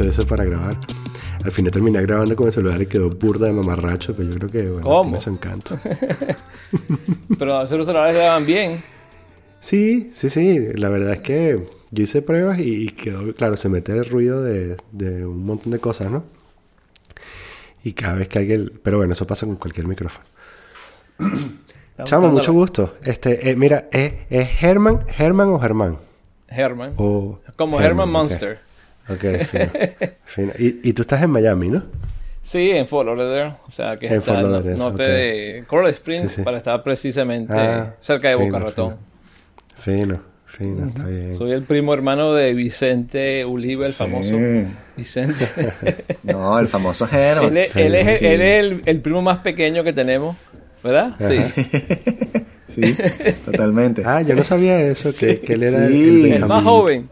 mucho de eso para grabar. Al final terminé grabando con el celular y quedó burda de mamarracho, pero yo creo que bueno, ¿Cómo? tiene su encanto. Pero a veces los celulares graban bien. Sí, sí, sí. La verdad es que yo hice pruebas y, y quedó, claro, se mete el ruido de, de un montón de cosas, ¿no? Y cada vez que alguien... Pero bueno, eso pasa con cualquier micrófono. Chamo, mucho gusto. Este, eh, mira, ¿es, es Herman, Herman o Germán? Herman. O Como Herman. Monster. Ok, fino. fino. Y, y tú estás en Miami, ¿no? Sí, en Fort Lauderdale. O sea, que En está al norte ok. de Coral Springs, Sí, sí. para estar precisamente Ah, cerca de Boca fino, Ratón. Fino, fino, está bien. Soy el primo hermano de Vicente Ulibe, el Sí. famoso Vicente. No, el famoso Herman. él es, él es- Sí. él es el, el primo más pequeño que tenemos, ¿verdad? Sí. Sí, totalmente. Ah, yo no sabía eso, que, que él era Sí. el, El Benjamín. más joven.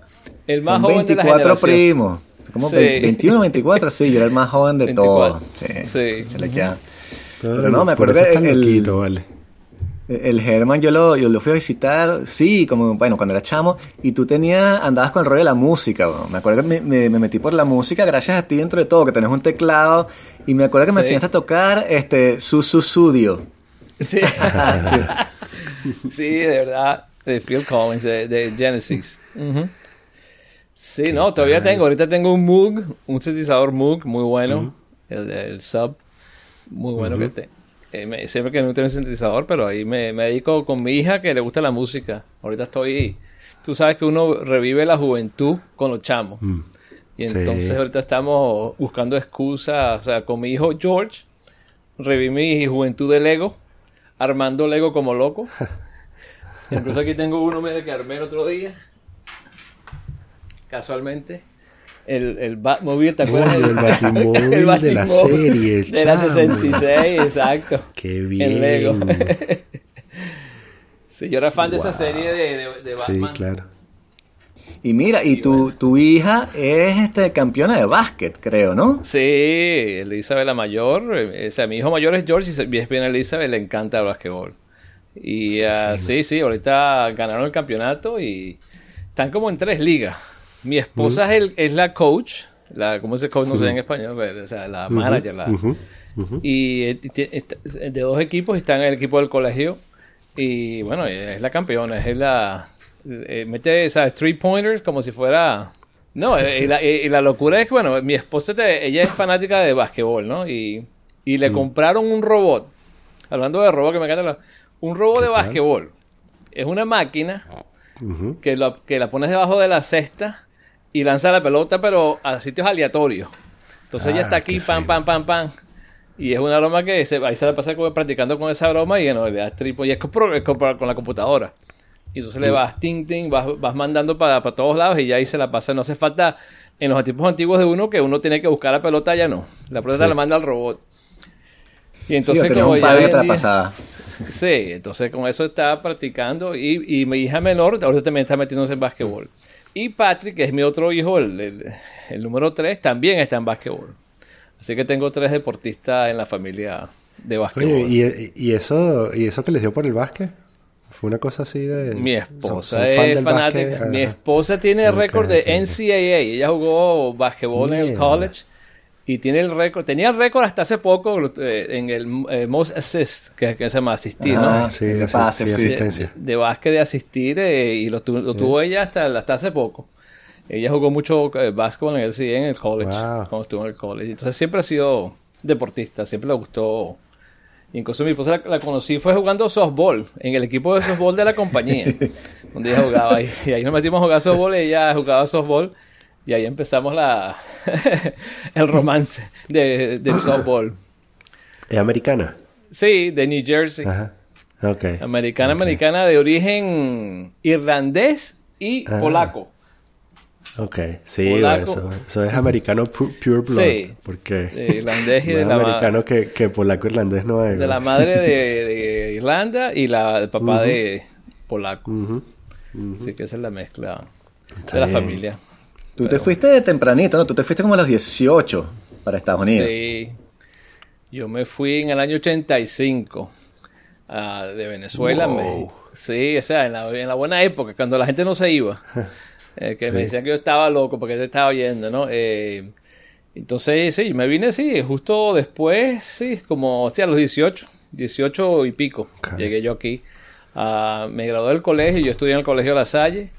El más Son joven de la 24 generación. primos. Como Sí. 21, 24, sí, yo era el más joven de 24. todos. Sí, Sí. se le queda. Pero Pero no, me acuerdo que el- loquito, vale. El Herman yo lo, yo lo fui a visitar, sí, como, bueno, cuando era chamo, y tú tenías, andabas con el rollo de la música, me acuerdo que me, me- me metí por la música gracias a ti dentro de todo, que tenés un teclado, y me acuerdo que me Sí. enseñaste a tocar, este, su su Sudio. Sí. Sí, de verdad. De Phil Collins, de, de Genesis. Ujú. Sí, no, todavía tengo. Ahorita tengo un Moog, un sintetizador Moog muy bueno. el, el Sub, muy bueno que te. eh, me- siempre que no tengo un sintetizador, pero ahí me, me dedico con mi hija que le gusta la música. Ahorita estoy. Tú sabes que uno revive la juventud con los chamos. Y Sí. entonces ahorita estamos buscando excusas. O sea, con mi hijo George, reviví mi juventud de Lego, armando Lego como loco. Incluso aquí tengo uno mira, que armé el otro día. Casualmente. El, el Batmobile, ¿te acuerdas? Uy, el Batimóvil de la serie, el De la chamo. 66, exacto. Qué bien. En Lego. sí, yo era fan de esa serie de, de, de Sí, Batman. claro. Y mira, y tu, tu hija es este campeona de básquet, creo, ¿no? Sí, Elizabeth la mayor, eh, o sea, mi hijo mayor es George y es bien Elizabeth, le encanta el basquetbol. Y ah, sí, sí, ahorita ganaron el campeonato y están como en tres ligas. Mi esposa es, el- es la coach, la, ¿cómo se coach? No sé en español, pero, o sea, la manager, la, y eh, de dos equipos está en el equipo del colegio y bueno es la campeona es la eh, mete sabes three pointers como si fuera no eh, y la, y la locura es que bueno mi esposa te- ella es fanática de básquetbol no y, y le compraron un robot hablando de robot que me encanta la- un robot de tal? básquetbol es una máquina que, lo- que la pones debajo de la cesta y lanza la pelota, pero a sitios aleatorios. Entonces ella Ah, está aquí, pam, pam, pam, pam. Y es una broma que se, ahí se la pasa como practicando con esa broma y bueno, le das tripo. Y es con, es con- la computadora. Y entonces le vas ting, ting, vas, vas mandando para, para todos lados y ya ahí se la pasa. No hace falta en los tiempos antiguos de uno que uno tiene que buscar la pelota, ya no. La pelota Sí. la manda al robot. Y Sí, entonces tenías como un padre en día- pasaba. Sí, entonces con eso estaba practicando y, y mi hija menor ahorita también está metiéndose en básquetbol. Y Patrick, que es mi otro hijo, el, el- el número 3, también está en básquetbol. Así que tengo tres deportistas en la familia de básquetbol. Oye, ¿y, y eso, ¿y eso que les dio por el básquet? ¿Fue una cosa así de...? mi esposa son es fanática. básquet? Mi esposa tiene récord de. NCAA. Ella jugó básquetbol en el college. Y tiene el récord, tenía el récord hasta hace poco eh, en el eh, most assist, que, que se llama asistir, ¿no? Ah, Ah, sí, de pase, sí, sí. asistencia. de básquet de asistir eh, y lo, tu- lo tuvo ella hasta, hasta hace poco. Ella jugó mucho eh, básquetbol en el CIE, en el college, Wow. cuando estuvo en el college. Entonces siempre ha sido deportista, siempre le gustó. Incluso mi esposa la, la conocí fue jugando softball en el equipo de softball de la compañía, donde ella jugaba. ahí. Y ahí nos metimos a jugar softball y ella jugaba softball. Y ahí empezamos la el romance de, del softball. ¿Es americana? Sí, de New Jersey. Ajá. Ok. Americana, americana de origen irlandés y Ah. polaco. Ok, sí, Polaco. eso, eso es americano pu- pure blood. Sí. Porque De irlandés y no de la, americano que, que polaco irlandés no es. de la madre de, de Irlanda y la el papá de polaco. Así que esa es la mezcla Está de la bien. familia. Tú te fuiste tempranito, ¿no? Tú te fuiste como a los 18 para Estados Unidos. Sí. Yo me fui en el año 85 ah, de Venezuela. Wow. me- sí, o sea, en la, en la buena época, cuando la gente no se iba. Eh, que me decían que yo estaba loco porque se estaba oyendo, ¿no? Eh, entonces, sí, me vine, sí, justo después, sí, como, sí, a los 18, 18 y pico, llegué yo aquí. Uh, me gradué del colegio, yo estudié en el Colegio La Salle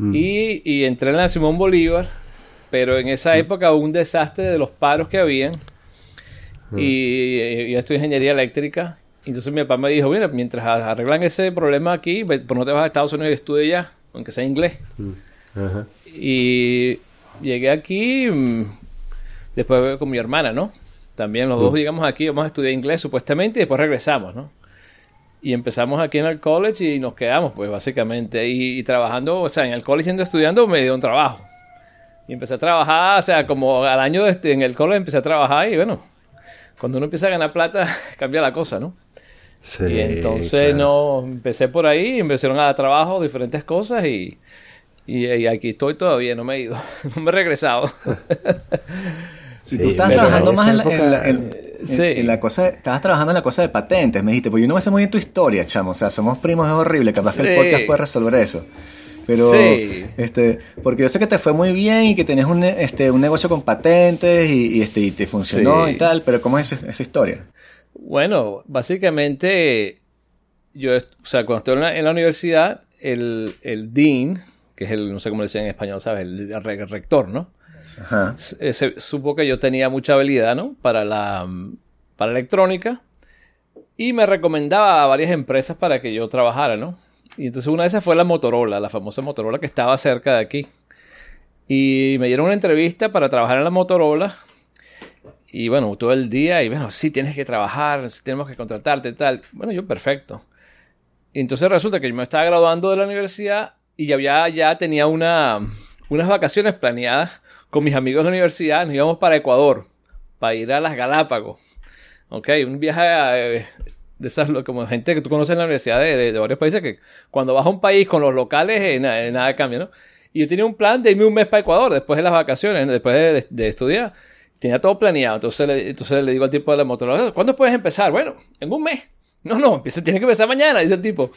mm. y, y, entré en la Simón Bolívar, pero en esa mm. época hubo un desastre de los paros que habían mm. y, yo estudié ingeniería eléctrica. Entonces mi papá me dijo, mira, mientras arreglan ese problema aquí, pues no te vas a Estados Unidos y estudia ya, aunque sea inglés. Y llegué aquí después con mi hermana, ¿no? También los dos llegamos aquí, vamos a estudiar inglés supuestamente y después regresamos, ¿no? Y empezamos aquí en el college y nos quedamos, pues básicamente. Y, trabajando, o sea, en el college siendo estudiando me dio un trabajo. Y empecé a trabajar, o sea, como al año este, en el college empecé a trabajar y bueno, cuando uno empieza a ganar plata, cambia la cosa, ¿no? Sí, y entonces no, empecé por ahí, empezaron a dar trabajo, diferentes cosas y, y, aquí estoy todavía, no me he ido, no me he regresado. y tú estabas trabajando más en la, en, la, cosa, estabas trabajando en la cosa de patentes, me dijiste, pues yo no me sé muy bien tu historia, chamo, o sea, somos primos, es horrible, capaz que el podcast puede resolver eso. Pero, este, porque yo sé que te fue muy bien y que tenías un, este, un negocio con patentes y, este, y te funcionó y tal, pero ¿cómo es esa, historia? Bueno, básicamente, yo, o sea, cuando estoy en la, universidad, el, el, dean, que es el, no sé cómo le dicen en español, ¿sabes? El, el rector, ¿no? Se, supo que yo tenía mucha habilidad, ¿no? Para la, para electrónica. Y me recomendaba a varias empresas para que yo trabajara, ¿no? Y entonces una de esas fue la Motorola, la famosa Motorola que estaba cerca de aquí. Y me dieron una entrevista para trabajar en la Motorola. Y bueno, todo el día, y bueno, sí tienes que trabajar, tenemos que contratarte tal. Bueno, yo perfecto. Y entonces resulta que yo me estaba graduando de la universidad y había, ya tenía una, unas vacaciones planeadas con mis amigos de la universidad, nos íbamos para Ecuador, para ir a las Galápagos. Ok, un viaje eh, de esas, como gente que tú conoces en la universidad de, varios países, que cuando vas a un país con los locales, eh, eh, nada cambia, ¿no? Y yo tenía un plan de irme un mes para Ecuador, después de las vacaciones, después de, estudiar. Tenía todo planeado. Entonces le, entonces le digo al tipo de la moto, ¿cuándo puedes empezar? Bueno, en un mes. No, no, empieza, tiene que empezar mañana, dice el tipo.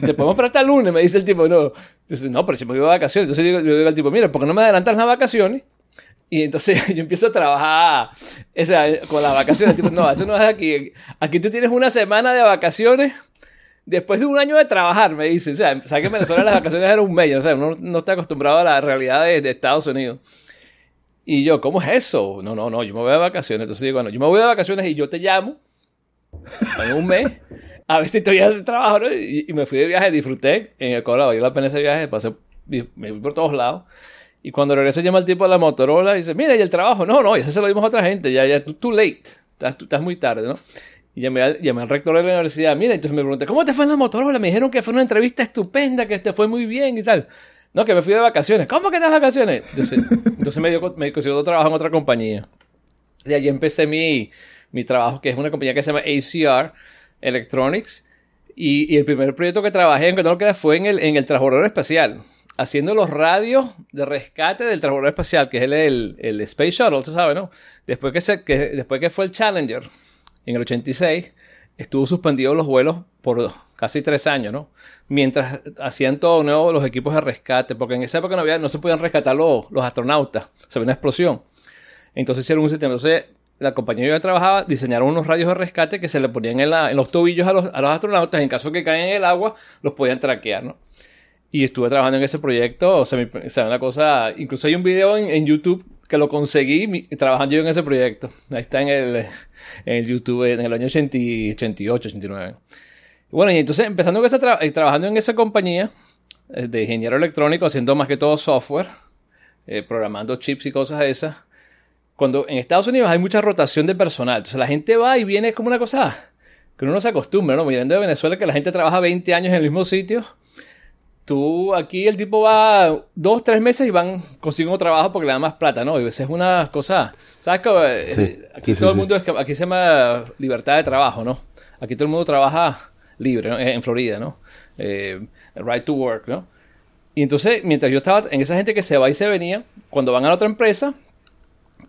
Te podemos esperar hasta el lunes, me dice el tipo. No, entonces, no pero si me voy de vacaciones. Entonces yo, digo al tipo, mira, ¿por qué no me adelantas las vacaciones? Y entonces yo empiezo a trabajar o sea, con las vacaciones. Tipo, no, eso no es aquí. Aquí tú tienes una semana de vacaciones después de un año de trabajar, me dice. O sea, sabes que en Venezuela las vacaciones eran un mes. O sea, uno no está acostumbrado a la realidad de, de, Estados Unidos. Y yo, ¿cómo es eso? No, no, no, yo me voy de vacaciones. Entonces digo, bueno, yo me voy de vacaciones y yo te llamo en un mes, a ver si estoy de trabajo, ¿no? y, me fui de viaje, disfruté en el Colorado, yo la pena ese viaje, pasé, me fui por todos lados. Y cuando regreso llama el tipo a la Motorola y dice, mira, y el trabajo, no, no, y ese se lo dimos a otra gente, ya, ya, too late, estás, estás muy tarde, ¿no? Y llamé al, llamé al rector de la universidad, mira, entonces me pregunté, ¿cómo te fue en la Motorola? Me dijeron que fue una entrevista estupenda, que te fue muy bien y tal. No, que me fui de vacaciones. ¿Cómo que te de vacaciones? Entonces, entonces me, dio, me consiguió trabajo en otra compañía. Y ahí empecé mi, mi trabajo, que es una compañía que se llama ACR Electronics. Y, el primer proyecto que trabajé en que fue en el, en el transbordador espacial, haciendo los radios de rescate del transbordador espacial, que es el, el, Space Shuttle, ¿no? Después que, se, que, después que fue el Challenger, en el 86, estuvo suspendido los vuelos por casi tres años, ¿no? Mientras hacían todo nuevo los equipos de rescate, porque en esa época no, había, no se podían rescatar los, los astronautas, se había una explosión. Entonces hicieron un sistema. Entonces la compañía que yo trabajaba diseñaron unos radios de rescate que se le ponían en, los tobillos a los, astronautas. En caso de que caen en el agua, los podían traquear, ¿no? Y estuve trabajando en ese proyecto. O sea, una cosa. Incluso hay un video en, YouTube que lo conseguí trabajando yo en ese proyecto. Ahí está en el, en el YouTube en el año 88, 89. bueno, y entonces empezando eh, trabajando en esa compañía eh, de ingeniero electrónico, haciendo más que todo software, eh, programando chips y cosas esas cuando en Estados Unidos hay mucha rotación de personal. Entonces la gente va y viene como una cosa que uno no se acostumbra, ¿no? Mirando de Venezuela que la gente trabaja 20 años en el mismo sitio. Tú aquí el tipo va dos, tres meses y van, consiguen un trabajo porque le da más plata, ¿no? Y veces es una cosa, ¿sabes? Que, eh, aquí todo el mundo es que aquí se llama libertad de trabajo, ¿no? Aquí todo el mundo trabaja libre, ¿no? En Florida, ¿no? Eh, right to work, ¿no? Y entonces, mientras yo estaba en esa gente que se va y se venía, cuando van a otra empresa,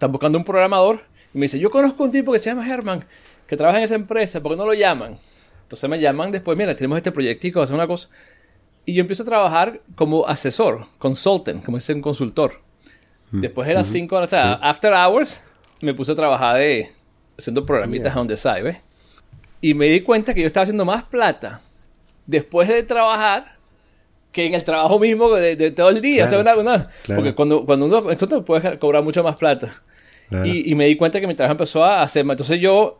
están buscando un programador y me dice, yo conozco un tipo que se llama Herman, que trabaja en esa empresa, ¿por qué no lo llaman? Entonces me llaman después, mira, tenemos este proyectico, hacer una cosa. Y yo empiezo a trabajar como asesor, consultant, como dice un consultor. Después de las 5 horas, o sea, after hours, me puse a trabajar de haciendo programitas on the side, ¿ves? Y me di cuenta que yo estaba haciendo más plata después de trabajar que en el trabajo mismo de, de todo el día. Claro, o sea, una- una- claro. Porque cuando, cuando uno esto puede cobrar mucho más plata. Claro. Y, y me di cuenta que mi trabajo empezó a hacer. Entonces yo,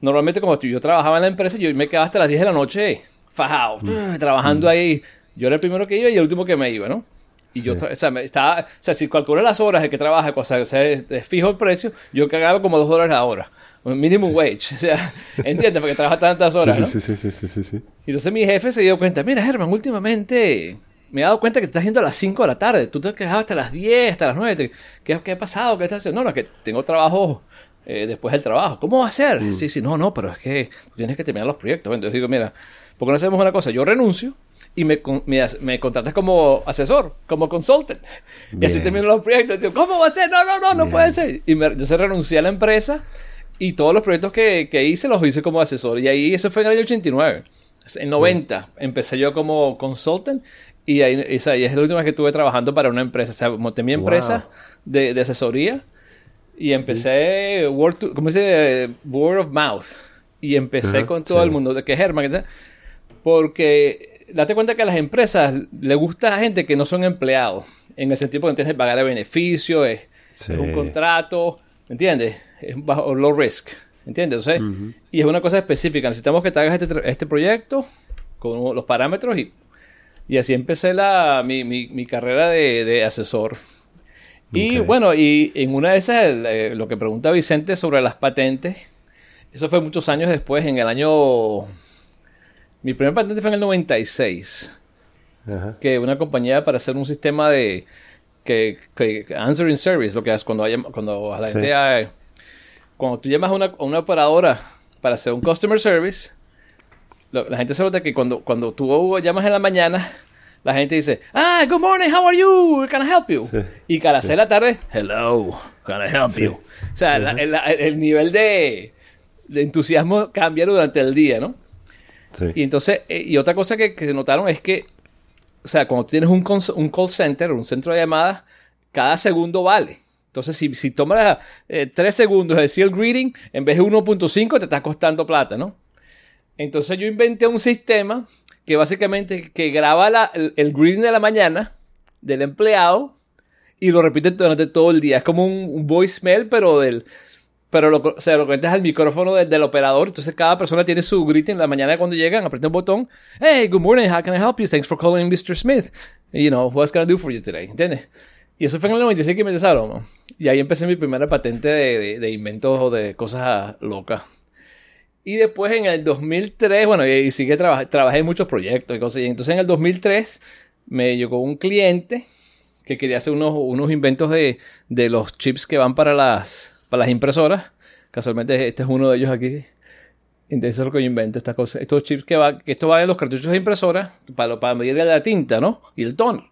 normalmente como yo trabajaba en la empresa, yo me quedaba hasta las 10 de la noche fajado, Mm. trabajando ahí. Yo era el primero que iba y el último que me iba, ¿no? Y yo, tra- o sea, me estaba, o sea, si calculo las horas de que trabaja, o sea, es- fijo el precio, yo cagaba como dos dólares la hora. Minimum wage. O sea, ¿entiendes? Porque trabaja tantas horas, sí, ¿no? sí, sí, sí, sí, sí, sí. Y entonces mi jefe se dio cuenta, mira Germán, últimamente me he dado cuenta que te estás yendo a las 5 de la tarde, tú te has quedado hasta las 10, hasta las 9, te- ¿qué, qué ha pasado? ¿Qué estás haciendo? No, no, es que tengo trabajo eh, después del trabajo. ¿Cómo va a ser? Mm. Sí, sí, no, no, pero es que tienes que terminar los proyectos. Entonces digo, mira, ¿por qué no hacemos una cosa? Yo renuncio y me, me, me contratas como asesor, como consultant. Y así Bien. termino los proyectos. Digo, ¿Cómo va a ser? No, no, no, no Bien. puede ser. Y me, entonces renuncié a la empresa y todos los proyectos que, que hice los hice como asesor. Y ahí, eso fue en el año 89. En 90 empecé yo como consultant y ahí, y, o sea, y es la última vez que estuve trabajando para una empresa. O sea, monté mi empresa de, de asesoría y empecé word to- ¿cómo se dice? Word of mouth. Y empecé Ajá, con todo sí. el mundo. De que ¿qué tal? porque date cuenta que a las empresas le gusta a gente que no son empleados. En el sentido que tienes que pagar el beneficio, es, Sí. es un contrato, ¿me entiendes? Es bajo low risk, ¿entiendes? Entonces, Y es una cosa específica. Necesitamos que te hagas este, este proyecto con los parámetros y, y así empecé la, mi, mi, mi carrera de, de asesor. Y bueno, y en una de esas, el, eh, lo que pregunta Vicente sobre las patentes, eso fue muchos años después, en el año... Mi primer patente fue en el 96 Ajá. que una compañía para hacer un sistema de que, que answering service, lo que es cuando, hay- cuando a la Sí. gente hay- cuando tú llamas a una, a una operadora para hacer un customer service, lo- la gente se nota que cuando, cuando tú llamas en la mañana, la gente dice, ah, good morning, how are you? Can I help you? Sí. Y que a las seis de la tarde, hello, can I help you? O sea, la- el, el nivel de, de entusiasmo cambia durante el día, ¿no? Sí. Y entonces, eh, y otra cosa que, que notaron es que, o sea, cuando tú tienes un, un call center, un centro de llamadas, cada segundo vale. Entonces, si, si tomas eh, tres segundos de decir el greeting, en vez de 1.5 te está costando plata, ¿no? Entonces yo inventé un sistema que básicamente que graba el, el greeting de la mañana del empleado y lo repite durante todo el día. Es como un, voicemail, pero del, pero lo, o sea, lo conectas al micrófono del, del operador. Entonces cada persona tiene su greeting en la mañana cuando llegan, aprieta un botón. Hey, good morning, how can I help you? Thanks for calling Mr. Smith. You know, what's I do for you today? ¿Entiendes? Y eso fue en el 96 que me empezaron. Y ahí empecé mi primera patente de, de, de inventos o de cosas locas. Y después en el 2003, bueno, y, sigue traba- trabajé en muchos proyectos y cosas. Y entonces en el 2003 me llegó un cliente que quería hacer unos, unos inventos de, de los chips que van para las, para las impresoras. Casualmente este es uno de ellos aquí. Entonces es lo que yo invento, estas cosas. Estos chips que van, que esto va en los cartuchos de impresora para, para medir la tinta, ¿no? Y el tono.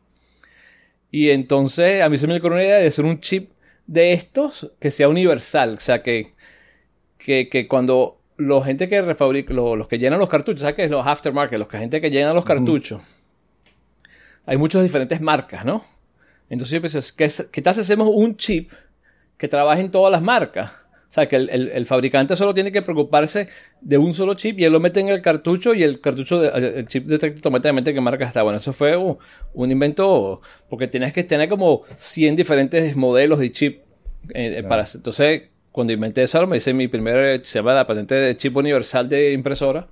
Y entonces a mí se me ocurrió una idea de hacer un chip de estos que sea universal. O sea, que, que, que cuando la gente que refabrica, lo- los que llenan los cartuchos, ¿sabes qué es los aftermarket? Los que gente que llenan los cartuchos. Hay muchas diferentes marcas, ¿no? Entonces yo pensé, ¿qué, es- ¿qué tal si hacemos un chip que trabaje en todas las marcas? O sea, que el, el- el fabricante solo tiene que preocuparse de un solo chip y él lo mete en el cartucho y el cartucho, de- el chip detecta automáticamente qué marca está. Bueno, eso fue uh, un invento porque tenías que tener como 100 diferentes modelos de chip. eh, eh, para, entonces, cuando inventé eso, me hice mi primer, se llama la patente de chip universal de impresora.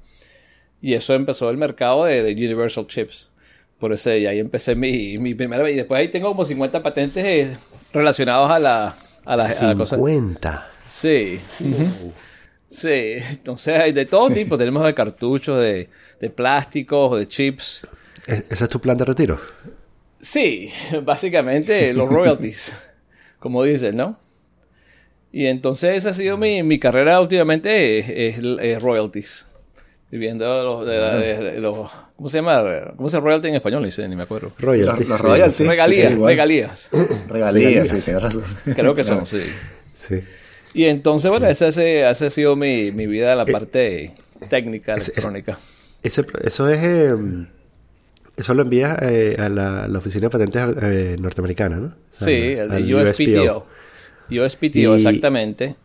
Y eso empezó el mercado de, de Universal Chips. Por eso, y ahí empecé mi, mi primera vez. Y después ahí tengo como 50 patentes eh, relacionados a la, a la, a la cosa. 50. Sí. Sí, entonces hay de todo tipo. Tenemos de cartuchos, de, de plásticos, de chips. ¿E- ¿Ese es tu plan de retiro? Sí, básicamente los royalties, como dicen, ¿no? Y entonces esa ha sido mi, mi carrera últimamente, es, es- es royalties. Viviendo los, de la- de- de los- ¿Cómo se llama? ¿Cómo se royalty en español? Dice, ni me acuerdo. Royalties. los- los sí, royalties. Sí, Regalías, sí, regalías. Regalías, sí, tienes razón. Creo que son, sí. Sí. Y entonces, bueno, esa, esa, ha sido mi, mi vida en la parte técnica, electrónica. Ese, eso es. eh, eso lo envías eh, a la, la, oficina de patentes eh, norteamericana, ¿no? sí, el de USPTO. USPTO, exactamente.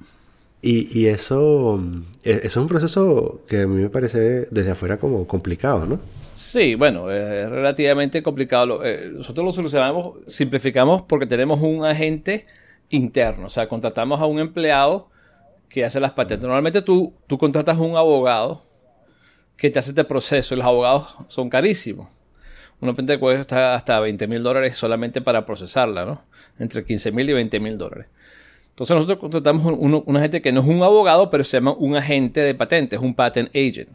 Y, y eso, e, eso es un proceso que a mí me parece desde afuera como complicado, ¿no? Sí, bueno, es relativamente complicado. Eh, nosotros lo solucionamos, simplificamos porque tenemos un agente interno, o sea, contratamos a un empleado que hace las patentes. Normalmente tú, tú contratas a un abogado que te hace este proceso y los abogados son carísimos. Una patente cuesta hasta 20 mil dólares solamente para procesarla, ¿no? Entre 15 mil y 20 mil dólares. Entonces nosotros contratamos un, un, agente que no es un abogado, pero se llama un agente de patentes, un patent agent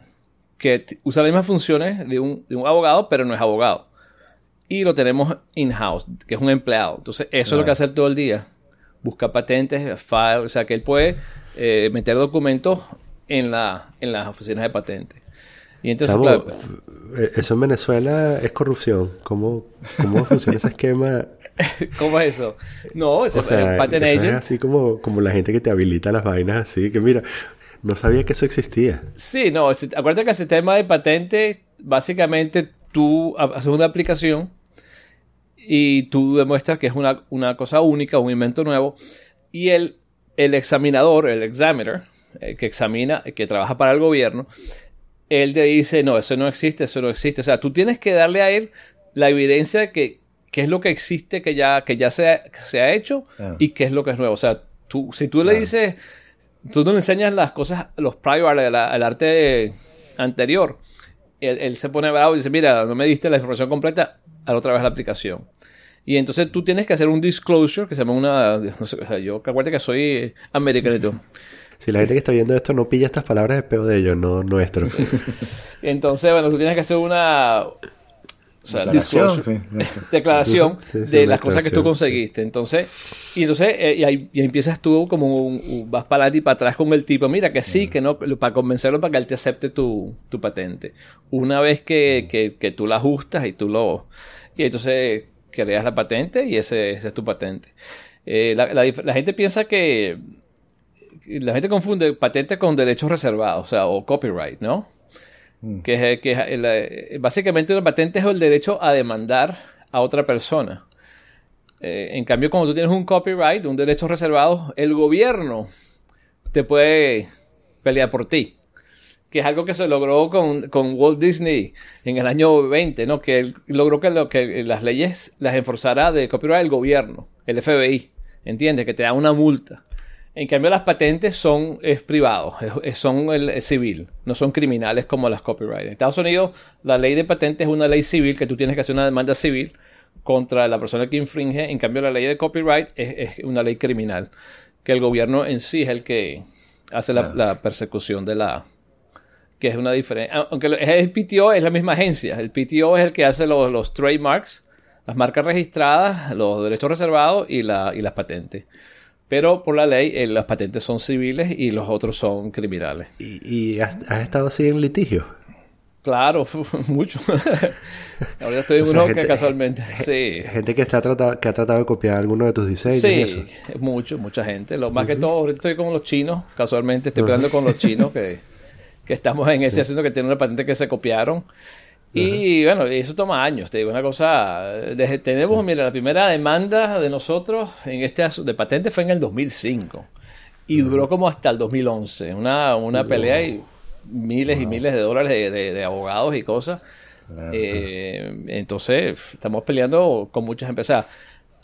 que usa las mismas funciones de un, abogado, pero no es abogado. Y lo tenemos in-house, que es un empleado. Entonces, eso es lo que hace todo el día. Busca patentes, file, o sea, que él puede eh, meter documentos en, la, en las oficinas de patentes. Y entonces, eh, eso en Venezuela es corrupción. ¿Cómo, cómo funciona ese esquema? ¿Cómo es eso? No, es, patent agent. es así como, como la gente que te habilita las vainas, así que mira, no sabía que eso existía. Sí, no, acuérdate que el sistema de patente, básicamente tú haces una aplicación y tú demuestras que es una, cosa única, un invento nuevo, y el, el examinador, el examiner, eh, que examina, que trabaja para el gobierno, él te dice, no, eso no existe, eso no existe. O sea, tú tienes que darle a él la evidencia de que qué es lo que existe, que ya, que ya se, ha, se ha hecho y qué es lo que es nuevo. O sea, tú, si tú le dices tú no le enseñas las cosas, los prior, el, arte anterior. Él, se pone bravo y dice, mira, no me diste la información completa, a otra vez la aplicación. Y entonces tú tienes que hacer un disclosure, que se llama una... No sé, yo acuérdate que soy americano. Si la gente que está viendo esto no pilla estas palabras, es peor de ellos, no nuestro. entonces, bueno, tú tienes que hacer una, o sea, declaración, declaración de las cosas que tú conseguiste. Entonces, y entonces eh, y ahí, empiezas tú como un, vas para adelante y para atrás con el tipo, mira que sí, que no, para convencerlo para que él te acepte tu, tu patente. Una vez que, que, que, tú la ajustas y tú lo... Y entonces creas la patente y ese, ese es tu patente. Eh, la, la, gente piensa que... La gente confunde patente con derechos reservados, o sea, o copyright, ¿no? Mm. Que, que eh, básicamente una patente es el derecho a demandar a otra persona. Eh, en cambio, cuando tú tienes un copyright, un derecho reservado, el gobierno te puede pelear por ti. Que es algo que se logró con, Walt Disney en el año 20, ¿no? Que él logró que, lo, que las leyes las enforzara de copyright el gobierno, el FBI. ¿Entiendes? Que te da una multa. En cambio, las patentes son es privados, son el, civil, no son criminales como las copyright. En Estados Unidos, la ley de patentes es una ley civil que tú tienes que hacer una demanda civil contra la persona que infringe. En cambio, la ley de copyright es, una ley criminal, que el gobierno en sí es el que hace la, persecución de la, que es una diferencia. Aunque el PTO es la misma agencia. El PTO es el que hace los, los trademarks, las marcas registradas, los derechos reservados y, la, y las patentes. Pero por la ley, eh, las patentes son civiles y los otros son criminales. ¿Y, has, estado así en litigio? Claro, mucho. Ahora estoy en uno que casualmente. Sí. Gente que, está tratado, que ha tratado de copiar alguno de tus diseños. Sí, mucho, mucha gente. Lo más que todo, ahorita estoy con los chinos, casualmente estoy peleando con los chinos que, que estamos en ese asunto que tienen una patente que se copiaron. Y bueno, eso toma años, te digo una cosa. tenemos, mira, la primera demanda de nosotros en este de patente fue en el 2005 y duró como hasta el 2011. Una, una pelea y miles y miles de dólares de, abogados y cosas. Eh, entonces, estamos peleando con muchas empresas.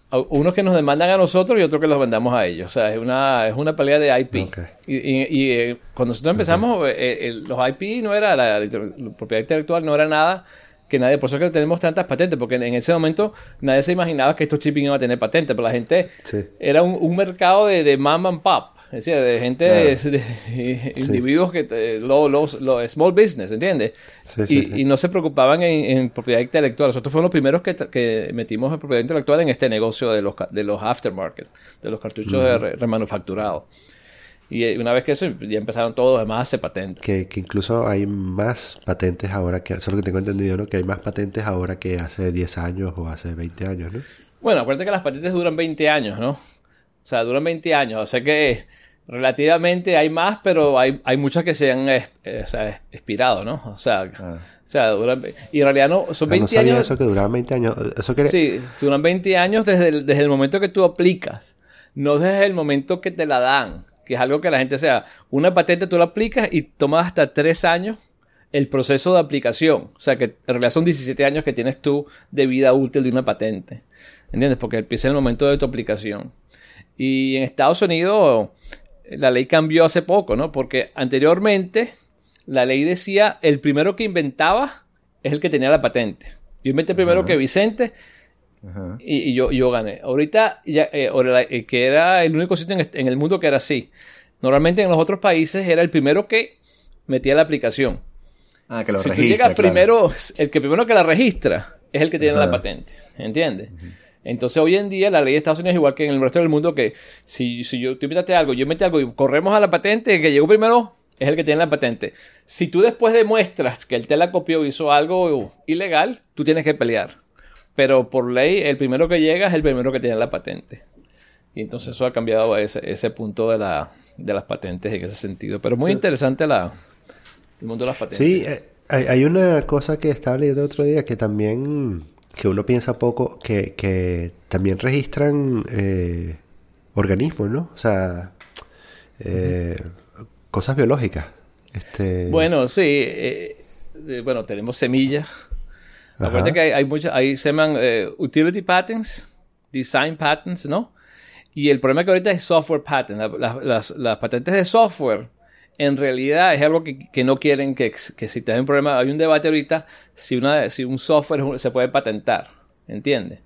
Unos que nos demandan a nosotros y otros que los vendamos a ellos. O sea, es una, es una pelea de IP. Y, eh, cuando nosotros empezamos, eh, los IP no era la, propiedad intelectual, no era nada que nadie, por eso que tenemos tantas patentes, porque en ese momento nadie se imaginaba que estos chips iban a tener patentes, pero la gente era un, mercado de, de mom and pop. Es decir, de gente, de, individuos que, los, small business, ¿entiendes? y, no se preocupaban en, propiedad intelectual. Nosotros fuimos los primeros que, metimos en propiedad intelectual en este negocio de los, de los aftermarket, de los cartuchos remanufacturados. Y eh, una vez que eso, ya empezaron todos los demás a hacer patentes. Que, incluso hay más patentes ahora, que eso es lo que tengo entendido, ¿no? Que hay más patentes ahora que hace 10 años o hace 20 años, ¿no? Bueno, acuérdate que las patentes duran 20 años, ¿no? O sea, duran 20 años. O sea que relativamente hay más, pero hay, hay muchas que se han eh, expirado, ¿no? O sea, ah. o sea y en realidad no, son 20 ah, no años. eso que duran 20 años. Eso quiere... Sí, duran 20 años desde el, desde el momento que tú aplicas, no desde el momento que te la dan, que es algo que la gente sea, una patente tú la aplicas y tomas hasta 3 años el proceso de aplicación. O sea, que en realidad son 17 años que tienes tú de vida útil de una patente. ¿Entiendes? Porque empieza el momento de tu aplicación. Y en Estados Unidos la ley cambió hace poco, ¿no? Porque anteriormente la ley decía el primero que inventaba es el que tenía la patente. Yo inventé primero que Vicente y, yo, yo, gané. Ahorita, ya, eh, eh, que era el único sitio en, el mundo que era así. Normalmente en los otros países era el primero que metía la aplicación. Ah, que lo registra. primero, el que primero que la registra es el que tiene la patente. ¿Entiendes? Entonces hoy en día la ley de Estados Unidos es igual que en el resto del mundo que si, si yo, tú invitaste algo, yo metí algo y corremos a la patente, el que llegó primero es el que tiene la patente. Si tú después demuestras que él te la copió hizo algo ilegal, tú tienes que pelear. Pero por ley, el primero que llega es el primero que tiene la patente. Y entonces eso ha cambiado ese, ese punto de, la, de las patentes en ese sentido. Pero muy interesante la, el mundo de las patentes. Sí, eh, hay, hay una cosa que estaba leyendo el otro día que también que uno piensa poco, que, que también registran eh, organismos, ¿no? O sea, eh, cosas biológicas. Este... Bueno, sí. Eh, bueno, tenemos semillas. Acuérdate que hay, hay muchas, ahí se llaman utility patents, design patents, ¿no? Y el problema que ahorita es software patents. las, las patentes de software en realidad es algo que, no quieren que, que, si te un problema, hay un debate ahorita si, una, si un software se puede patentar, ¿entiendes?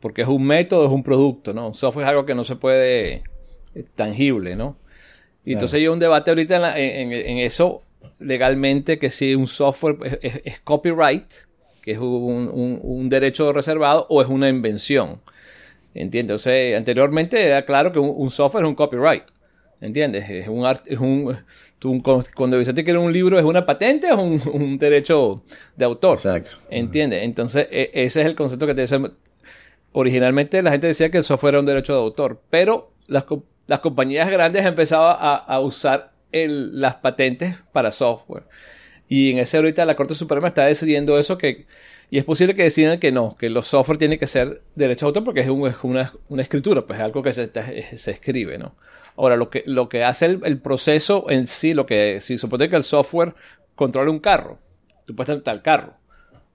Porque es un método, es un producto, ¿no? Un software es algo que no se puede eh, tangible, ¿no? Y entonces hay un debate ahorita en, eso legalmente que si un software es, copyright, que es un, derecho reservado, o es una invención. ¿Entiendes? O sea, anteriormente era claro que un software es un copyright. ¿Entiendes? Es un arte, es un, cuando Vicente quiere un libro, ¿es una patente o es un, derecho de autor? Exacto. ¿Entiendes? Entonces, e, ese es el concepto que te dice. Originalmente la gente decía que el software era un derecho de autor, pero las, las compañías grandes empezaban a, a usar el, las patentes para software. Y en ese ahorita la Corte Suprema está decidiendo eso que y es posible que decidan que no, que los software tienen que ser derecho de autor porque es, una, una, escritura, pues es algo que se, se escribe, ¿no? Ahora, lo que, lo que hace el, proceso en sí, lo que si supone que el software controla un carro, tú puedes patentar el carro,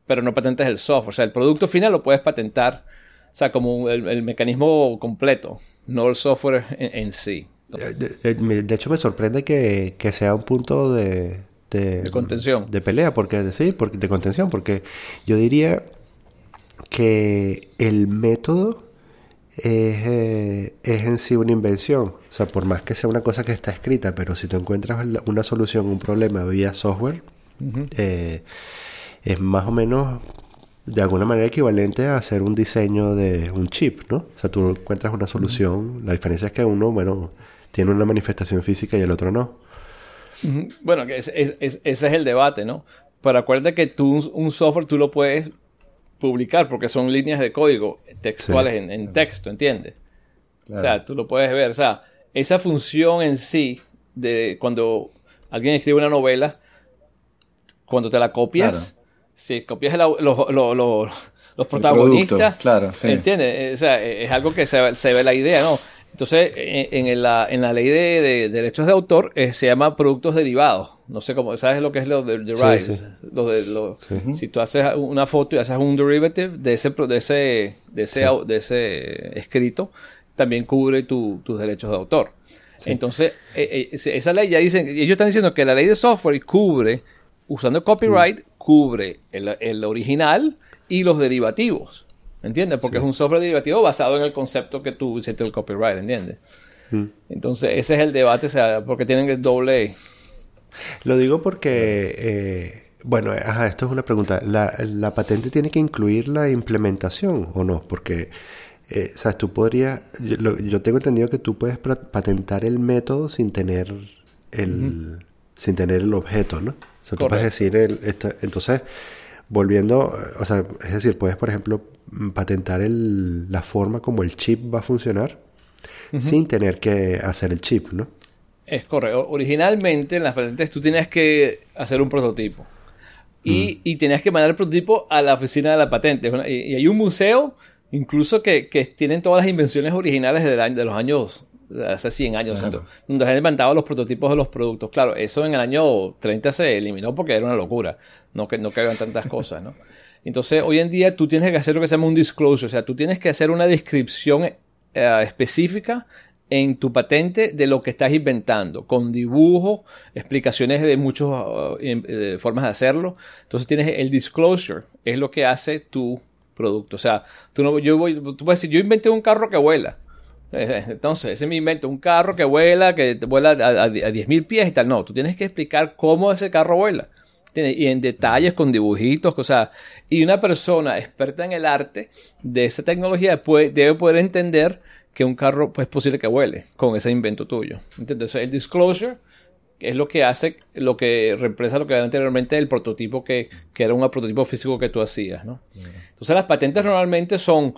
pero no patentes el software. O sea, el producto final lo puedes patentar, o sea, como el, mecanismo completo, no el software en, sí. De, hecho, me sorprende que, sea un punto de, de, contención. De pelea, porque sí, porque, de contención, porque yo diría que el método es, es, en sí una invención. O sea, por más que sea una cosa que está escrita, pero si tú encuentras una solución, un problema vía software, eh, es más o menos de alguna manera equivalente a hacer un diseño de un chip, ¿no? O sea, tú encuentras una solución. La diferencia es que uno, bueno, tiene una manifestación física y el otro no. Bueno, ese es el debate, ¿no? Pero acuérdate que tú un software tú lo puedes publicar porque son líneas de código textuales en, texto, ¿entiendes? O sea, tú lo puedes ver. O sea, esa función en sí de cuando alguien escribe una novela, cuando te la copias, si copias los protagonistas, claro, sí. ¿entiendes? O sea, es algo que se, se ve la idea, ¿no? Entonces, en, la, en la ley de, derechos de autor eh, se llama productos derivados. No sé cómo, ¿sabes lo que es lo de derivados? de, Si tú haces una foto y haces un derivative de ese, de ese, de ese, de ese escrito, también cubre tus derechos de autor. Entonces, eh, eh, esa ley ya dicen, ellos están diciendo que la ley de software cubre, usando copyright, cubre el, el original y los derivativos. ¿Entiendes? Porque es un software derivativo basado en el concepto que tú hiciste el copyright, ¿entiendes? Mm. Entonces, ese es el debate, o sea, porque tienen el doble. Lo digo porque, eh, bueno, ajá, esto es una pregunta. ¿La, patente tiene que incluir la implementación o no? Porque, eh, ¿sabes? Tú podrías. Yo, tengo entendido que tú puedes patentar el método sin tener el. Sin tener el objeto, ¿no? O sea, tú puedes decir el. entonces, volviendo. O sea, es decir, puedes, por ejemplo, patentar el, la forma como el chip va a funcionar sin tener que hacer el chip, ¿no? Es correcto. Originalmente en las patentes tú tenías que hacer un prototipo. Y, mm. y tenías que mandar el prototipo a la oficina de la patente. Y, hay un museo incluso que, que, tienen todas las invenciones originales del año, de los años, hace 100 años, donde se han inventado los prototipos de los productos. Claro, eso en el año 30 se eliminó porque era una locura, no que no caigan tantas cosas, ¿no? Entonces, hoy en día tú tienes que hacer lo que se llama un disclosure, o sea, tú tienes que hacer una descripción eh, específica en tu patente de lo que estás inventando, con dibujos, explicaciones de muchas uh, formas de hacerlo. Entonces tienes el disclosure, es lo que hace tu producto. O sea, tú, no, yo voy, tú puedes decir, yo inventé un carro que vuela. Entonces, ese me invento un carro que vuela, que vuela a, a 10.000 pies y tal. No, tú tienes que explicar cómo ese carro vuela y en detalles con dibujitos, cosas. Y una persona experta en el arte de esa tecnología debe poder entender que un carro pues, es posible que vuele con ese invento tuyo. Entonces, el disclosure es lo que hace, lo que reemplaza lo que era anteriormente el prototipo que, que era un prototipo físico que tú hacías, ¿no? Entonces, las patentes normalmente son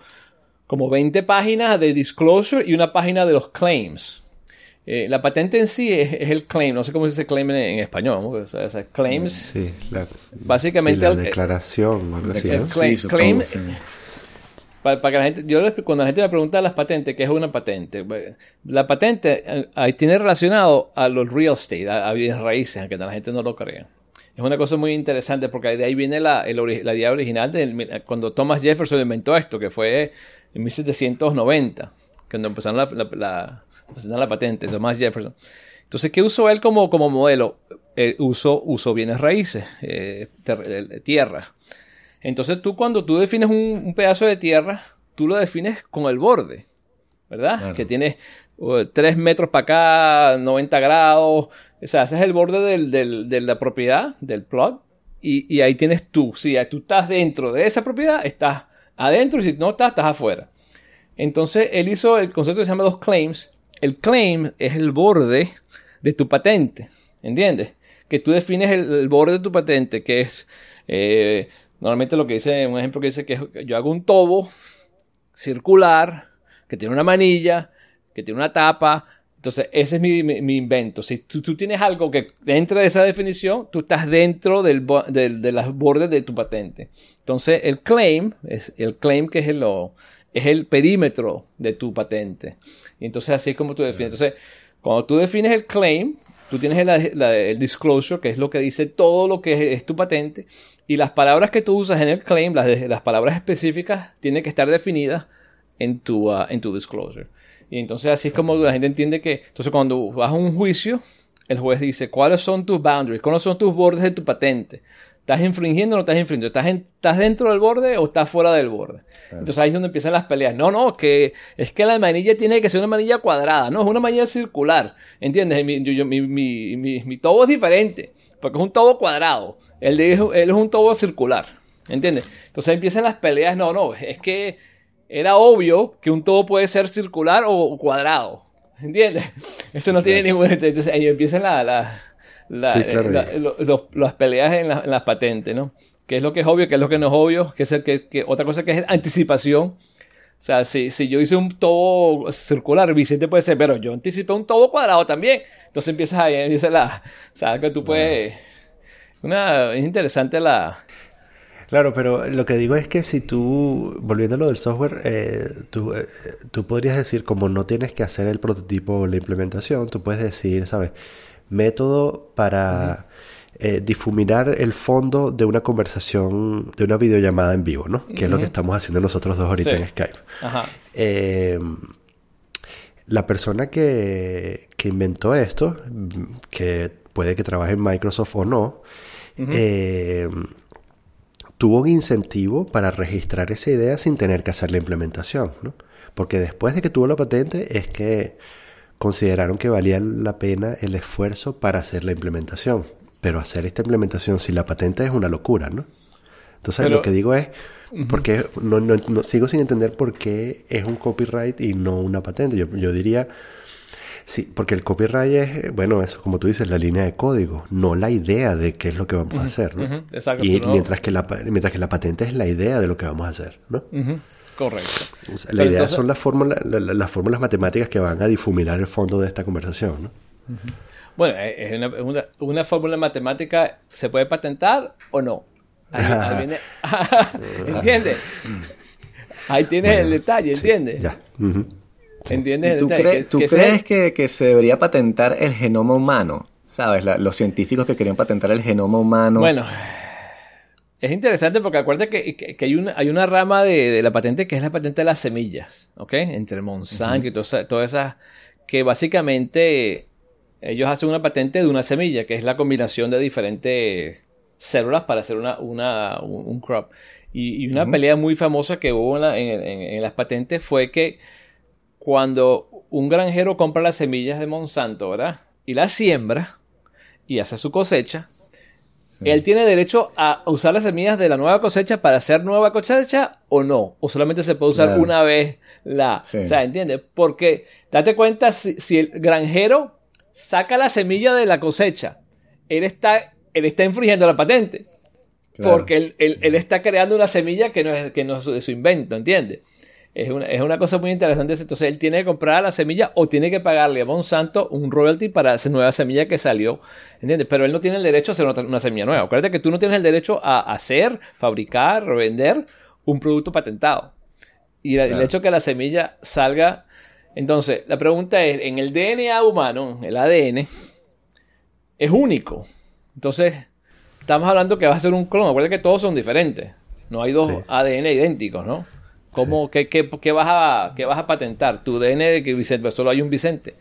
como 20 páginas de disclosure y una página de los claims. Eh, la patente en sí es, el claim, no sé cómo se dice claim en, español, o sea, claims. Sí, la, básicamente. la declaración, algo así. claim, para, que la gente, yo cuando la gente me pregunta las patentes, ¿qué es una patente? La patente eh, ahí tiene relacionado a los real estate, a, bienes raíces, aunque la gente no lo crea. Es una cosa muy interesante porque de ahí viene la, la idea original de cuando Thomas Jefferson inventó esto, que fue en 1790, cuando empezaron la la patente, Thomas Jefferson. Entonces, ¿qué usó él como, como modelo? Eh, usó, bienes raíces, eh, eh, tierra. Entonces, tú cuando tú defines un, pedazo de tierra, tú lo defines con el borde, ¿verdad? Que tiene 3 metros para acá, 90 grados. O sea, ese es el borde de la propiedad, del plot. Y, y, ahí tienes tú. Si tú estás dentro de esa propiedad, estás adentro. Y si no estás, estás afuera. Entonces, él hizo el concepto que se llama los claims, el claim es el borde de tu patente, ¿entiendes? Que tú defines el, borde de tu patente, que es eh, normalmente lo que dice, un ejemplo que dice que yo hago un tobo circular, que tiene una manilla, que tiene una tapa. Entonces, ese es mi, invento. Si tú, tienes algo que entra de esa definición, tú estás dentro del, de las bordes de tu patente. Entonces, el claim, es el claim que es el, es el perímetro de tu patente. Y entonces así es como tú defines. Entonces, cuando tú defines el claim, tú tienes el, disclosure, que es lo que dice todo lo que es, tu patente, y las palabras que tú usas en el claim, las, las palabras específicas, tienen que estar definidas en tu, uh, en tu disclosure. Y entonces así es como la gente entiende que, entonces cuando vas a un juicio, el juez dice, ¿cuáles son tus boundaries? ¿Cuáles son tus bordes de tu patente? ¿Estás infringiendo o no estás infringiendo? ¿Estás, ¿Estás dentro del borde o estás fuera del borde? Entonces ahí es donde empiezan las peleas. No, no, que es que la manilla tiene que ser una manilla cuadrada. No, es una manilla circular. ¿Entiendes? Mi, mi, mi, mi tobo es diferente. Porque es un tobo cuadrado. Él es, él es un tobo circular. ¿Entiendes? Entonces ahí empiezan las peleas. No, no, es que era obvio que un tobo puede ser circular o cuadrado. ¿Entiendes? Eso no tiene ningún... Entonces ahí empiezan la eh, las peleas en, las patentes, ¿no? ¿Qué es lo que es obvio? ¿Qué es lo que no es obvio? ¿Qué es el que, otra cosa que es anticipación? O sea, si, si yo hice un tobo circular, Vicente puede ser, pero yo anticipé un tobo cuadrado también. Entonces empiezas ahí, empieza la. O sea, que tú puedes. Una, es interesante la. Claro, pero lo que digo es que si tú, volviendo a lo del software, eh, tú, eh, tú podrías decir, como no tienes que hacer el prototipo o la implementación, tú puedes decir, ¿sabes? Método para eh, difuminar el fondo de una conversación, de una videollamada en vivo, ¿no? Que es lo que estamos haciendo nosotros dos ahorita en Skype. Em, la persona que, inventó esto, que puede que trabaje en Microsoft o no, em, tuvo un incentivo para registrar esa idea sin tener que hacer la implementación, ¿no? Porque después de que tuvo la patente es que consideraron que valía la pena el esfuerzo para hacer la implementación. Pero hacer esta implementación sin la patente es una locura, ¿no? Entonces lo que digo es, porque no, no, sigo sin entender por qué es un copyright y no una patente. Yo, yo diría, sí, porque el copyright es, bueno, eso como tú dices, la línea de código, no la idea de qué es lo que vamos a hacer, ¿no? Exacto, y mientras, que la, mientras que la patente es la idea de lo que vamos a hacer, ¿no? Correcto. la idea son las fórmulas, las fórmulas matemáticas que van a difuminar el fondo de esta conversación, ¿no? Bueno, es una, una, una fórmula matemática, ¿se puede patentar o no? Ahí, ahí viene, ¿entiendes? Ahí tienes el detalle, ¿entiendes? Ya. ¿Entiendes? ¿Y el tú, detalle? cre- tú que crees que, que se debería patentar el genoma humano? ¿Sabes? La- los científicos que querían patentar el genoma humano. Bueno, es interesante porque acuérdate que, que- que hay, una, hay una rama de, de la patente que es la patente de las semillas, ¿ok? Entre Monsanto y todas esas- que básicamente ellos hacen una patente de una semilla, que es la combinación de diferentes células para hacer una, una- un, un crop. Y, y una pelea muy famosa que hubo en, la- en- en- en las patentes fue que cuando un granjero compra las semillas de Monsanto, ¿verdad? Y las siembra y hace su cosecha, él tiene derecho a usar las semillas de la nueva cosecha para hacer nueva cosecha o no, o solamente se puede usar Claro. una vez la, Sí. o sea, ¿entiendes? Porque date cuenta si, si el granjero saca la semilla de la cosecha, él está, él está infringiendo la patente. Claro. Porque él, él- él está creando una semilla que no es, que no es de su invento, ¿entiendes? Es una, es una cosa muy interesante. Entonces él tiene que comprar la semilla o tiene que pagarle a Monsanto un royalty para esa nueva semilla que salió, ¿entiendes? Pero él no tiene el derecho a hacer una semilla nueva. Acuérdate que tú no tienes el derecho a hacer, fabricar, vender un producto patentado. Y la- el hecho que la semilla salga... Entonces, la pregunta es, en el DNA humano, el ADN, es único. Entonces, estamos hablando que va a ser un clon. Acuérdate que todos son diferentes. No hay dos Sí. ADN idénticos, ¿no? ¿Cómo, qué, qué- qué vas a, qué vas a patentar? Tu DNA de que Vicente, solo hay un Vicente.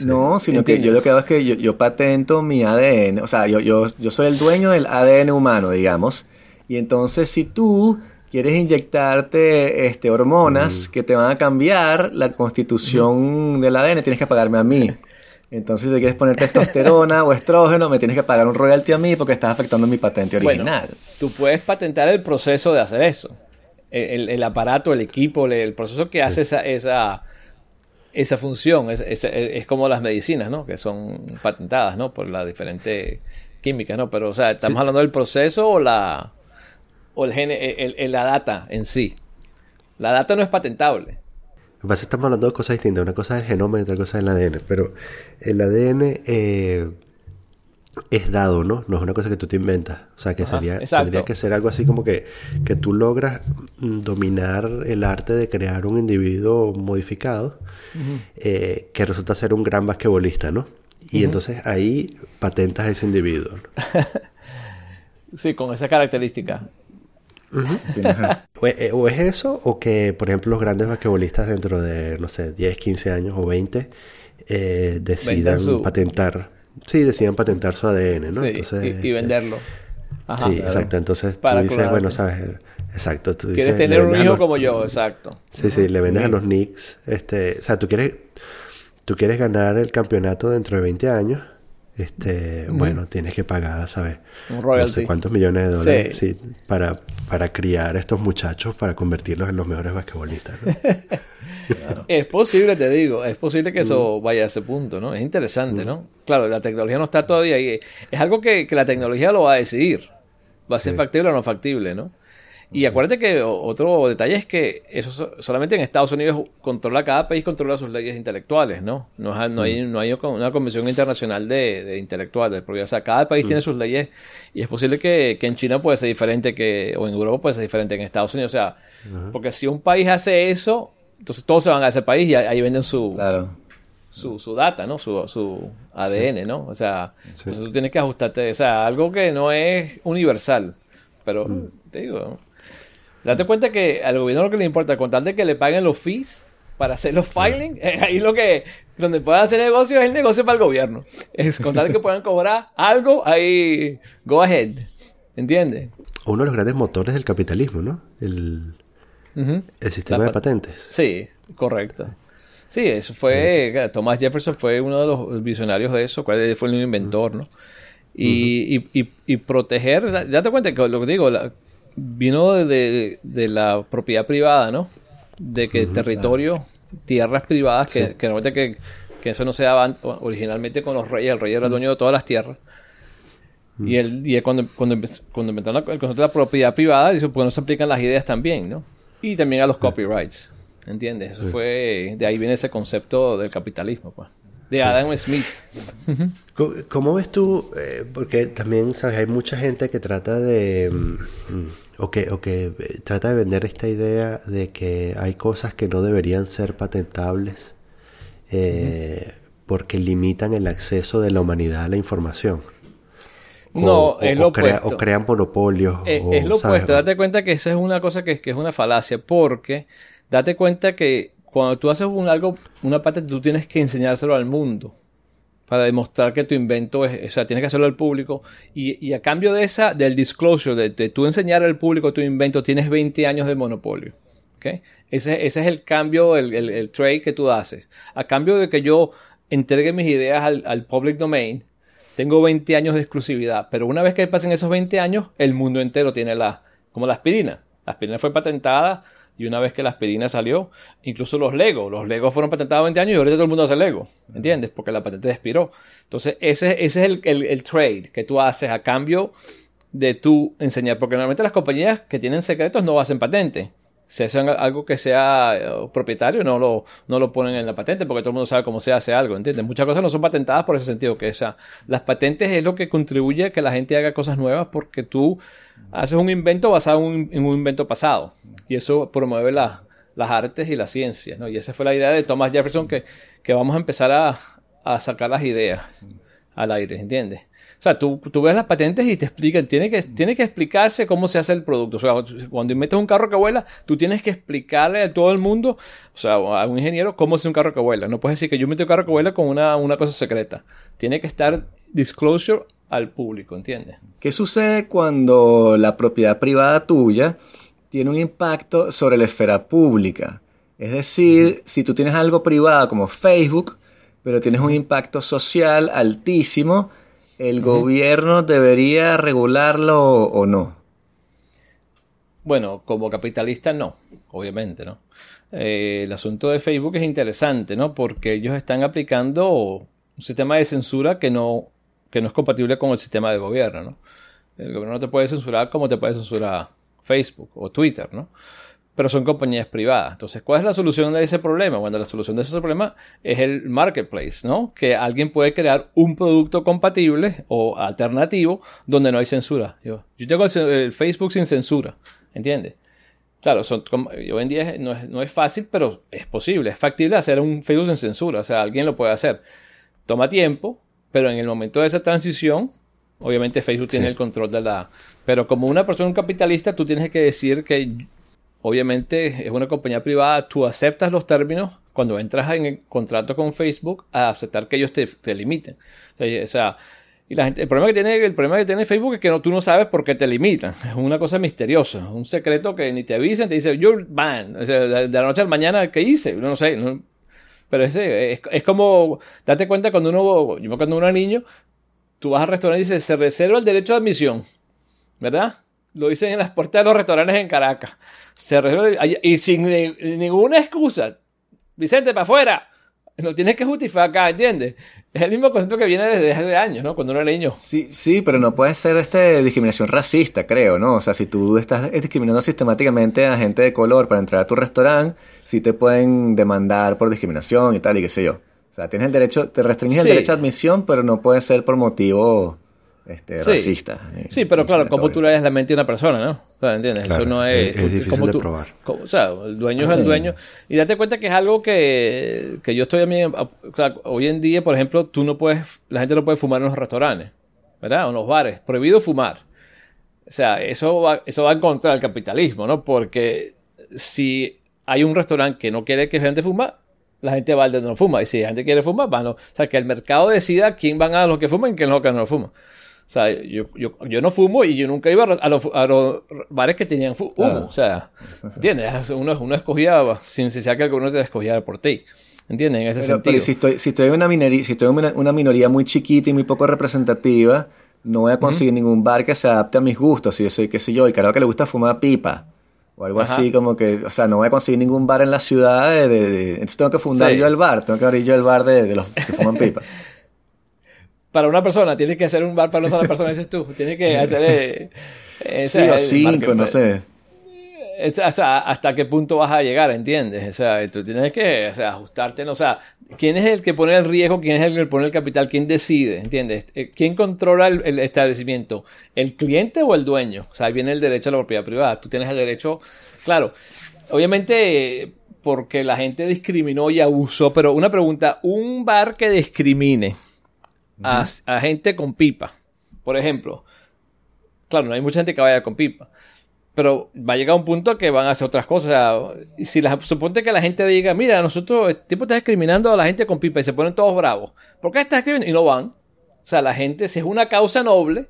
No, sino que yo lo que hago es que yo, yo patento mi ADN, o sea, yo, yo, yo soy el dueño del ADN humano, digamos, y entonces si tú quieres inyectarte este, hormonas que te van a cambiar la constitución del ADN, tienes que pagarme a mí. Entonces si quieres poner testosterona o estrógeno, me tienes que pagar un royalty a mí porque estás afectando mi patente Bueno, original. Tú puedes patentar el proceso de hacer eso. El, aparato, el equipo, el, el proceso que hace esa, esa, esa función. Es, es- es como las medicinas, ¿no? Que son patentadas, ¿no? Por las diferentes químicas, ¿no? Pero, o sea, estamos hablando del proceso o la o el, el- el- la data en sí. La data no es patentable. Lo que pasa es que estamos hablando de cosas distintas. Una cosa es el genoma y otra cosa es el ADN. Pero el ADN eh, es dado, ¿no? No es una cosa que tú te inventas. O sea, que Ajá, sería, exacto. tendría que ser algo así como que, que tú logras mm, dominar el arte de crear un individuo modificado eh, que resulta ser un gran basquetbolista, ¿no? Y entonces ahí patentas a ese individuo. ¿no? Sí, con esa característica. O, eh, o es eso, o que, por ejemplo, los grandes basquetbolistas dentro de, no sé, 10, 15 años o 20, eh, decidan su- patentar, sí, decidan patentar su ADN, ¿no? Sí, Entonces, y, y este, venderlo. Ajá. Sí, exacto. Entonces Para tú dices, clonarte. bueno, sabes, exacto. Tú Quieres dices, tener un hijo los- como yo, exacto. Sí, sí, le vendes Sí. a los Knicks, este, o sea, tú quieres, tú quieres ganar el campeonato dentro de 20 años, este, bueno, tienes que pagar, ¿sabes? No sé cuántos millones de dólares, Sí. sí, para, para criar a estos muchachos, para convertirlos en los mejores basquetbolistas, ¿no? Es posible, te digo, es posible que Mm. eso vaya a ese punto, ¿no? Es interesante, ¿no? Claro, la tecnología no está todavía ahí. Es algo que, que la tecnología lo va a decidir. Va a ser Sí. factible o no factible, ¿no? Y acuérdate que otro detalle es que eso so- solamente en Estados Unidos controla, cada país controla sus leyes intelectuales, ¿no? No, es- no hay, Mm. no hay una convención internacional de, de intelectuales, propiedad. O sea, cada Mm. país tiene sus leyes y es posible que, que en China puede ser diferente que, o en Europa puede ser diferente que en Estados Unidos. O sea, porque si un país hace eso, entonces todos se van a ese país y ahí venden su, Claro. su, su data, ¿no? Su, su ADN, ¿no? O sea, entonces tú tienes que ajustarte, o sea, algo que no es universal, pero te digo, ¿no? Date cuenta que al gobierno lo que le importa, con tal de que le paguen los fees para hacer los filing, eh, ahí lo que, donde puedan hacer negocio es el negocio para el gobierno. Es con tal de que puedan cobrar algo, ahí, go ahead, ¿entiendes? Uno de los grandes motores del capitalismo, ¿no? El, el sistema La de pa- patentes. Sí, correcto. Sí, eso fue, claro, Thomas Jefferson fue uno de los visionarios de eso, fue el inventor, ¿no? Y, y, y, y proteger, da- date cuenta que lo que digo, la- vino de, de- de la propiedad privada, ¿no? De que territorio, tierras privadas, que, que normalmente que, que eso no se daba originalmente con los reyes, el rey era dueño de todas las tierras. Y él, y él cuando, cuando, cuando inventaron el concepto de la propiedad privada, dice, pues no se aplican las ideas también, ¿no? Y también a los copyrights, ¿entiendes? Eso fue, de ahí viene ese concepto del capitalismo, pues. de Adam Smith. ¿Cómo, ves tú? Eh, porque también, ¿sabes? Hay mucha gente que trata de... Mm, o que, o que eh, trata de vender esta idea de que hay cosas que no deberían ser patentables eh, porque limitan el acceso de la humanidad a la información. no, es lo opuesto. o crean monopolios. es lo opuesto. Date cuenta que esa es una cosa que, que es una falacia porque date cuenta que cuando tú haces un algo, una patente, tú tienes que enseñárselo al mundo para demostrar que tu invento es, o sea, tienes que hacerlo al público y, a cambio de esa, del disclosure, de, de, tú enseñar al público tu invento, tienes 20 años de monopolio. ¿okay? Ese, ese, es el cambio, el, el, trade que tú haces. A cambio de que yo entregue mis ideas al, al, public domain, tengo 20 años de exclusividad, pero una vez que pasen esos 20 años, el mundo entero tiene la, como la aspirina. La aspirina fue patentada y una vez que la aspirina salió, incluso los Lego, los Lego fueron patentados 20 años y ahorita todo el mundo hace Lego, ¿entiendes? Porque la patente expiró. Entonces, ese, ese es el, trade que tú haces a cambio de tú enseñar, porque normalmente las compañías que tienen secretos no hacen patente. Si hacen algo que sea eh, propietario, no lo, no lo ponen en la patente porque todo el mundo sabe cómo se hace algo, ¿entiendes? Muchas cosas no son patentadas por ese sentido, que o sea, las patentes es lo que contribuye a que la gente haga cosas nuevas porque tú haces un invento basado en un, invento pasado. Y eso promueve las artes y la ciencia. ¿no? Y esa fue la idea de Thomas Jefferson, que, que vamos a empezar a, a, sacar las ideas al aire, ¿entiendes? O sea, tú, tú, ves las patentes y te explican, tiene que, tiene que explicarse cómo se hace el producto. O sea, cuando inventas un carro que vuela, tú tienes que explicarle a todo el mundo, o sea, a un ingeniero, cómo hace un carro que vuela. No puedes decir que yo invento un carro que vuela con una, una cosa secreta. Tiene que estar disclosure al público, ¿entiendes? ¿Qué sucede cuando la propiedad privada tuya tiene un impacto sobre la esfera pública? Es decir, si tú tienes algo privado como Facebook, pero tienes un impacto social altísimo, ¿el gobierno debería regularlo o no? Bueno, como capitalista no, obviamente, ¿no? Eh, el asunto de Facebook es interesante, ¿no? Porque ellos están aplicando un sistema de censura que no que no es compatible con el sistema de gobierno, ¿no? El gobierno no te puede censurar como te puede censurar Facebook o Twitter, ¿no? Pero son compañías privadas. Entonces, ¿cuál es la solución de ese problema? Bueno, la solución de ese problema es el marketplace, ¿no? Que alguien puede crear un producto compatible o alternativo donde no hay censura. Yo, tengo el, Facebook sin censura, ¿entiendes? Claro, son, hoy en día no es, no es fácil, pero es posible, es factible hacer un Facebook sin censura. O sea, alguien lo puede hacer. Toma tiempo, pero en el momento de esa transición, obviamente Facebook tiene el control de la... Pero como una persona capitalista, tú tienes que decir que obviamente es una compañía privada, tú aceptas los términos cuando entras en el contrato con Facebook a aceptar que ellos te, te limiten. O sea, y la gente, el problema que tiene, el problema que tiene Facebook es que no, tú no sabes por qué te limitan. Es una cosa misteriosa, un secreto que ni te avisan, te dice, you're banned. O sea, de, la noche a la mañana, ¿qué hice? No, sé, no, pero ese, es, como, date cuenta cuando uno, yo cuando uno era niño, tú vas al restaurante y dices, se reserva el derecho de admisión, ¿verdad? Lo dicen en las puertas de los restaurantes en Caracas. Se reserva, y sin ninguna excusa. Vicente, para afuera. No tienes que justificar, ¿entiendes? Es el mismo concepto que viene desde hace años, ¿no? Cuando uno era niño. Sí, sí, pero no puede ser este discriminación racista, creo, ¿no? O sea, si tú estás discriminando sistemáticamente a gente de color para entrar a tu restaurante, sí te pueden demandar por discriminación y tal, y qué sé yo. O sea, tienes el derecho, te restringes el derecho a admisión, pero no puede ser por motivo este, racista. Sí, pero claro, como tú lees la mente de una persona, ¿no? O sea, ¿entiendes? Eso no es... Es, difícil de probar. o sea, el dueño es el dueño. Y date cuenta que es algo que, que yo estoy a mí... O sea, hoy en día, por ejemplo, tú no puedes... La gente no puede fumar en los restaurantes, ¿verdad? O en los bares. Prohibido fumar. O sea, eso va, eso va en contra del capitalismo, ¿no? Porque si hay un restaurante que no quiere que gente fuma, la gente va al de no fuma. Y si la gente quiere fumar, va no. O sea, que el mercado decida quién van a los que fuman y quién los que no fuman. O sea, yo, yo, yo, no fumo y yo nunca iba a los, a los bares que tenían humo. O sea, ¿entiendes? Uno, uno escogía sin necesidad que alguno te escogiera por ti. ¿Entiendes? En ese sentido. Pero si estoy, si estoy en una minoría, si estoy en una, minoría muy chiquita y muy poco representativa, no voy a conseguir ningún bar que se adapte a mis gustos. Si yo soy, qué sé yo, el carajo que le gusta fumar pipa. O algo así como que, o sea, no voy a conseguir ningún bar en la ciudad. De, entonces tengo que fundar yo el bar, tengo que abrir yo el bar de, los que fuman pipa. para una persona, tienes que hacer un bar para una sola persona, dices tú. Tienes que hacer. Eh, sí, o cinco, no sé. Hasta qué punto vas a llegar, ¿entiendes? O sea, tú tienes que ajustarte, o sea, ¿quién es el que pone el riesgo? ¿Quién es el que pone el capital? ¿Quién decide? ¿Entiendes? Eh, ¿Quién controla el, establecimiento? ¿El cliente o el dueño? O sea, ahí viene el derecho a la propiedad privada. Tú tienes el derecho, claro, obviamente porque la gente discriminó y abusó, pero una pregunta, un bar que discrimine a, a gente con pipa, por ejemplo, claro, no hay mucha gente que vaya con pipa pero va a llegar un punto que van a hacer otras cosas. si la, suponte que la gente diga, mira, nosotros, el tipo está discriminando a la gente con pipa y se ponen todos bravos. ¿Por qué está discriminando? Y no van. O sea, la gente, si es una causa noble,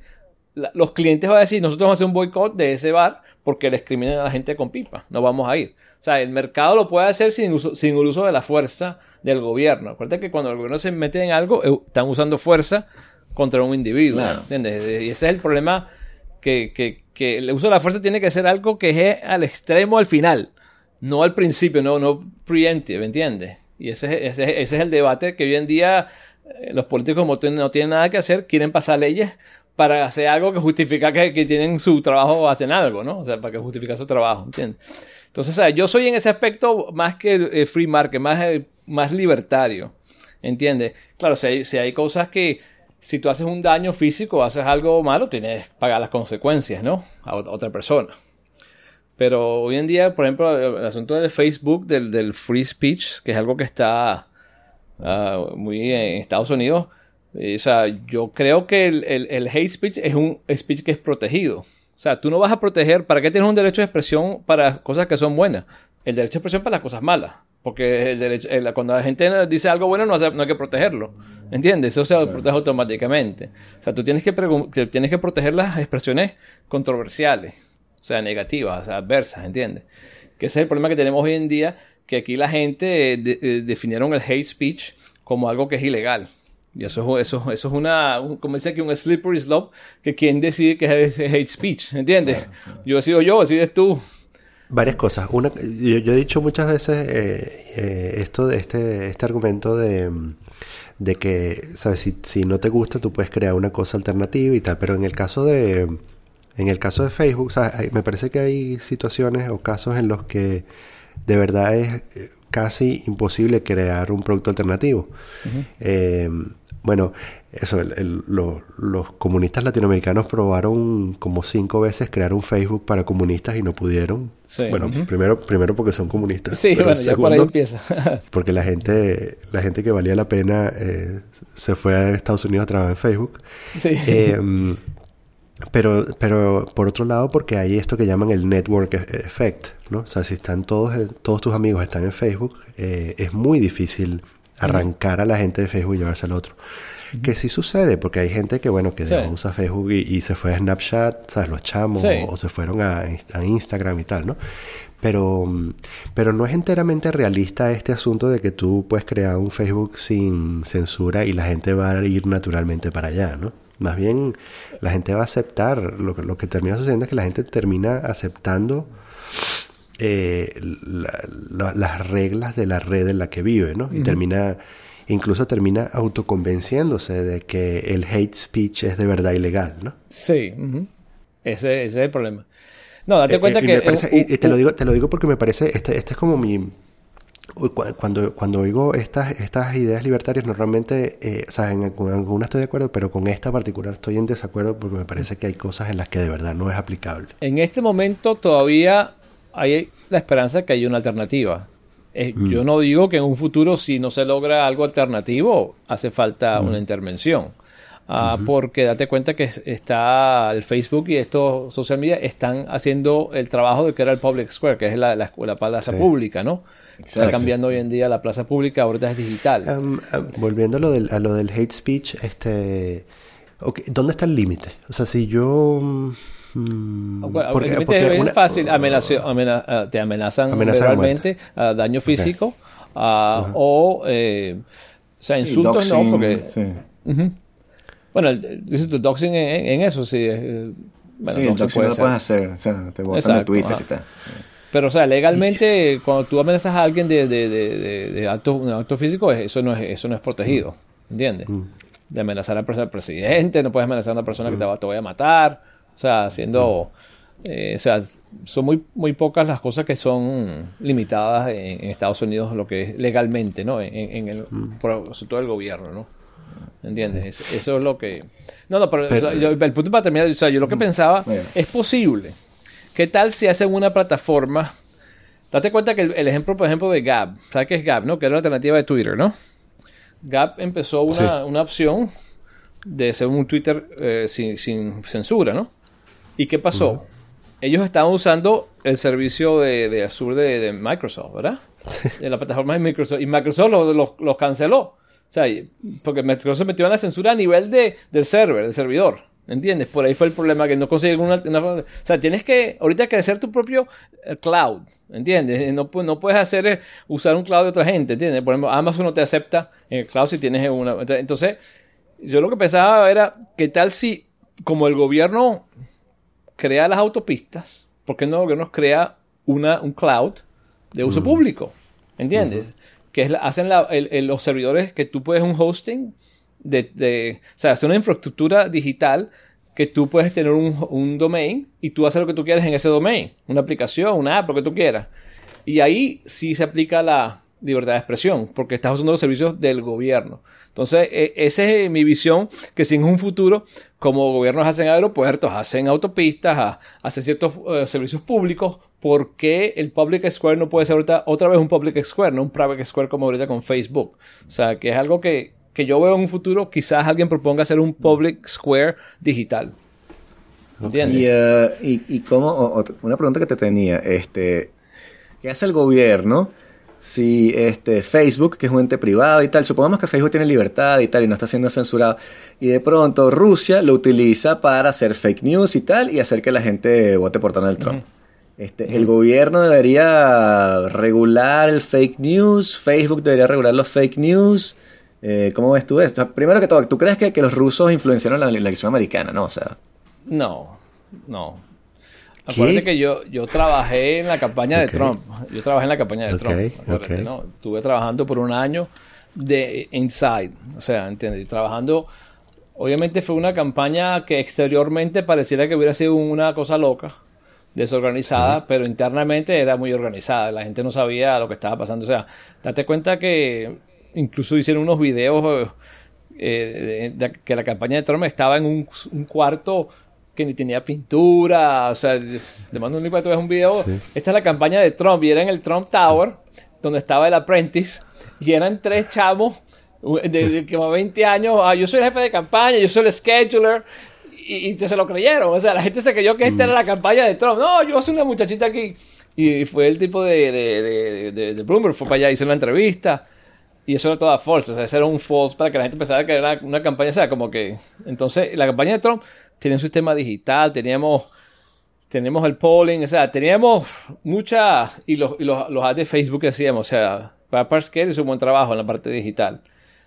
los clientes van a decir, nosotros vamos a hacer un boicot de ese bar porque le discriminan a la gente con pipa. No vamos a ir. O sea, el mercado lo puede hacer sin, sin el uso de la fuerza del gobierno. Acuérdate que cuando el gobierno se mete en algo, están usando fuerza contra un individuo. ¿Entiendes? Y ese es el problema que, que el uso de la fuerza tiene que ser algo que es al extremo al final, no al principio, no, no preemptive, ¿me entiendes? Y ese, ese, es el debate que hoy en día eh, los políticos como no tienen nada que hacer, quieren pasar leyes para hacer algo que justifica que, tienen su trabajo o hacen algo, ¿no? O sea, para que justifique su trabajo, ¿entiendes? Entonces, o yo soy en ese aspecto más que el free market, más, eh, más libertario, ¿entiendes? Claro, si hay cosas que si tú haces un daño físico, haces algo malo, tienes que pagar las consecuencias, ¿no? A otra persona. Pero hoy en día, por ejemplo, el asunto del Facebook, del, free speech, que es algo que está ah, muy en Estados Unidos, o sea, yo creo que el, hate speech es un speech que es protegido. O sea, tú no vas a proteger, ¿para qué tienes un derecho de expresión para cosas que son buenas? El derecho de expresión para las cosas malas. Porque el derecho, cuando la gente dice algo bueno, no, no hay que protegerlo. ¿Entiendes? Eso se protege automáticamente. O sea, tú tienes que, tienes que proteger las expresiones controversiales, o sea, negativas, o sea, adversas, ¿entiendes? Que ese es el problema que tenemos hoy en día, que aquí la gente eh, eh, definieron el hate speech como algo que es ilegal. Y eso, eso, eso es una, como dice aquí, un slippery slope, que quien decide que es hate speech, ¿entiendes? Yo decido yo, decides tú. Varias cosas. Una, yo, he dicho muchas veces eh, esto de este, este argumento de de que, ¿sabes? Si, si no te gusta, tú puedes crear una cosa alternativa y tal. Pero en el caso de, en el caso de Facebook, me parece que hay situaciones o casos en los que de verdad es eh, casi imposible crear un producto alternativo. eh, bueno, eso, los comunistas latinoamericanos probaron como cinco veces crear un Facebook para comunistas y no pudieron. Bueno, primero, primero porque son comunistas. Sí, bueno, ya por ahí empieza. porque la gente, la gente que valía la pena eh, se fue a Estados Unidos a trabajar en Facebook. Sí. Em, pero, pero por otro lado, porque hay esto que llaman el network e-, effect, ¿no? O sea, si están todos, todos tus amigos están en Facebook, eh, es muy difícil arrancar a la gente de Facebook y llevarse al otro. Que sí sucede, porque hay gente que, bueno, que usa Facebook y, se fue a Snapchat, ¿sabes? Los chamos, o, se fueron a, Instagram y tal, ¿no? Pero, pero no es enteramente realista este asunto de que tú puedes crear un Facebook sin censura y la gente va a ir naturalmente para allá, ¿no? Más bien, la gente va a aceptar, lo, lo que termina sucediendo es que la gente termina aceptando eh, las reglas de la red en la que vive, ¿no? Y termina incluso termina autoconvenciéndose de que el hate speech es de verdad ilegal, ¿no? Sí, ese, es el problema. No, date eh, cuenta eh, que... y, te, lo digo, te lo digo porque me parece, este, este es como mi... Cuando, cuando oigo estas, estas ideas libertarias, normalmente, eh, o sea, en algunas estoy de acuerdo, pero con esta particular estoy en desacuerdo porque me parece que hay cosas en las que de verdad no es aplicable. En este momento todavía hay la esperanza de que haya una alternativa. Eh, mm. Yo no digo que en un futuro, si no se logra algo alternativo, hace falta mm. una intervención. Ah, porque date cuenta que está el Facebook y estos social media están haciendo el trabajo de que era el Public Square, que es la, la, plaza pública, ¿no? Está cambiando hoy en día la plaza pública, ahorita es digital. volviendo a lo, del, a lo del hate speech, este, ¿dónde está el límite? O sea, si yo Mm, porque, es fácil, ah, te amenazan verbalmente, a daño físico o, eh, o sea, insultos no, porque... Bueno, el, doxing en, eso sí. Eh, bueno, sí, el doxing no lo puedes hacer, o sea, te botan de Twitter y tal. Pero, o sea, legalmente, cuando tú amenazas a alguien de, de, de, de acto, acto, físico, eso no es, eso no es protegido, ¿entiendes? Mm. De amenazar al presidente, no puedes amenazar a una persona que te, va, te vaya a matar. O sea, haciendo Eh, o sea, son muy, muy pocas las cosas que son limitadas en, Estados Unidos, lo que es legalmente, ¿no? En, el, por, sobre todo el gobierno, ¿no? ¿Entiendes? Eso es lo que... No, no, pero, el punto para terminar, o sea, yo lo que pensaba, es posible. ¿Qué tal si hacen una plataforma? Date cuenta que el, ejemplo, por ejemplo, de Gab, ¿sabes qué es Gab, no? Que es la alternativa de Twitter, ¿no? Gab empezó una, una opción de ser un Twitter eh, sin, sin, censura, ¿no? ¿Y qué pasó? Ellos estaban usando el servicio de, de Azure de, Microsoft, ¿verdad? De la plataforma de Microsoft. Y Microsoft los canceló. O sea, porque Microsoft metió la censura a nivel de, del server, del servidor. ¿Entiendes? Por ahí fue el problema que no consigues una, O sea, tienes que ahorita crecer tu propio eh, cloud. ¿Entiendes? No, no puedes hacer eh, usar un cloud de otra gente. ¿Entiendes? Por ejemplo, Amazon no te acepta en el cloud si tienes una. Entonces, yo lo que pensaba era, ¿qué tal si, como el gobierno crea las autopistas, ¿por qué no el gobierno crea una, un cloud de uso público? ¿Entiendes? Que es, hacen los servidores que tú puedes un hosting de, de, o sea, hacer una infraestructura digital que tú puedes tener un, un, domain y tú haces lo que tú quieres en ese domain, una aplicación, una app, lo que tú quieras. Y ahí sí se aplica la libertad de expresión, porque estás usando los servicios del gobierno. Entonces, e, esa es mi visión, que si en un futuro, como gobiernos hacen aeropuertos, hacen autopistas, hacen ciertos eh, servicios públicos, ¿por qué el Public Square no puede ser ahorita otra vez un Public Square, no un Private Square como ahorita con Facebook? O sea, que es algo que, yo veo en un futuro, quizás alguien proponga hacer un Public Square digital. ¿Entiendes? Y, uh, y, cómo, una pregunta que te tenía, este, ¿qué hace el gobierno? Si este, Facebook, que es un ente privado y tal, supongamos que Facebook tiene libertad y tal y no está siendo censurado, y de pronto Rusia lo utiliza para hacer fake news y tal y hacer que la gente vote por Donald Trump. Este, El gobierno debería regular el fake news, Facebook debería regular los fake news. Eh, ¿Cómo ves tú esto? Primero que todo, ¿tú crees que, que los rusos influenciaron la, la elección americana? No, o sea. No, no. Acuérdate que yo, yo trabajé en la campaña de Trump. Yo trabajé en la campaña de Trump. ¿no? Estuve trabajando por un año de inside. O sea, ¿entiendes? Trabajando. Obviamente fue una campaña que exteriormente pareciera que hubiera sido una cosa loca, desorganizada, pero internamente era muy organizada. La gente no sabía lo que estaba pasando. O sea, date cuenta que incluso hicieron unos videos eh, de, que la campaña de Trump estaba en un, un cuarto que ni tenía pintura, o sea, te mando un link para que tú un video. Esta es la campaña de Trump y era en el Trump Tower, donde estaba el Apprentice, y eran tres chavos de, que 20 años, ah, yo soy el jefe de campaña, yo soy el scheduler, y, se lo creyeron, o sea, la gente se creyó que esta era la campaña de Trump. No, yo soy una muchachita aquí. Y fue el tipo de, de, de, de Bloomberg, fue para allá, hizo una entrevista. Y eso era toda falsa, o sea, eso era un false para que la gente pensara que era una campaña, o sea, como que... Entonces, la campaña de Trump tiene un sistema digital, teníamos, tenemos el polling, o sea, teníamos mucha... Y los, y los, los ads de Facebook que hacíamos, o sea, para Parscale hizo un buen trabajo en la parte digital.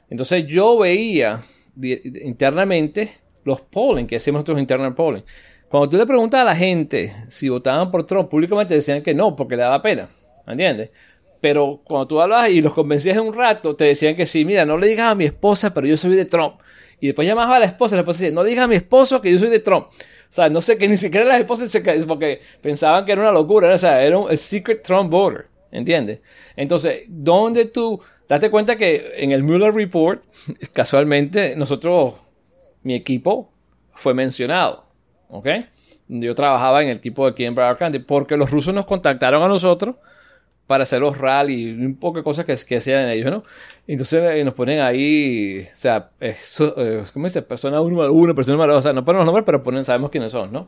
Entonces, yo veía internamente los polling que hacemos nosotros internal polling. Cuando tú le preguntas a la gente si votaban por Trump, públicamente decían que no, porque le daba pena, ¿entiendes? Pero cuando tú hablabas y los convencías en un rato, te decían que sí, mira, no le digas a mi esposa, pero yo soy de Trump. Y después llamabas a la esposa, la esposa decía, no digas a mi esposo que yo soy de Trump. O sea, no sé que ni siquiera las esposas se porque pensaban que era una locura, o sea, era un secret Trump voter, ¿entiendes? Entonces, ¿dónde tú, date cuenta que en el Mueller Report, casualmente, nosotros, mi equipo fue mencionado, ¿ok? Yo trabajaba en el equipo de aquí en Broward County, porque los rusos nos contactaron a nosotros para hacer los rally, un poco de cosas que, que hacían ellos, ¿no? Entonces eh, nos ponen ahí, o sea, eh, ¿cómo dice? Persona número uno, persona número o sea, no ponen los nombres, pero ponen, sabemos quiénes son, ¿no?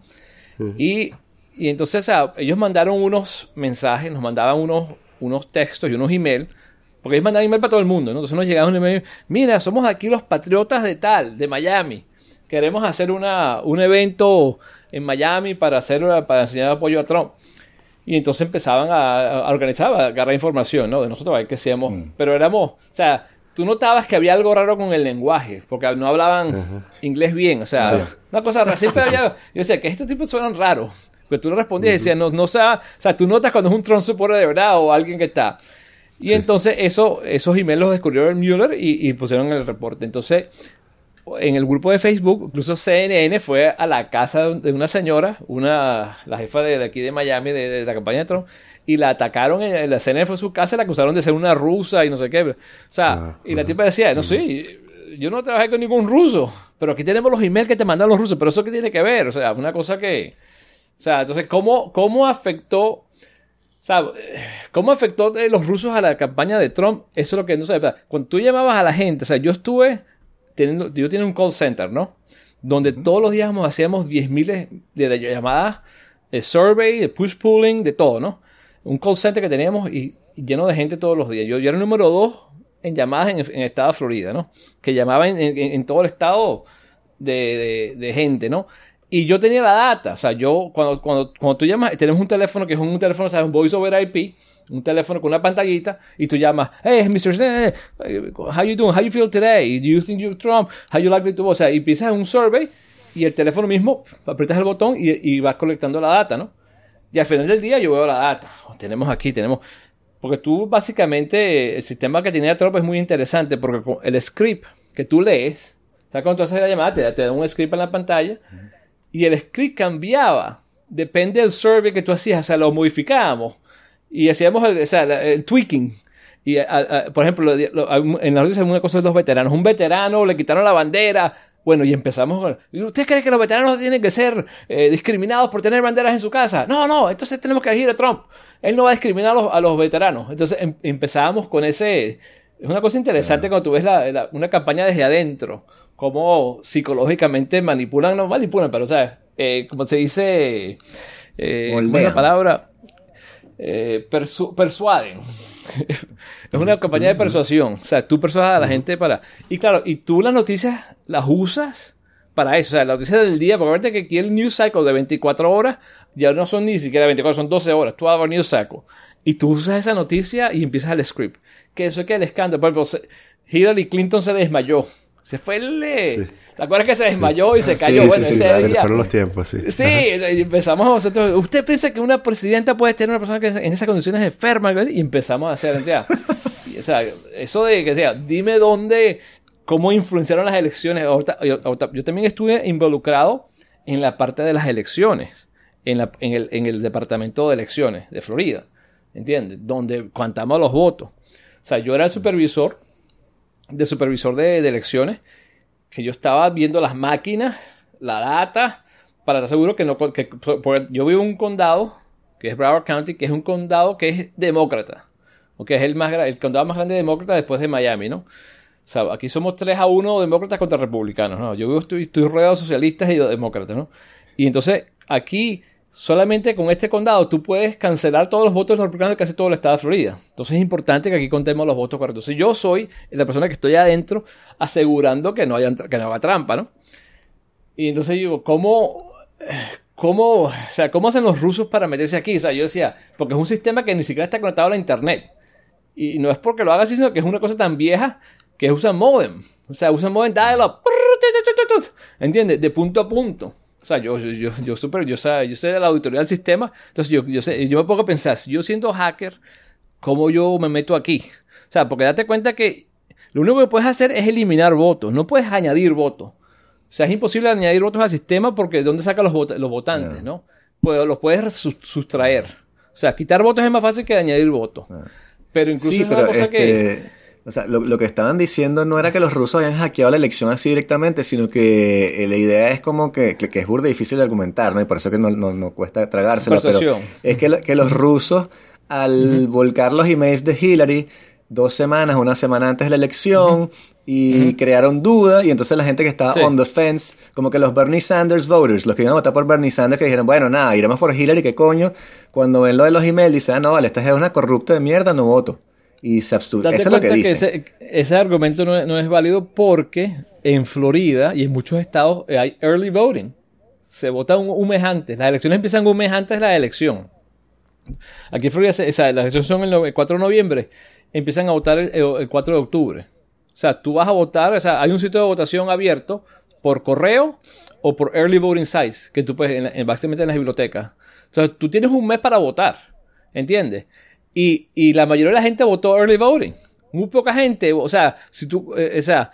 y, y, entonces, o sea, ellos mandaron unos mensajes, nos mandaban unos, unos textos y unos emails, porque ellos mandaban email para todo el mundo, ¿no? Entonces nos llegaba un email, mira, somos aquí los patriotas de tal, de Miami, queremos hacer una, un evento en Miami para hacer, para enseñar apoyo a Trump. Y entonces empezaban a, organizar, a agarrar información, ¿no? De nosotros, a ver qué hacíamos. Mm. Pero éramos, o sea, tú notabas que había algo raro con el lenguaje, porque no hablaban inglés bien, o sea, una cosa rara. Siempre había, yo decía, que estos tipos suenan raros. Pero tú no respondías y decías, no, no o sea, tú notas cuando es un Trump supporter de verdad o alguien que está. Y entonces eso, esos emails los descubrió el Mueller y, y pusieron el reporte. Entonces, en el grupo de Facebook, incluso CNN fue a la casa de una señora, una, la jefa de, aquí de Miami, de, la campaña de Trump, y la atacaron, en, la CNN fue a su casa y la acusaron de ser una rusa y no sé qué. O sea, ah, y la tipa decía, no, sí, yo no trabajé con ningún ruso, pero aquí tenemos los emails que te mandan los rusos, pero eso qué tiene que ver, o sea, una cosa que... O sea, entonces, ¿cómo, cómo afectó ¿Cómo afectó los rusos a la campaña de Trump? Eso es lo que no sé. Cuando tú llamabas a la gente, o sea, yo estuve teniendo, yo tenía un call center, ¿no? Donde todos los días hacíamos 10.000 de, llamadas, de survey, de push pulling, de todo, ¿no? Un call center que teníamos y, lleno de gente todos los días. Yo, era el número dos en llamadas en, el estado de Florida, ¿no? Que llamaba en, todo el estado de, de gente, ¿no? Y yo tenía la data, o sea, yo, cuando, cuando, cuando tú llamas, tenemos un teléfono que es un, teléfono, ¿sabes? Un voice over IP, un teléfono con una pantallita, y tú llamas, hey, Mr. how you doing? How you feel today? Do you think you're Trump? How you like to O sea, y empiezas un survey, y el teléfono mismo, aprietas el botón y, y vas colectando la data, ¿no? Y al final del día yo veo la data. Oh, tenemos aquí, tenemos... Porque tú básicamente, el sistema que tenía Trump es muy interesante, porque el script que tú lees, o sea, cuando tú haces la llamada, te, te da un script en la pantalla, y el script cambiaba. Depende del survey que tú hacías, o sea, lo modificábamos y hacíamos el, o sea, el tweaking. Y, por ejemplo, en la noticia una cosa de los veteranos. Un veterano le quitaron la bandera. Bueno, y empezamos con... ¿Usted cree que los veteranos tienen que ser eh, discriminados por tener banderas en su casa? No, no, entonces tenemos que elegir a Trump. Él no va a discriminar a los, veteranos. Entonces em, empezábamos con ese... Es una cosa interesante cuando tú ves una campaña desde adentro cómo psicológicamente manipulan, no manipulan, pero o sea, eh, como se dice, eh, una palabra, eh, persuaden. es una campaña de persuasión. O sea, tú persuadas a la gente para... Y claro, y tú las noticias las usas para eso. O sea, las noticias del día, porque verte que aquí el news cycle de 24 horas ya no son ni siquiera 24, son 12 horas. Tú hagas news cycle. Y tú usas esa noticia y empiezas el script. Que eso es que el escándalo. Por ejemplo, Hillary Clinton se desmayó. Se fue el... Sí. ¿Te acuerdas que se desmayó y se cayó? Sí, bueno, sí, ese día... fueron los tiempos, sí. Sí, empezamos a hacer ¿Usted piensa que una presidenta puede tener una persona que en esas condiciones enferma? Y empezamos a hacer, o sea, eso de que sea, dime dónde, cómo influenciaron las elecciones. yo también estuve involucrado en la parte de las elecciones, en, la, en, el, en el departamento de elecciones de Florida, ¿entiendes? Donde contamos los votos. O sea, yo era el supervisor de supervisor de, elecciones, que yo estaba viendo las máquinas, la data, para estar seguro que no... Que, yo vivo en un condado, que es Broward County, que es un condado que es demócrata, o que es el, más, el condado más grande demócrata después de Miami, ¿no? O sea, aquí somos 3 a 1 demócratas contra republicanos, ¿no? Yo estoy, estoy rodeado de socialistas y de demócratas, ¿no? Y entonces aquí solamente con este condado tú puedes cancelar todos los votos de los republicanos de casi todo el estado de Florida. Entonces es importante que aquí contemos los votos correctos. Si yo soy la persona que estoy adentro asegurando que no haya, que no haga trampa, ¿no? Y entonces digo, ¿cómo, cómo, o sea, ¿cómo hacen los rusos para meterse aquí? O sea, yo decía, porque es un sistema que ni siquiera está conectado a la internet. Y no es porque lo haga así, sino que es una cosa tan vieja que usa modem. O sea, usa modem dial-up. ¿Entiendes? De punto a punto. O sea, yo, yo, yo, super, yo, sé, yo sé de la auditoría del sistema, entonces yo, yo, sé, yo me pongo a pensar, si yo siendo hacker, ¿cómo yo me meto aquí? O sea, porque date cuenta que lo único que puedes hacer es eliminar votos, no puedes añadir votos. O sea, es imposible añadir votos al sistema porque ¿de dónde sacan los, los votantes, no? Pues los puedes sustraer. O sea, quitar votos es más fácil que añadir votos. Pero incluso sí, pero cosa que este, o sea, lo, que estaban diciendo no era que los rusos habían hackeado la elección así directamente, sino que eh, la idea es como que, que, es burda difícil de argumentar, ¿no? Y por eso que no, no, cuesta tragárselo. Pero es que, que los rusos, al volcar los emails de Hillary dos semanas, una semana antes de la elección, y crearon duda, y entonces la gente que estaba on the fence, como que los Bernie Sanders voters, los que iban a votar por Bernie Sanders, que dijeron, bueno, nada, iremos por Hillary, ¿qué coño? Cuando ven lo de los emails, dicen, ah, no, vale, esta es una corrupta de mierda, no voto y se Eso es lo que dice. ese, argumento no es, válido porque en Florida y en muchos estados hay early voting. Se vota un, mes antes. Las elecciones empiezan un mes antes de la elección. Aquí en Florida, o sea, las elecciones son el 4 de noviembre. Empiezan a votar el, 4 de octubre. O sea, tú vas a votar, o sea, hay un sitio de votación abierto por correo o por early voting sites, que tú puedes, en, básicamente en las bibliotecas. Entonces, tú tienes un mes para votar, ¿entiendes? Y, la mayoría de la gente votó early voting. Muy poca gente, o sea, si tú, eh, o sea,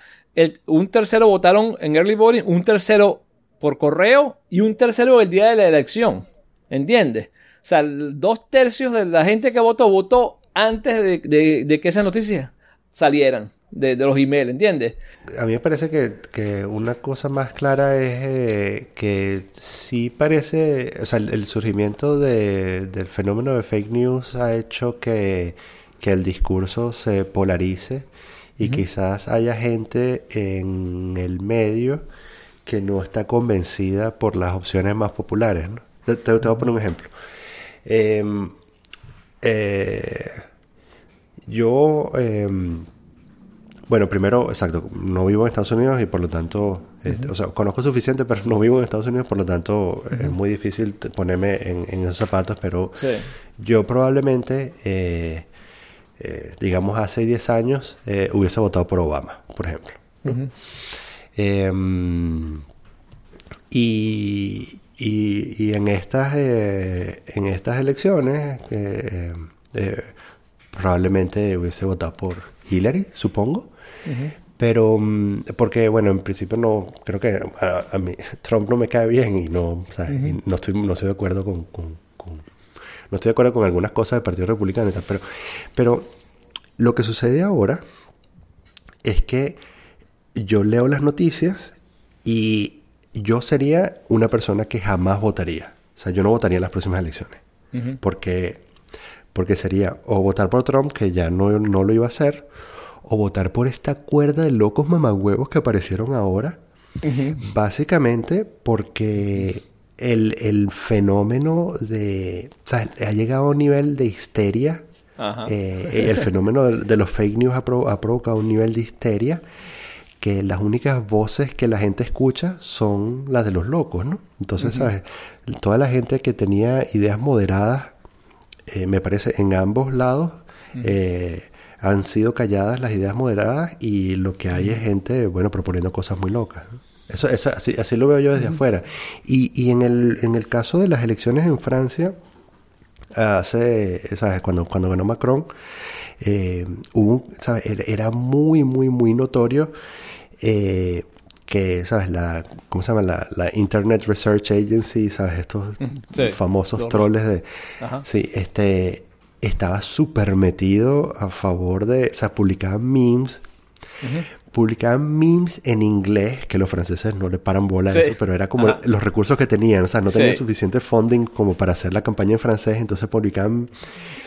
un tercero votaron en early voting, un tercero por correo y un tercero el día de la elección. ¿Entiendes? O sea, dos tercios de la gente que votó votó antes de, que esas noticias salieran de, los emails, ¿entiendes? A mí me parece que, una cosa más clara es eh, que sí parece, o sea, el, surgimiento del fenómeno de fake news ha hecho que, el discurso se polarice y quizás haya gente en el medio que no está convencida por las opciones más populares. ¿no? Te, voy a poner un ejemplo. Em, eh, yo, em, bueno, primero, exacto, no vivo en Estados Unidos y por lo tanto, este, o sea, conozco suficiente, pero no vivo en Estados Unidos, por lo tanto es muy difícil ponerme en, esos zapatos, pero yo probablemente, eh, eh, digamos, hace 10 años hubiese votado por Obama, por ejemplo. Em, y, y, en, estas, eh, en estas elecciones eh, eh, probablemente hubiese votado por Hillary, supongo. Pero, mm, porque, bueno, en principio no, creo que a, mí Trump no me cae bien y no, no, estoy, no estoy de acuerdo con, no estoy de acuerdo con algunas cosas del Partido Republicano y tal, pero, pero lo que sucede ahora es que yo leo las noticias y yo sería una persona que jamás votaría. O sea, yo no votaría en las próximas elecciones. Porque porque sería o votar por Trump, que ya no, no, lo iba a hacer, o votar por esta cuerda de locos mamagüevos que aparecieron ahora. Básicamente porque el, fenómeno de... O sea, ha llegado a un nivel de histeria. Eh, el fenómeno de, los fake news ha, ha provocado un nivel de histeria que las únicas voces que la gente escucha son las de los locos, ¿no? Entonces, ¿sabes? Toda la gente que tenía ideas moderadas, eh, me parece, en ambos lados, eh, han sido calladas las ideas moderadas y lo que hay es gente, bueno, proponiendo cosas muy locas. Eso, así, así, lo veo yo desde afuera. Y, y en, el, en el caso de las elecciones en Francia, hace, ¿sabes? Cuando, cuando ganó Macron, eh, hubo, ¿sabes? Era muy, muy, muy notorio eh, que, ¿sabes? La, ¿Cómo se llama? La, Internet Research Agency, ¿sabes? Estos famosos troles de... Sí, este... Estaba súper metido a favor de... O sea, publicaban memes. Publicaban memes en inglés, que los franceses no le paran bola a eso, pero era como los recursos que tenían. O sea, no tenían suficiente funding como para hacer la campaña en francés, entonces publicaban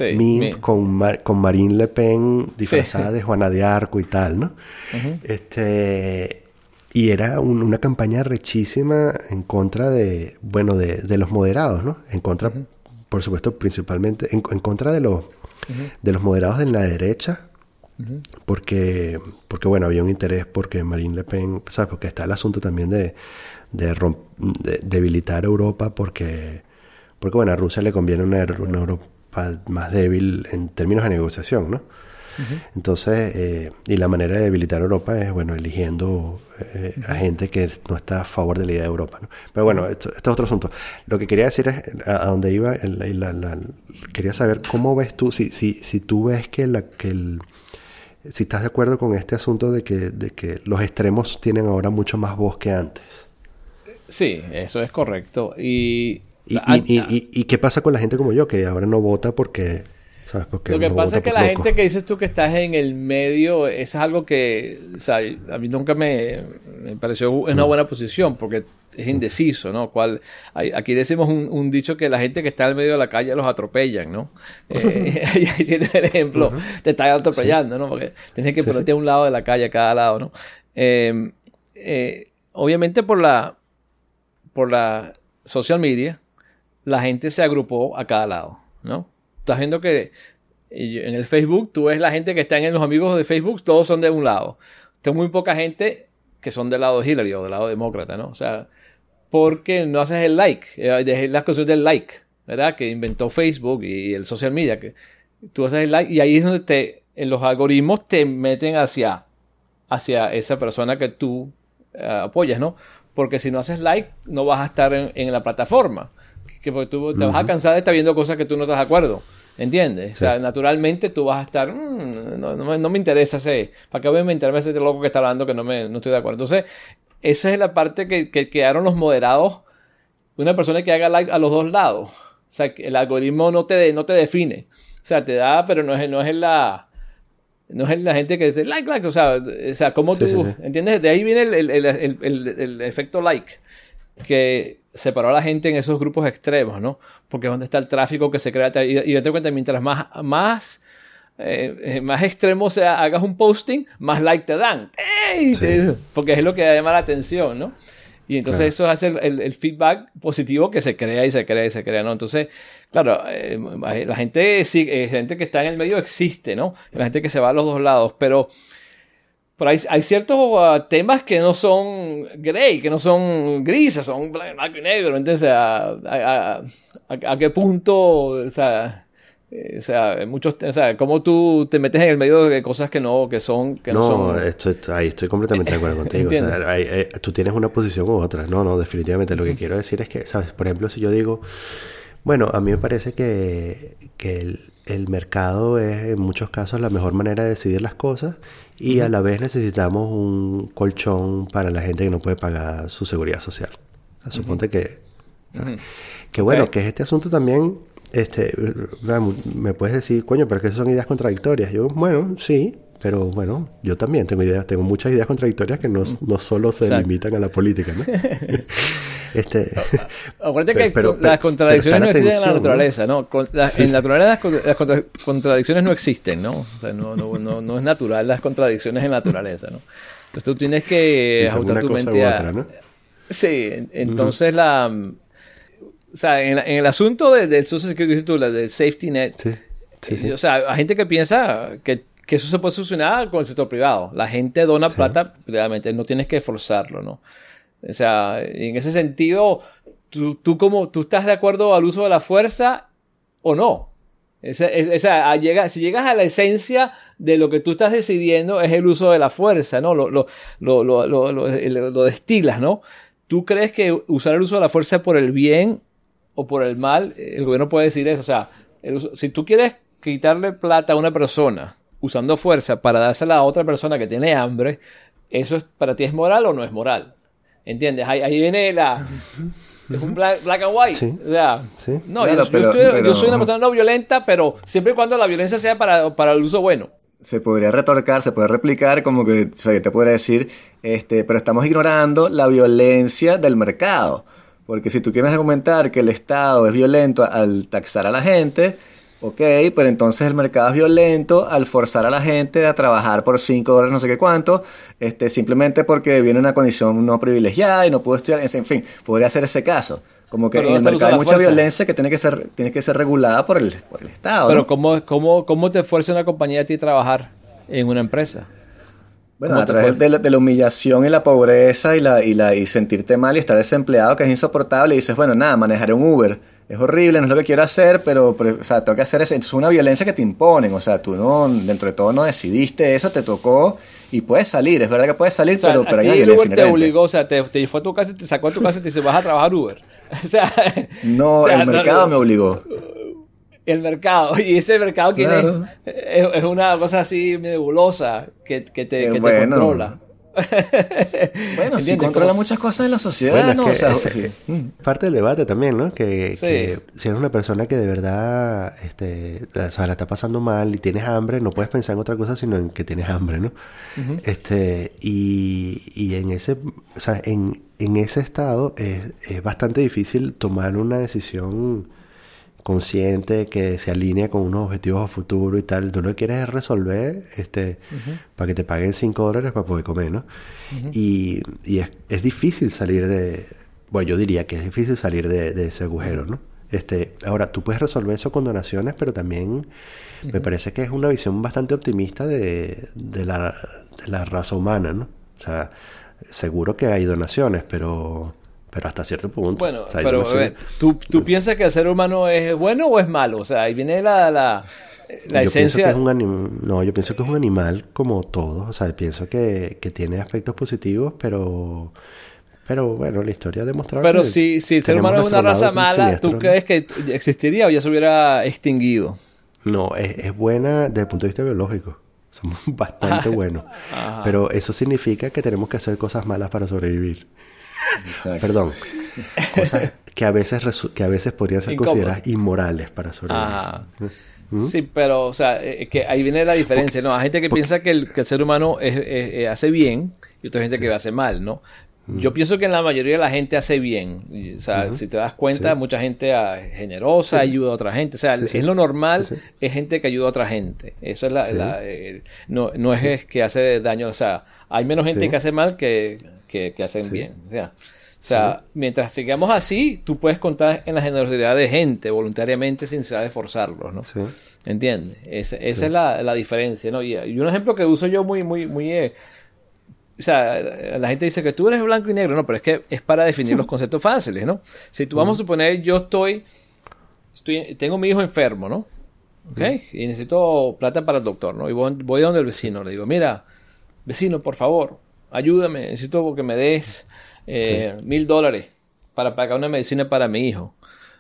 memes con, con Marine Le Pen disfrazada de Juana de Arco y tal, ¿no? Este... Y era una campaña rechísima en contra de, bueno, de, los moderados, ¿no? En contra, por supuesto, principalmente, en, contra de los, de los moderados en la derecha, porque, porque, bueno, había un interés porque Marine Le Pen, ¿sabes? Porque está el asunto también de, de, debilitar Europa porque, porque, bueno, a Rusia le conviene una, Europa más débil en términos de negociación, ¿no? Entonces, eh, y la manera de debilitar Europa es, bueno, eligiendo eh, a gente que no está a favor de la idea de Europa. ¿no? Pero bueno, esto, es otro asunto. Lo que quería decir es, a, dónde iba, quería saber cómo ves tú, si, si, si tú ves que, la, que el si estás de acuerdo con este asunto de que, de que los extremos tienen ahora mucho más voz que antes. Sí, eso es correcto. Y, y, qué pasa con la gente como yo, que ahora no vota porque... Lo que pasa es que la gente que dices tú que estás en el medio, es algo que o sea, a mí nunca me, me pareció una mm. buena posición, porque es indeciso, ¿no? Cual, aquí decimos un, dicho que la gente que está en medio de la calle los atropellan, ¿no? Eh, ahí tienes el ejemplo, te están atropellando, ¿no? Porque tienes que ponerte a un lado de la calle, a cada lado, ¿no? Em, eh, obviamente por la, por la social media, la gente se agrupó a cada lado, ¿no? Estás viendo que en el Facebook, tú ves la gente que está en los amigos de Facebook, todos son de un lado. Tengo muy poca gente que son del lado de Hillary o del lado demócrata, ¿no? O sea, porque no haces el like, eh, las cosas del like, ¿verdad? Que inventó Facebook y el social media, que tú haces el like y ahí es donde te, en los algoritmos te meten hacia, hacia esa persona que tú eh, apoyas, ¿no? Porque si no haces like, no vas a estar en, la plataforma. Que porque tú te vas a cansar de estar viendo cosas que tú no estás de acuerdo. ¿Entiendes? O sea, naturalmente tú vas a estar, "Mm, no, no me- no me interesa ese, ¿para qué voy a inventarme ese loco que está hablando que no, me, no estoy de acuerdo? Entonces, esa es la parte que, que quedaron los moderados, una persona que haga like a los dos lados. O sea, que el algoritmo no te, de- no te define. O sea, te da, pero no es, no es la... No es la gente que dice like, like, o sea, o sea como tú, Sí, sí, sí. ¿entiendes? De ahí viene el- el- el- el efecto like que separó a la gente en esos grupos extremos, ¿no? Porque es donde está el tráfico que se crea. Y, y date cuenta, mientras más, más, eh, eh, más extremo sea, hagas un posting, más like te dan. ¡Ey! Sí. Te- porque es lo que llama la atención, ¿no? Y entonces Claro. eso hace el, el- feedback positivo que se crea y se crea y se crea, ¿no? Entonces, claro, eh, la gente, sí, eh, gente que está en el medio existe, ¿no? La gente que se va a los dos lados, pero... Pero hay, hay ciertos ah, temas que no son gray, que no son grises, son bla- blanco y negro. Entonces, a, a- a- a- qué punto, o sea, eh, o sea, muchos, o sea, cómo tú te metes en el medio de cosas que no, que son, que no, No, son. esto- ahí estoy completamente de acuerdo contigo. O sea, hay- hay- tú tienes una posición u otra. No, no, definitivamente. Lo que quiero decir es que, ¿sabes? Por ejemplo, si yo digo, bueno, a mí me parece que, que el, el mercado es en muchos casos la mejor manera de decidir las cosas y a la vez necesitamos un colchón para la gente que no puede pagar su seguridad social. Suponte que, que bueno, que este asunto también, este, me puedes decir, coño, pero que son ideas contradictorias. Yo, bueno, sí, pero bueno, yo también tengo ideas, tengo muchas ideas contradictorias que no, no solo se Exacto. limitan a la política, ¿no? este, Acuérdate Pero- que pero- las contradicciones no existen en la ¿no? naturaleza, ¿no? La- Sí, en la naturaleza las, con- las contra- contradicciones no existen, ¿no? O sea, no, no, no, no es natural las contradicciones en la naturaleza, ¿no? Entonces tú tienes que ajustar tu mente a... otra, ¿no? Sí, en- entonces la... O sea, en, en el asunto de- del Social Security, dices tú, la del safety net, Sí, sí, eh, sí. O sea, hay gente que piensa que, que eso se puede solucionar con el sector privado. La gente dona plata privadamente, no tienes que forzarlo, ¿no? O sea, en ese sentido, tú, tú, como, tú estás de acuerdo al uso de la fuerza o no. Esa, es- esa- a si llegas a la esencia de lo que tú estás decidiendo es el uso de la fuerza, ¿no? Lo, lo, lo, lo, lo, lo- el- lo destilas, ¿no? ¿Tú crees que usar el uso de la fuerza por el bien o por el mal, el gobierno puede decir eso? O sea, el si tú quieres quitarle plata a una persona usando fuerza para dársela a otra persona que tiene hambre, ¿eso es, para ti es moral o no es moral? ¿Entiendes? Ahí, ahí viene la... Es un black, black and white. Sí. O sea, Sí. no, Claro, yo, yo pero- estoy- yo pero- soy una persona no violenta, pero siempre y cuando la violencia sea para, para el uso bueno. se podría retorcar, se puede replicar, como que, o sea, yo te podría decir, este, pero estamos ignorando la violencia del mercado. Porque si tú quieres argumentar que el Estado es violento al taxar a la gente, ok, pero entonces el mercado es violento al forzar a la gente a trabajar por 5 dólares, no sé qué cuánto, este, simplemente porque viene una condición no privilegiada y no pudo estudiar, en fin, podría ser ese caso. Como que Pero en el ¿dónde está el uso mercado hay mucha fuerza? violencia que tiene que ser, tiene que ser regulada por el, por el Estado. Pero ¿no? ¿cómo, cómo, ¿cómo te fuerza una compañía a ti a trabajar en una empresa? Bueno, ¿Cómo a través de la, de la humillación y la pobreza y, la, y, la, y sentirte mal y estar desempleado, que es insoportable, y dices, bueno, nada, manejaré un Uber. Es horrible, no es lo que quiero hacer, pero, pero, o sea, tengo que hacer eso. Es una violencia que te imponen, o sea, tú no, dentro de todo no decidiste eso, te tocó y puedes salir, es verdad que puedes salir, O sea, pero, hay una el violencia Uber te obligó, o sea, te, te fue a tu casa y te sacó a tu casa y te dice, vas a trabajar Uber. O sea, No, o sea, el mercado no, me obligó. El mercado. Y ese mercado que Claro. es, es, es una cosa así nebulosa que, que te, Eh, que te bueno. controla. Bueno, sí controla muchas cosas de la sociedad, Bueno, es ¿no? que O sea, ese- sí. Parte del debate también, ¿no? Que, Sí. que si eres una persona que de verdad este, o sea, la está pasando mal y tienes hambre, no puedes pensar en otra cosa sino en que tienes hambre, ¿no? este, y, y en ese, o sea, en, en ese estado es, es bastante difícil tomar una decisión consciente que se alinea con unos objetivos a futuro y tal. Tú lo que quieres es resolver este, para que te paguen 5 dólares para poder comer, ¿no? Y, y es, es difícil salir de... Bueno, yo diría que es difícil salir de, de ese agujero, ¿no? Este, ahora, tú puedes resolver eso con donaciones, pero también me parece que es una visión bastante optimista de, de la, de la raza humana, ¿no? O sea, seguro que hay donaciones, pero, pero hasta cierto punto. Bueno, O sea, hay pero a donaciones- ver, ¿tú, ¿tú piensas que el ser humano es bueno o es malo? O sea, ahí viene la, la, la yo pienso que esencia. es un anim- no, yo pienso que es un animal como todos, o sea, pienso que, que tiene aspectos positivos, pero pero bueno, la historia ha demostrado Pero que si, si el ser humano es una raza mala, ¿tú ¿no? crees que existiría o ya se hubiera extinguido? No, es, es buena desde el punto de vista biológico. Somos bastante buenos. Pero eso significa que tenemos que hacer cosas malas para sobrevivir. Exacto. Perdón. Cosas que a veces, que a veces podrían ser consideradas inmorales para sobrevivir. Ajá. Sí, pero, o sea, eh, que ahí viene la diferencia, ¿no? Hay gente que piensa que el, que el ser humano es- eh, hace bien y otra gente que hace mal, ¿no? Yo pienso que la mayoría de la gente hace bien. Y, o sea, si te das cuenta, Sí. mucha gente ah, es generosa, ayuda a otra gente. O sea, Sí, sí. es lo normal, Sí, sí. es gente que ayuda a otra gente. Eso es la... Sí. la, eh, no, no es que hace daño, o sea, hay menos gente Sí. que hace mal que, que, que hacen Sí. bien. O sea, o sea, mientras sigamos así, tú puedes contar en la generosidad de gente voluntariamente sin necesidad de forzarlos, ¿no? Sí. ¿Entiendes? Esa, esa es la, la diferencia, ¿no? Y, y un ejemplo que uso yo muy, muy, muy... eh, o sea, la gente dice que tú eres blanco y negro, no, pero es que es para definir los conceptos fáciles, ¿no? Si tú vamos a suponer, yo estoy, estoy tengo mi hijo enfermo, ¿no? ¿Ok? Y necesito plata para el doctor, ¿no? Y voy, voy donde el vecino, le digo, mira, vecino, por favor, ayúdame, necesito que me des eh, mil dólares para pagar una medicina para mi hijo.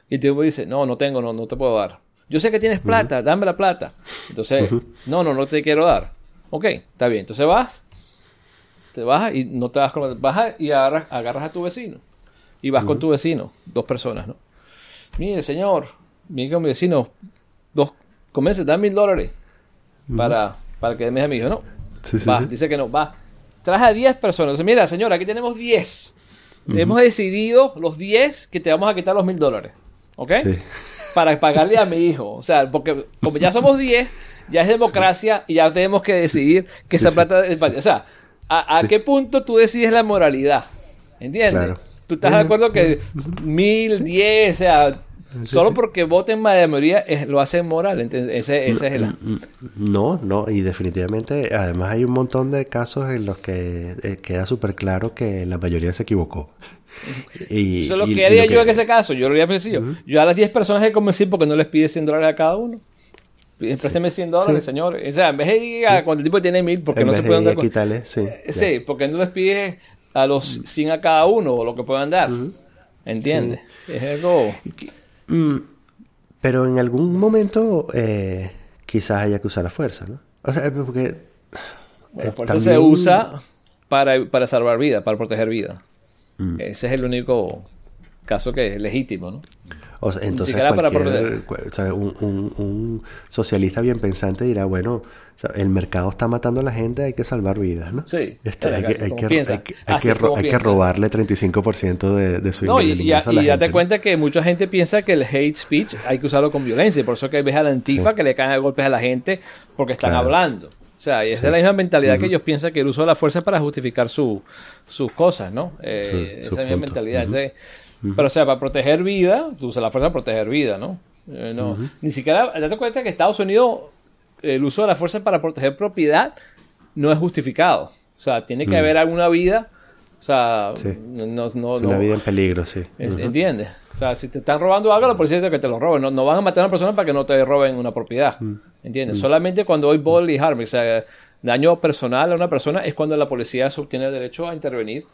Y el tipo dice, no, no tengo, no, no te puedo dar. Yo sé que tienes plata, dame la plata. Entonces, no, no, no te quiero dar. Ok, está bien. Entonces vas, te bajas y no te vas con bajas y agarras, agarras a tu vecino. Y vas con tu vecino, dos personas, ¿no? Mire, señor, mire con mi vecino, dos, comienza, da mil dólares para, para que me a mi hijo, ¿no? Sí, sí, va, sí. dice que no, va. Traje a 10 personas. Mira, señor, aquí tenemos 10. Hemos decidido los 10 que te vamos a quitar los mil dólares. ¿Ok? Sí. Para pagarle a mi hijo. O sea, porque como ya somos 10, ya es democracia y ya tenemos que decidir que esa sí. plata para- O sea, ¿a, a qué punto tú decides la moralidad? ¿Entiendes? Claro. ¿Tú estás de acuerdo que mil, diez, o sea, solo sí. porque voten mayoría es- lo hacen moral? Ese, ese es el... No, no, y definitivamente, además hay un montón de casos en los que eh, queda súper claro que la mayoría se equivocó. Y, Eso es lo y- que haría yo en ese caso. Yo lo haría sencillo. Yo a las 10 personas que convencí porque no les pide 100 dólares a cada uno. Pide- Présteme 100 dólares, Sí. señor. O sea, en vez de ir a cuando el tipo tiene 1000, porque en no vez se de pueden dar. quitarle, sí. ya. Sí, porque no les pides a los 100 a cada uno o lo que puedan dar. ¿Entiendes? Es algo. Mm, pero en algún momento eh, quizás haya que usar la fuerza, ¿no? O sea, porque... La eh, fuerza se usa para, para salvar vida, para proteger vida. Mm. Ese es el único caso que es legítimo, ¿no? O sea, entonces para o sea, un, un- un socialista bien pensante dirá, bueno, sea, el mercado está matando a la gente, hay que salvar vidas, ¿no? Sí, Este, hay, que, hay, que, piensa. hay que- hay Así que ro- como hay que piensa. robarle 35% de, de su No, y, y, ingreso a la y date gente, ¿no? cuenta que mucha gente piensa que el hate speech hay que usarlo con violencia. Por eso que ves a la antifa Sí. que le caen a golpes a la gente porque están Claro. hablando. O sea, y esa es la misma mentalidad que ellos piensan que el uso de la fuerza es para justificar su, sus cosas, ¿no? Eh, Su- esa su es la misma mentalidad. Entonces, Pero, o sea, para proteger vida, tú usas la fuerza para proteger vida, ¿no? Eh, no. Ni siquiera, date cuenta que Estados Unidos, el uso de la fuerza para proteger propiedad no es justificado. O sea, tiene que haber alguna vida. O sea, Sí. no, no, no, una vida en peligro, sí. es- Ujú. ¿Entiendes? O sea, si te están robando algo, la policía dice que te lo roben. No, no van a matar a una persona para que no te roben una propiedad. Mm. ¿Entiendes? Solamente cuando hay bodily harm, o sea, daño personal a una persona, es cuando la policía sub- tiene el derecho a intervenir.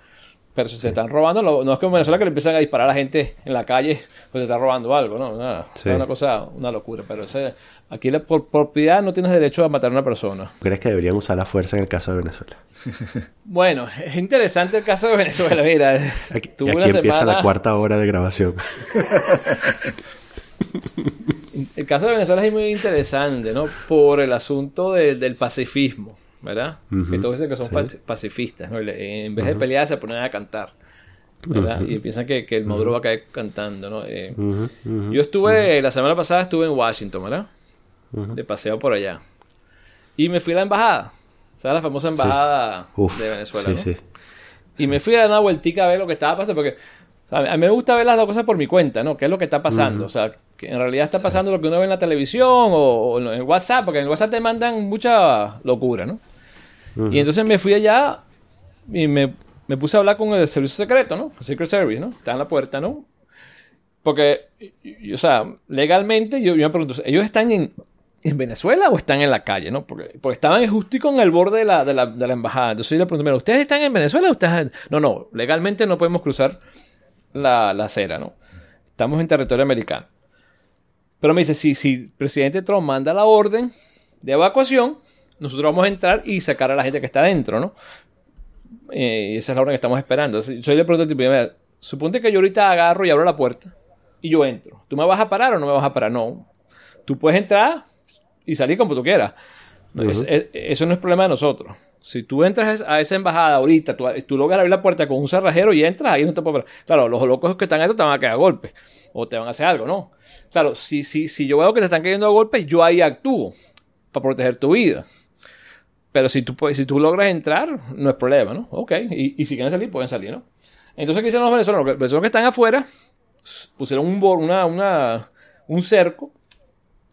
Pero si te están robando, lo- no es como en Venezuela que le empiezan a disparar a la gente en la calle, pues te está robando algo, ¿no? Nada. Sí. Es una cosa, una locura. Pero o sea, aquí la, por propiedad no tienes derecho a matar a una persona. ¿Crees que deberían usar la fuerza en el caso de Venezuela? Bueno, es interesante el caso de Venezuela. Mira, Aquí, empieza semana- la cuarta hora de grabación. El caso de Venezuela es muy interesante, ¿no? Por el asunto de- del pacifismo, ¿verdad? Que todos dicen que son pa- pacifistas, ¿no? En vez de pelear se ponen a cantar, ¿verdad? Y piensan que, que el Maduro va a caer cantando, ¿no? Eh. Yo estuve, la semana pasada estuve en Washington, ¿verdad? De paseo por allá. Y me fui a la embajada, ¿sabes? La famosa embajada Uf, de Venezuela, sí, ¿no? sí. Y me fui a dar una vueltica a ver lo que estaba pasando, porque o sea, a mí me gusta ver las dos cosas por mi cuenta, ¿no? ¿Qué es lo que está pasando? O sea, que en realidad está pasando lo que uno ve en la televisión o, o en el WhatsApp, porque en el WhatsApp te mandan mucha locura, ¿no? Y entonces me fui allá y me, me puse a hablar con el servicio secreto, ¿no? El Secret Service, ¿no? Está en la puerta, ¿no? Porque, y- y, o sea, legalmente yo, yo me pregunto, ¿ellos están en, en Venezuela o están en la calle, no? Porque, porque estaban justico en el borde de la, de la, de la embajada. Entonces yo le pregunto, mira, ¿ustedes están en Venezuela ustedes...? No, no, legalmente no podemos cruzar la, la acera, ¿no? Estamos en territorio americano. Pero me dice, si, si el presidente Trump manda la orden de evacuación, nosotros vamos a entrar y sacar a la gente que está adentro, ¿no? Eh, esa es la orden que estamos esperando. Soy le pregunto al tipo, mira, suponte que yo ahorita agarro y abro la puerta y yo entro. ¿Tú me vas a parar o no me vas a parar? No. Tú puedes entrar y salir como tú quieras. eso no es problema de nosotros. Si tú entras a esa embajada ahorita, tú, logras abrir la puerta con un cerrajero y entras, ahí no te puedo Claro, los locos que están ahí te van a caer a golpes o te van a hacer algo, ¿no? Claro, si, si, si yo veo que te están cayendo a golpes, yo ahí actúo para proteger tu vida. Pero si tú, si tú logras entrar, no es problema, ¿no? Ok, y, si quieren salir, pueden salir, ¿no? Entonces, ¿qué hicieron los venezolanos? Los venezolanos que están afuera pusieron un, una, una, un cerco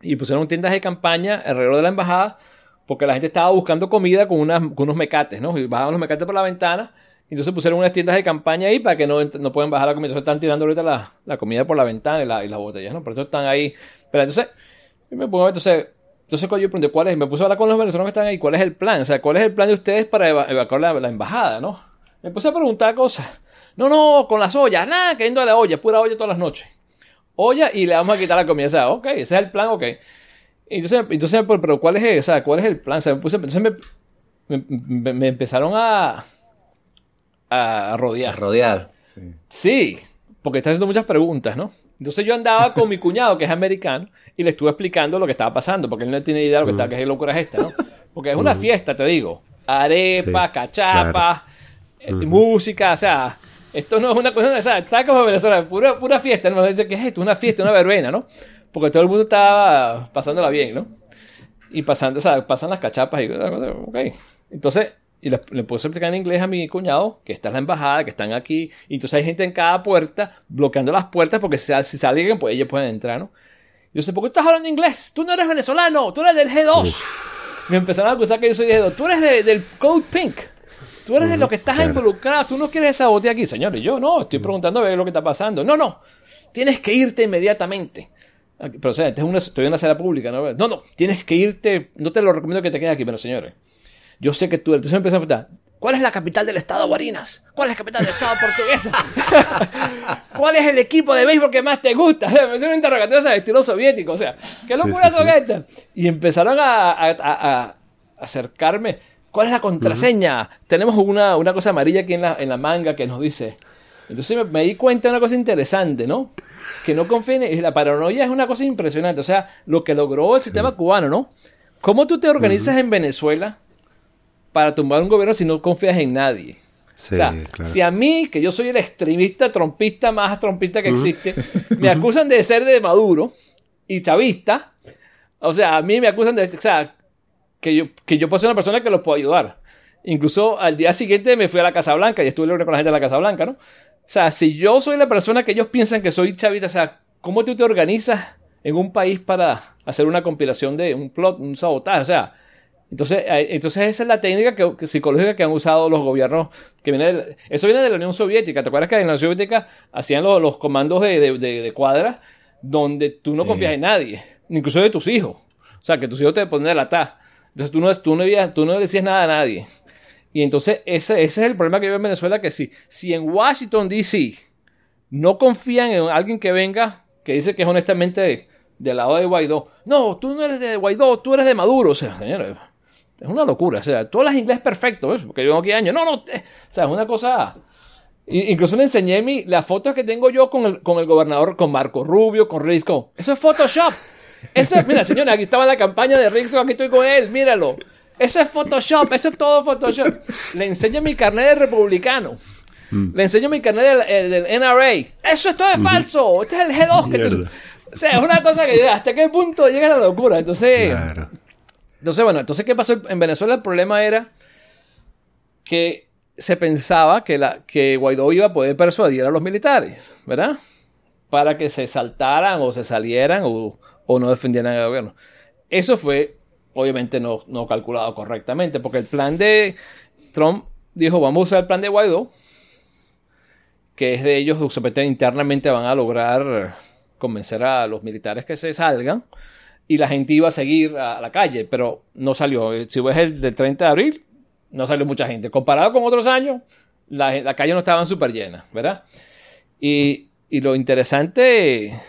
y pusieron tiendas de campaña alrededor de la embajada porque la gente estaba buscando comida con, unas, con unos mecates, ¿no? Y bajaban los mecates por la ventana y entonces pusieron unas tiendas de campaña ahí para que no, no puedan bajar la comida. Entonces están tirando ahorita la, la comida por la ventana y, la, y las botellas, ¿no? Por eso están ahí. Pero entonces, me pongo entonces entonces yo pregunté, ¿cuál es? Me puse a hablar con los venezolanos que están ahí, ¿cuál es el plan? O sea, ¿cuál es el plan de ustedes para evacuar la, embajada, no? Me puse a preguntar cosas. No, no, con las ollas, nada, cayendo a la olla, pura olla todas las noches. Olla y le vamos a quitar la comida. O sea, ok, ese es el plan, ok. Entonces, entonces pero ¿cuál es, o sea, ¿cuál es el plan? O sea, me puse, entonces me, me, empezaron a, a rodear. A rodear, sí. Sí, porque está haciendo muchas preguntas, ¿no? Entonces yo andaba con mi cuñado, que es americano, y le estuve explicando lo que estaba pasando, porque él no tiene idea de lo que está, que es locura es esta, ¿no? Porque es una fiesta, te digo. Arepa, cachapa, eh, música, o sea, esto no es una cosa, o sea, está como Venezuela, pura, pura fiesta, ¿no? ¿Qué es esto? Una fiesta, una verbena, ¿no? Porque todo el mundo estaba pasándola bien, ¿no? Y pasando, o sea, pasan las cachapas y, ok. Entonces, y le, le puse explicar en inglés a mi cuñado que está en la embajada, que están aquí. Y entonces hay gente en cada puerta bloqueando las puertas porque si, si sale alguien, pues ellos pueden entrar, ¿no? Y yo sé, ¿por qué estás hablando inglés? Tú no eres venezolano, tú eres del G2. Me empezaron a acusar que yo soy del G2. Tú eres del Code Pink. Tú eres de lo que estás involucrado. Tú no quieres esa botella aquí, señor. Y yo no, estoy preguntando a ver lo que está pasando. No, no. Tienes que irte inmediatamente. Pero, o sea, estoy en una sala pública, ¿no? No, no, tienes que irte. No te lo recomiendo que te quedes aquí, pero señores. Yo sé que tú, entonces empecé a preguntar, ¿cuál es la capital del estado Guarinas? ¿Cuál es la capital del estado portuguesa? ¿Cuál es el equipo de béisbol que más te gusta? me hicieron un interrogatorio de estilo soviético, o sea, ¿qué locura son estas? Y empezaron a, acercarme. ¿Cuál es la contraseña? Tenemos una, una, cosa amarilla aquí en la, en la manga que nos dice. Entonces me, di cuenta de una cosa interesante, ¿no? Que no confíen, en la paranoia es una cosa impresionante. O sea, lo que logró el sistema cubano, ¿no? ¿Cómo tú te organizas en Venezuela para tumbar un gobierno si no confías en nadie. o sea, si a mí, que yo soy el extremista trompista más trompista que existe, me acusan de ser de Maduro y chavista, o sea, a mí me acusan de, o sea, que yo, que yo puedo ser una persona que los puedo ayudar. Incluso al día siguiente me fui a la Casa Blanca y estuve con la gente de la Casa Blanca, ¿no? O sea, si yo soy la persona que ellos piensan que soy chavista, o sea, ¿cómo tú te organizas en un país para hacer una compilación de un plot, un sabotaje? O sea, entonces, eh, entonces esa es la técnica que, psicológica que han usado los gobiernos. Que viene eso viene de la Unión Soviética. ¿Te acuerdas que en la Unión Soviética hacían los, comandos de, de, cuadra donde tú no confías en nadie, incluso de tus hijos? O sea, que tus hijos te ponen la ta. Entonces tú no, tú, tú no le decías nada a nadie. Y entonces ese, es el problema que veo en Venezuela, que si, si en Washington, D.C. no confían en alguien que venga, que dice que es honestamente del lado de Guaidó, no, tú no eres de Guaidó, tú eres de Maduro. O sea, señores, es una locura. O sea, tú hablas inglés perfecto, ¿ves? Porque yo aquí años. No, no. o sea, es una cosa. Incluso le enseñé mi, las fotos que tengo yo con el, con el gobernador, con Marco Rubio, con Risco. Eso es Photoshop. Eso es, mira, señora, aquí estaba la campaña de Risco, aquí estoy con él, míralo. Eso es Photoshop, eso es todo Photoshop. Le enseño mi carnet de republicano. Mm. Le enseño mi carnet del, NRA. Eso es todo es falso. Este es el G2. Que o sea, es una cosa que hasta qué punto llega la locura. Entonces, claro. Entonces, bueno, entonces, ¿qué pasó en Venezuela? El problema era que se pensaba que, la, que Guaidó iba a poder persuadir a los militares, ¿verdad? Para que se saltaran o se salieran o, no defendieran al gobierno. Eso fue, obviamente, no, no calculado correctamente, porque el plan de Trump dijo, vamos a usar el plan de Guaidó, que es de ellos, internamente van a lograr convencer a los militares que se salgan y la gente iba a seguir a la calle, pero no salió. Si ves el del 30 de abril, no salió mucha gente. Comparado con otros años, la, la calle no estaban súper llenas, ¿verdad? Y, y, lo interesante,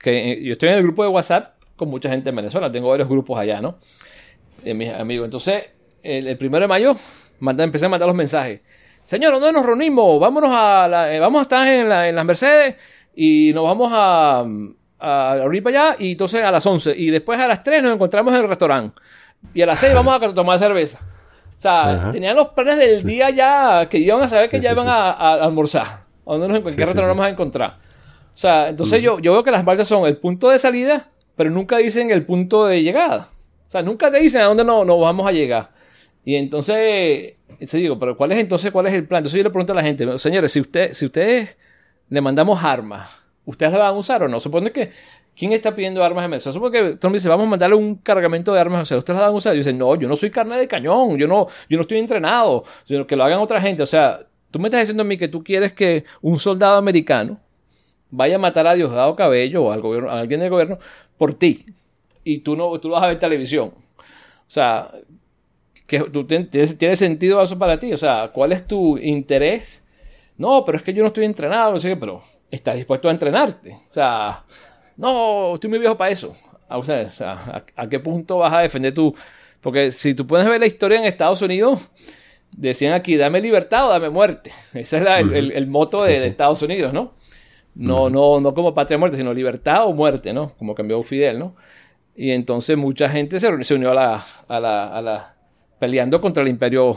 que eh, yo estoy en el grupo de WhatsApp con mucha gente en Venezuela, tengo varios grupos allá, ¿no? De mis amigos. Entonces, el, primero de mayo, empecé a mandar los mensajes. Señor, ¿dónde nos reunimos? Vámonos a la, eh, vamos a estar en, en las Mercedes y nos vamos a, a, a allá y entonces a las 11 y después a las 3 nos encontramos en el restaurante y a las 6 vamos a tomar cerveza. O sea, tenían los planes del día ya que iban a saber que ya iban a, almorzar. ¿A dónde nos, ¿En qué restaurante vamos a encontrar? O sea, entonces yo, yo veo que las marcas son el punto de salida, pero nunca dicen el punto de llegada. O sea, nunca te dicen a dónde nos no vamos a llegar. Y entonces, se digo, pero ¿cuál es entonces cuál es el plan? Entonces yo le pregunto a la gente, señores, si, usted, si ustedes le mandamos armas, ¿ustedes las van a usar o no? Supone que, ¿quién está pidiendo armas en Venezuela? Supone que Trump dice, vamos a mandarle un cargamento de armas a ¿ustedes las van a usar? Y dicen, no, yo no soy carne de cañón, yo no, yo no estoy entrenado, sino que lo hagan otra gente. O sea, tú me estás diciendo a mí que tú quieres que un soldado americano vaya a matar a Diosdado Cabello o al gobierno, a alguien del gobierno por ti. Y tú no, tú lo vas a ver televisión. O sea, que tú tienes, ¿tiene sentido eso para ti? O sea, ¿cuál es tu interés? No, pero es que yo no estoy entrenado, no sé qué, pero estás dispuesto a entrenarte. O sea, no, estoy muy viejo para eso. Ah, o sea, ¿a, qué punto vas a defender tú? Porque si tú puedes ver la historia en Estados Unidos, decían aquí, dame libertad o dame muerte. Ese es el, el, moto de, Estados Unidos, ¿no? No, no, no como patria muerte, sino libertad o muerte, ¿no? Como cambió Fidel, ¿no? Y entononió mucha gente se, se unió a la, a la, a la, peleando contra el imperio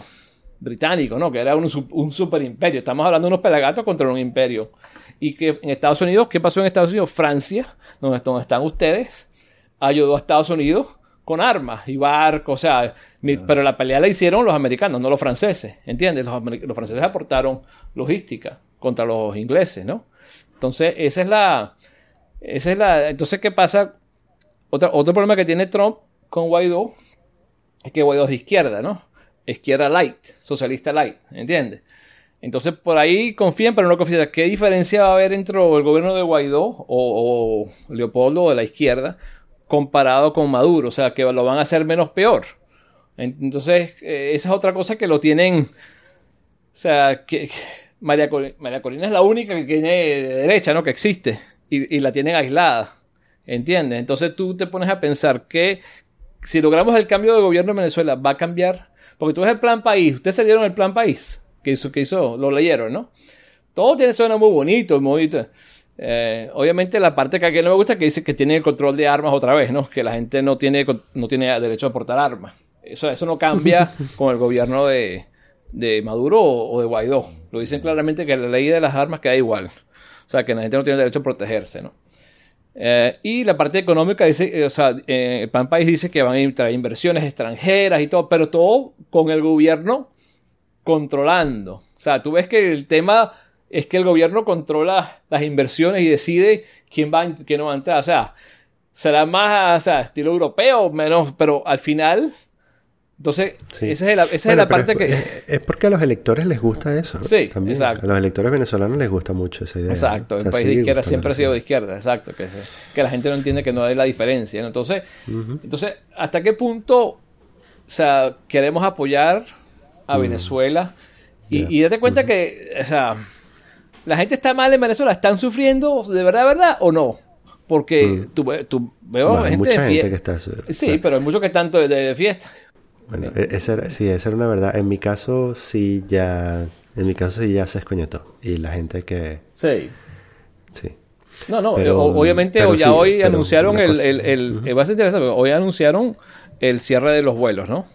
británico, ¿no? Que era un, un super imperio. Estamos hablando de unos pelagatos contra un imperio. Y que en Estados Unidos, ¿qué pasó en Estados Unidos? Francia, donde, están ustedes, ayudó a Estados Unidos con armas y barcos, o sea, pero la pelea la hicieron los americanos, no los franceses, ¿entiendes? Los, los franceses aportaron logística contra los ingleses, ¿no? Entonces, esa es la. Esa es la. Entonces, ¿qué pasa? Otro, problema que tiene Trump con Guaidó es que Guaidó es de izquierda, ¿no? Izquierda light, socialista light, ¿entiendes? Entonces, por ahí confían, pero no confían. ¿Qué diferencia va a haber entre el gobierno de Guaidó o, Leopoldo de la izquierda comparado con Maduro? O sea, que lo van a hacer menos peor. Entonces, eh, esa es otra cosa que lo tienen. O sea, que María, Corina, es la única que tiene derecha, ¿no? Que existe y, la tienen aislada. ¿Entiendes? Entonces tú te pones a pensar que si logramos el cambio de gobierno en Venezuela, va a cambiar. Porque tú ves el plan país. Ustedes se dieron el plan país que hizo, que hizo, lo leyeron, ¿no? Todo tiene suena muy bonito, muy eh, obviamente la parte que a no me gusta que dice que tiene el control de armas otra vez, ¿no? Que la gente no tiene, no tiene derecho a portar armas. Eso, eso no cambia con el gobierno de, de Maduro o, de Guaidó. Lo dicen claramente que la ley de las armas queda igual. O sea, que la gente no tiene derecho a protegerse, ¿no? Eh, y la parte económica dice, eh, o sea, eh, el Pan País dice que van a entrar inversiones extranjeras y todo, pero todo con el gobierno controlando. O sea, tú ves que el tema es que el gobierno controla las inversiones y decide quién va, quién no va a entrar. O sea, será más, o sea, estilo europeo, menos, pero al final entonces, esa es la, esa es la parte que... Es, porque a los electores les gusta eso. Sí, exacto. A los electores venezolanos les gusta mucho esa idea. Exacto, el país de izquierda siempre ha sido de izquierda, exacto. Que, que la gente no entiende que no hay la diferencia. Entonces, entonces, ¿hasta qué punto o sea, queremos apoyar a Venezuela? Y, date cuenta que, o sea, la gente está mal en Venezuela, ¿están sufriendo de verdad, verdad o no? Porque tú, tú veo gente, mucha gente que está... Sí, pero hay muchos que están de fiesta. Bueno, e-, esa sí, esa era una verdad. En mi caso, sí ya. En mi caso, sí ya se escoñetó. Y la gente que. Sí. Sí. No, no, eh, obviamente ya hoy anunciaron el, el, el, Va a ser interesante, hoy anunciaron el cierre de los vuelos, ¿no?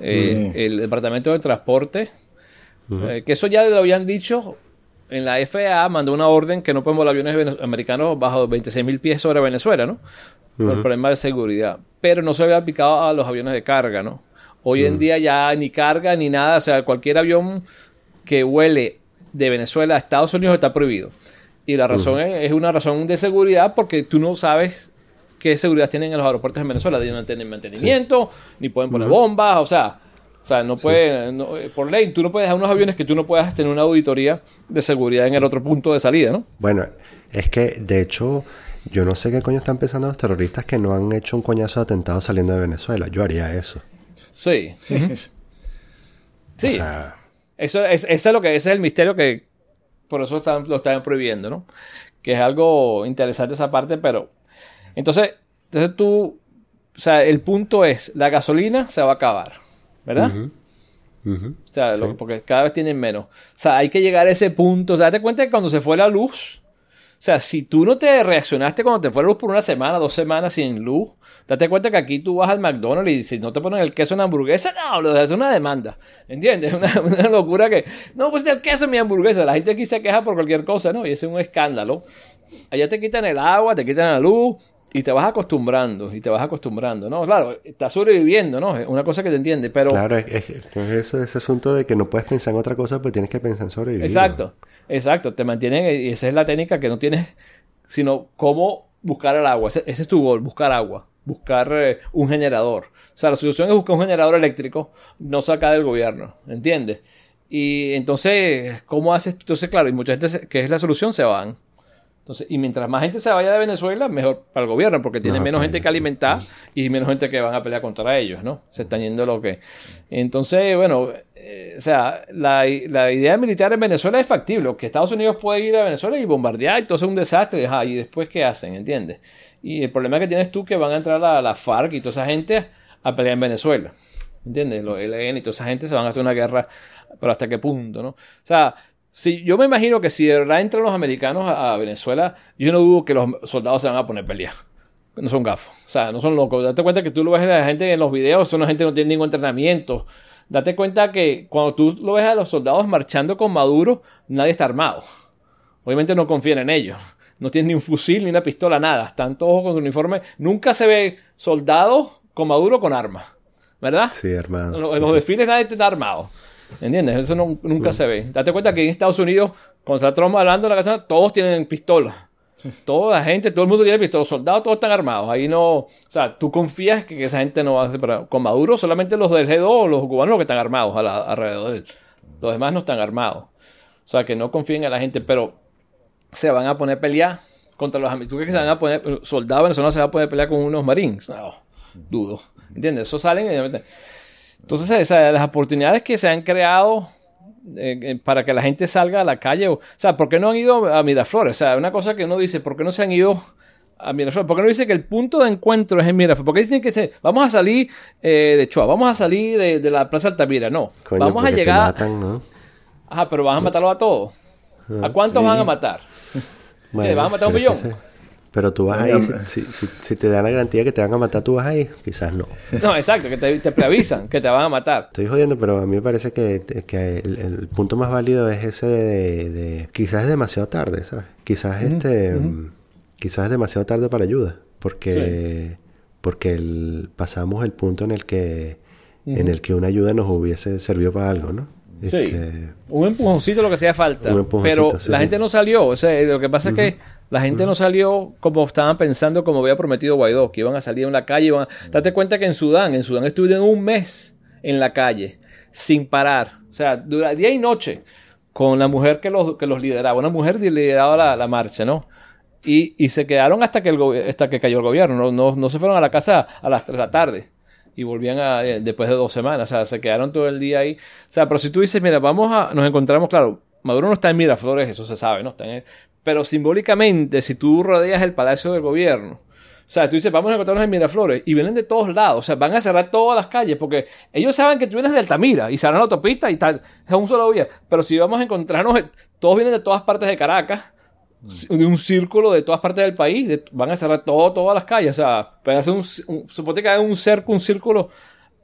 Eh, el Departamento de Transporte, eh, que eso ya lo habían dicho en la FAA, mandó una orden que no pueden volar aviones americanos bajo 26 mil pies sobre Venezuela, ¿no? Por problemas de seguridad. Pero no se había aplicado a los aviones de carga, ¿no? Hoy en mm. día ya ni carga ni nada, o sea, cualquier avión que huele de Venezuela a Estados Unidos está prohibido. Y la razón es, una razón de seguridad porque tú no sabes qué seguridad tienen en los aeropuertos en Venezuela. No tienen mantenimiento, ni pueden poner bombas, o sea, o sea, no pueden, eh, por ley, tú no puedes dejar unos aviones que tú no puedas tener una auditoría de seguridad en el otro punto de salida, ¿no? Bueno, es que de hecho, yo no sé qué coño están pensando los terroristas que no han hecho un coñazo de atentado saliendo de Venezuela. Yo haría eso. Sí. Sí. eso es, es lo que ese es el misterio que por eso lo están prohibiendo, ¿no? que es algo interesante esa parte, pero entonces, entonces tú, o sea, el punto es, la gasolina se va a acabar, ¿verdad? O sea, porque cada vez tienen menos. O sea, hay que llegar a ese punto. O sea, date cuenta que cuando se fue la luz, sea, si tú no te reaccionaste cuando te fue por una semana, dos semanas sin luz, date cuenta que aquí tú vas al McDonald's y si no te ponen el queso en hamburguesa, no, lo es una demanda. ¿Entiendes? Una, una locura que, no, pues el queso en mi hamburguesa. La gente aquí se queja por cualquier cosa, ¿no? Y es un escándalo. Allá te quitan el agua, te quitan la luz, y te vas acostumbrando, y te vas acostumbrando, ¿no? Claro, estás sobreviviendo, ¿no? Es una cosa que te entiende, pero... Claro, es, eso, ese asunto de que no puedes pensar en otra cosa, pues tienes que pensar en sobrevivir. Exacto, exacto, te mantienen, y esa es la técnica que no tienes, sino cómo buscar el agua, ese, es tu gol, buscar agua, buscar eh, un generador. O sea, la solución es buscar un generador eléctrico, no sacar del gobierno, ¿entiendes? Y entonces, ¿cómo haces? Entonces, claro, y mucha gente, que es la solución, se van y mientras más gente se vaya de Venezuela, mejor para el gobierno, porque tiene menos gente que alimentar y menos gente que van a pelear contra ellos, ¿no? Se están yendo lo que. Entonces, bueno, eh, o sea, la, idea militar en Venezuela es factible, que Estados Unidos puede ir a Venezuela y bombardear, y todo es un desastre, y después, ¿qué hacen? ¿Entiendes? Y el problema que tienes tú que van a entrar a la FARC y toda esa gente a pelear en Venezuela. ¿Entiendes? Los LN y toda esa gente se van a hacer una guerra, pero ¿hasta qué punto, no? O sea, Sí, yo me imagino que si de verdad entran los americanos a, Venezuela, yo no dudo que los soldados se van a poner a pelear. No son gafos, o sea, no son locos. Date cuenta que tú lo ves a la gente en los videos, son la gente que no tiene ningún entrenamiento. Date cuenta que cuando tú lo ves a los soldados marchando con Maduro, nadie está armado. Obviamente no confían en ellos. No tienen ni un fusil, ni una pistola, nada. Están todos con uniforme. Nunca se ve soldados con Maduro con armas. ¿Verdad? Sí, armado. En los, desfiles nadie está armado. ¿Entiendes? Eso nunca se ve. Date cuenta que en Estados Unidos, cuando está Trump hablando en la casa, todos tienen pistolas. Toda la gente, todo el mundo tiene pistolas. Los soldados todos están armados. Ahí no. O sea, tú confías que, esa gente no va a hacer. Con Maduro, solamente los del G2 los cubanos los que están armados alrededor de él. Los demás no están armados. O sea, que no confíen en la gente, pero se van a poner a pelear contra los amigos. ¿Tú crees que se van a poner. Soldados venezolanos se van a poner a pelear con unos marines? No, dudo. ¿Entiendes? Eso salen. Entonces, las oportunidades que se han creado eh, eh, para que la gente salga a la calle, o, sea, ¿por qué no han ido a Miraflores? O sea, una cosa que uno dice, ¿por qué no se han ido a Miraflores? ¿Por qué no dice que el punto de encuentro es en Miraflores? ¿Por qué dicen que se, vamos a salir eh, de Chua, vamos a salir de, la Plaza Altamira? No, vamos a llegar... Ajá, pero van a matarlo a todos. ¿A ah, cuántos van a matar? ¿Van a matar a un millón? Pero tú vas ahí, si, si, te dan la garantía que te van a matar, tú vas ahí, quizás no. No, exacto, que te, te preavisan que te van a matar. Estoy jodiendo, pero a mí me parece que, que el, punto más válido es ese de, quizás es demasiado tarde, ¿sabes? Quizás este, quizás es demasiado tarde para ayuda, porque, porque pasamos el punto en el que, en el que una ayuda nos hubiese servido para algo, ¿no? Sí. Este, un empujoncito lo que hacía falta. pero la gente no salió. O sea, lo que pasa es que la gente no salió como estaban pensando, como había prometido Guaidó, que iban a salir en la calle. Date cuenta que en Sudán, en Sudán estuvieron un mes en la calle, sin parar. O sea, día y noche, con la mujer que los, que los lideraba. Una mujer lideraba la, la marcha, ¿no? Y, y, se quedaron hasta que, el, hasta que cayó el gobierno. No, no, no se fueron a la casa a las 3 de la tarde y volvían a, eh, después de dos semanas. O sea, se quedaron todo el día ahí. O sea, pero si tú dices, mira, vamos a, nos encontramos, claro, Maduro no está en Miraflores, eso se sabe, ¿no? Está en, pero simbólicamente, si tú rodeas el palacio del gobierno, o sea, tú dices, vamos a encontrarnos en Miraflores y vienen de todos lados, o sea, van a cerrar todas las calles porque ellos saben que tú vienes de Altamira y se la autopista y tal, es un solo vía. Pero si vamos a encontrarnos, todos vienen de todas partes de Caracas, de un círculo de todas partes del país, van a cerrar todo, todas las calles, o sea, puede hacer un, suponte que hay un cerco, un círculo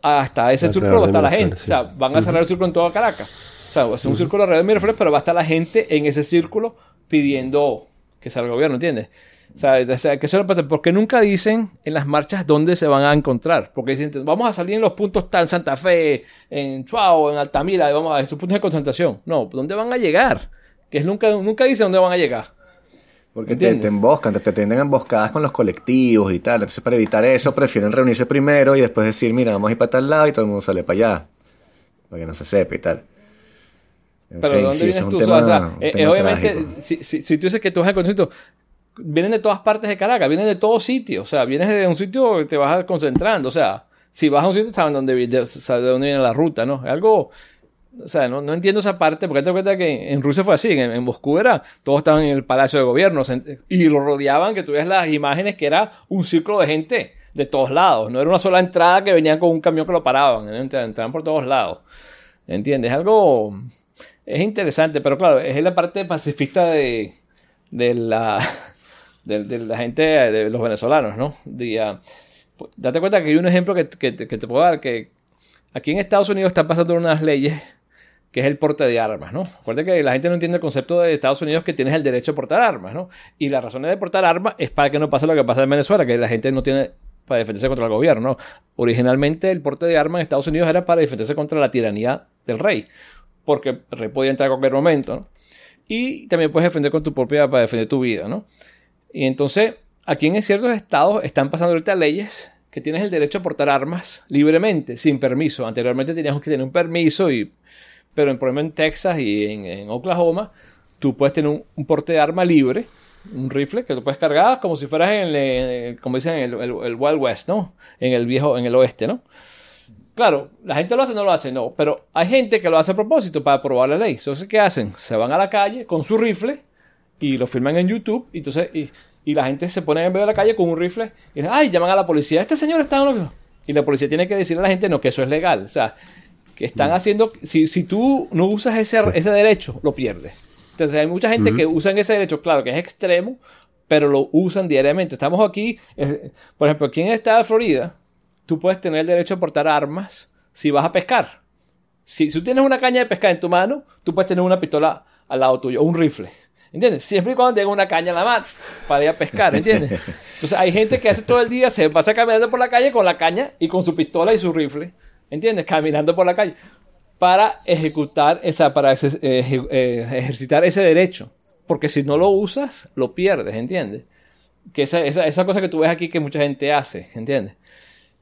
hasta ese círculo va a estar la gente, o sea, van a cerrar el círculo en toda Caracas. O sea, va a ser un círculo alrededor de Miraflores, pero va a estar la gente en ese círculo pidiendo que salga el gobierno, ¿entiendes? O sea, que porque nunca dicen en las marchas dónde se van a encontrar. Porque dicen, vamos a salir en los puntos tal, Santa Fe, en Chuao, en Altamira, vamos a esos puntos de concentración. No, ¿dónde van a llegar? Que es nunca, nunca dicen dónde van a llegar. Porque te, te, emboscan, te, te tienden emboscadas con los colectivos y tal. Entonces, para evitar eso, prefieren reunirse primero y después decir, mira, vamos a ir para tal lado y todo el mundo sale para allá. Para que no se sepa y tal. Pero ¿de dónde vienes tú? o sea, eh, obviamente, si, si, si, tú dices que tú vas al concierto, vienen de todas partes de Caracas, vienen de todos sitios. O sea, vienes de un sitio que te vas concentrando. O sea, si vas a un sitio, sabes dónde, de, dónde viene la ruta, ¿no? Es algo. O sea, no, entiendo esa parte, porque te cuenta que en Rusia fue así, en, Moscú era, todos estaban en el palacio de gobierno y lo rodeaban, que tú ves las imágenes que era un círculo de gente de todos lados, no era una sola entrada que venían con un camión que lo paraban, entraban por todos lados. ¿Entiendes? Es algo, es interesante, pero claro, es la parte pacifista de, de la, de, la gente, de los venezolanos, ¿no? Pues, date cuenta que hay un ejemplo que, que, que te puedo dar, que aquí en Estados Unidos están pasando unas leyes que es el porte de armas, ¿no? Recuerda que la gente no entiende el concepto de Estados Unidos que tienes el derecho a portar armas, ¿no? Y la razón de portar armas es para que no pase lo que pasa en Venezuela, que la gente no tiene para defenderse contra el gobierno, ¿no? Originalmente el porte de armas en Estados Unidos era para defenderse contra la tiranía del rey, porque el rey podía entrar a cualquier momento, ¿no? Y también puedes defender con tu propia para defender tu vida, ¿no? Y entonces, aquí en ciertos estados están pasando ahorita leyes que tienes el derecho a portar armas libremente, sin permiso. Anteriormente tenías que tener un permiso y pero en, problema en Texas y en, Oklahoma, tú puedes tener un, porte de arma libre, un rifle que tú puedes cargar como si fueras en, el, como dicen, el, el, Wild West, ¿no? En el viejo, en el oeste, ¿no? Claro, la gente lo hace, no lo hace, no, pero hay gente que lo hace a propósito para probar la ley. Entonces, ¿qué hacen? Se van a la calle con su rifle y lo filman en YouTube y entonces y, la gente se pone en medio de la calle con un rifle y ay, llaman a la policía, este señor está en lo Y la policía tiene que decirle a la gente, no, que eso es legal. O sea, que están haciendo, si, si tú no usas ese, ese derecho, lo pierdes. Entonces hay mucha gente que usa ese derecho, claro que es extremo, pero lo usan diariamente. Estamos aquí, eh, por ejemplo, aquí en el estado de Florida, tú puedes tener el derecho a portar armas si vas a pescar. Si, si tú tienes una caña de pescar en tu mano, tú puedes tener una pistola al lado tuyo, o un rifle. ¿Entiendes? Siempre y cuando tenga una caña en la mano para ir a pescar, ¿entiendes? Entonces hay gente que hace todo el día, se pasa caminando por la calle con la caña y con su pistola y su rifle. ¿Entiendes? Caminando por la calle, para ejecutar esa, para eh, eh, ejercitar ese derecho. Porque si no lo usas, lo pierdes, ¿entiendes? Que esa, esa, cosa que tú ves aquí que mucha gente hace, ¿entiendes?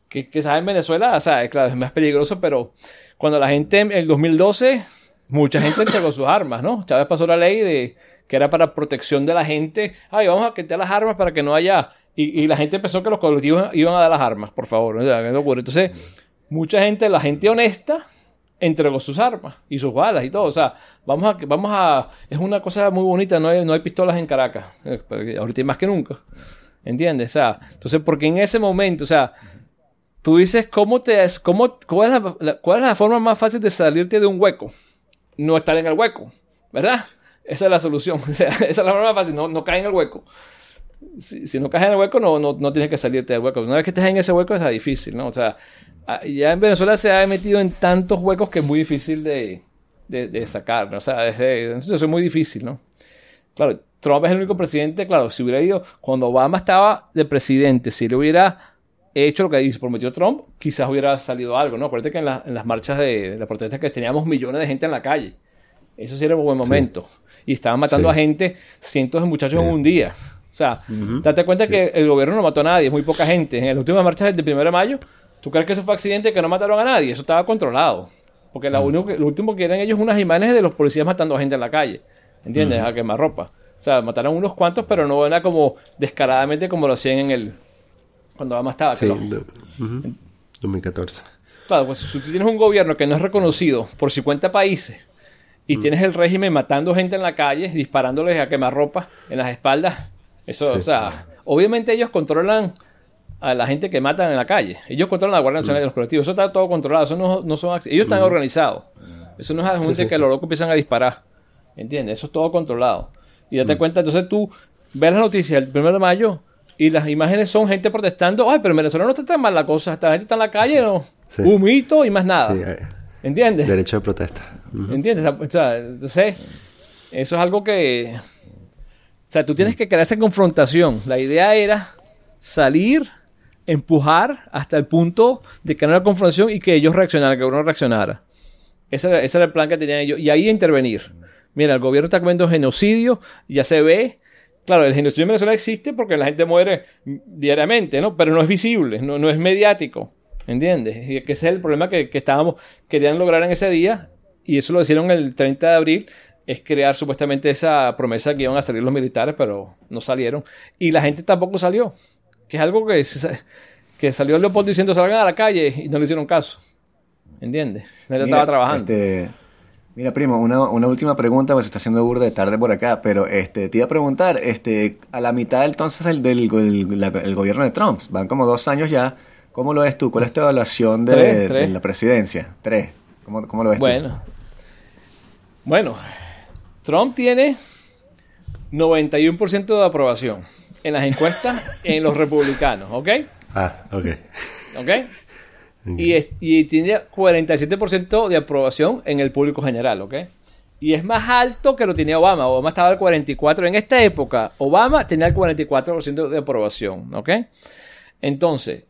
Que, que en Venezuela, o sea, claro, es más peligroso, pero cuando la gente en el 2012, mucha gente entregó sus armas, ¿no? Chávez pasó la ley de que era para protección de la gente. Ay, vamos a quitar las armas para que no haya. Y, la gente pensó que los colectivos iban a dar las armas, por favor. Entonces, mucha gente, la gente honesta, entregó sus armas y sus balas y todo. O sea, vamos a, vamos a, es una cosa muy bonita, no hay, no hay pistolas en Caracas, eh, ahorita hay más que nunca. ¿Entiendes? O sea, entonces, porque en ese momento, o sea, tú dices, ¿cómo te, cuál, es la, cuál es la forma más fácil de salirte de un hueco? No estar en el hueco, ¿verdad? Esa es la solución. esa es la forma más fácil, no, no caer en el hueco si, no caes en el hueco, no, no, no, tienes que salirte del hueco. Una vez que estés en ese hueco, es difícil, ¿no? O sea, ya en Venezuela se ha metido en tantos huecos que es muy difícil de, de, sacar, ¿no? O sea, es, es muy difícil, ¿no? Claro, Trump es el único presidente, claro, si hubiera ido, cuando Obama estaba de presidente, si le hubiera hecho lo que prometió Trump, quizás hubiera salido algo, ¿no? Acuérdate que en, en las marchas de, de protestas que teníamos millones de gente en la calle. Eso sí era un buen momento. Y estaban matando a gente, cientos de muchachos en un día. O sea, date cuenta que el gobierno no mató a nadie, es muy poca gente. En las últimas marchas del 1 de mayo, ¿tú crees que eso fue accidente que no mataron a nadie? Eso estaba controlado. Porque lo, único lo último que eran ellos unas imágenes de los policías matando a gente en la calle. ¿Entiendes? A quemar ropa. O sea, mataron unos cuantos, pero no era como descaradamente como lo hacían en el. Cuando Obama estaba. Sí, 2014. Claro, pues si tú tienes un gobierno que no es reconocido por 50 países y tienes el régimen matando gente en la calle, disparándoles a quemar ropa en las espaldas, eso, o sea, obviamente ellos controlan a la gente que matan en la calle. Ellos controlan la Guardia Nacional de los colectivos. Eso está todo controlado. Eso no, no son Ellos están organizados. Eso no es gente que los locos empiezan a disparar. ¿Entiendes? Eso es todo controlado. Y date cuenta, entonces tú ves las noticias el 1 de mayo y las imágenes son gente protestando. Ay, pero en Venezuela no está tan mal la cosa. La gente está en la calle, ¿no? Humito y más nada. Eh, ¿Entiendes? Derecho de protesta. ¿Entiendes? O sea, entonces, eso es algo que sea, tú tienes que crear esa confrontación. La idea era salir, empujar hasta el punto de no haya confrontación y que ellos reaccionaran, que uno reaccionara. Ese era, ese era, el plan que tenían ellos. Y ahí intervenir. Mira, el gobierno está cometiendo genocidio, ya se ve. Claro, el genocidio en Venezuela existe porque la gente muere diariamente, ¿no? Pero no es visible, no, no es mediático. ¿Entiendes? Y que ese es el problema que, que estábamos, querían lograr en ese día. Y eso lo hicieron el 30 de abril es crear supuestamente esa promesa que iban a salir los militares, pero no salieron. Y la gente tampoco salió. Que es algo que, que salió Leopoldo diciendo salgan a la calle y no le hicieron caso. ¿Entiendes? Él estaba trabajando. Este, Mira, primo, una, una última pregunta, pues se está haciendo burda de tarde por acá, pero este, te iba a preguntar, este, a la mitad entonces del, del, del- la- el gobierno de Trump, van como dos años ya, ¿cómo lo ves tú? ¿Cuál es tu evaluación de, Tres, tres. de la presidencia? Tres. ¿Cómo, cómo lo ves tú? Bueno. Trump tiene 91% de aprobación en las encuestas en los republicanos, ¿ok? Ah, ok. ¿Ok? Y, y tiene 47% de aprobación en el público general, ¿ok? Y es más alto que lo tenía Obama. Obama estaba al 44%. En esta época, Obama tenía el 44% de aprobación, ¿ok? Entonces,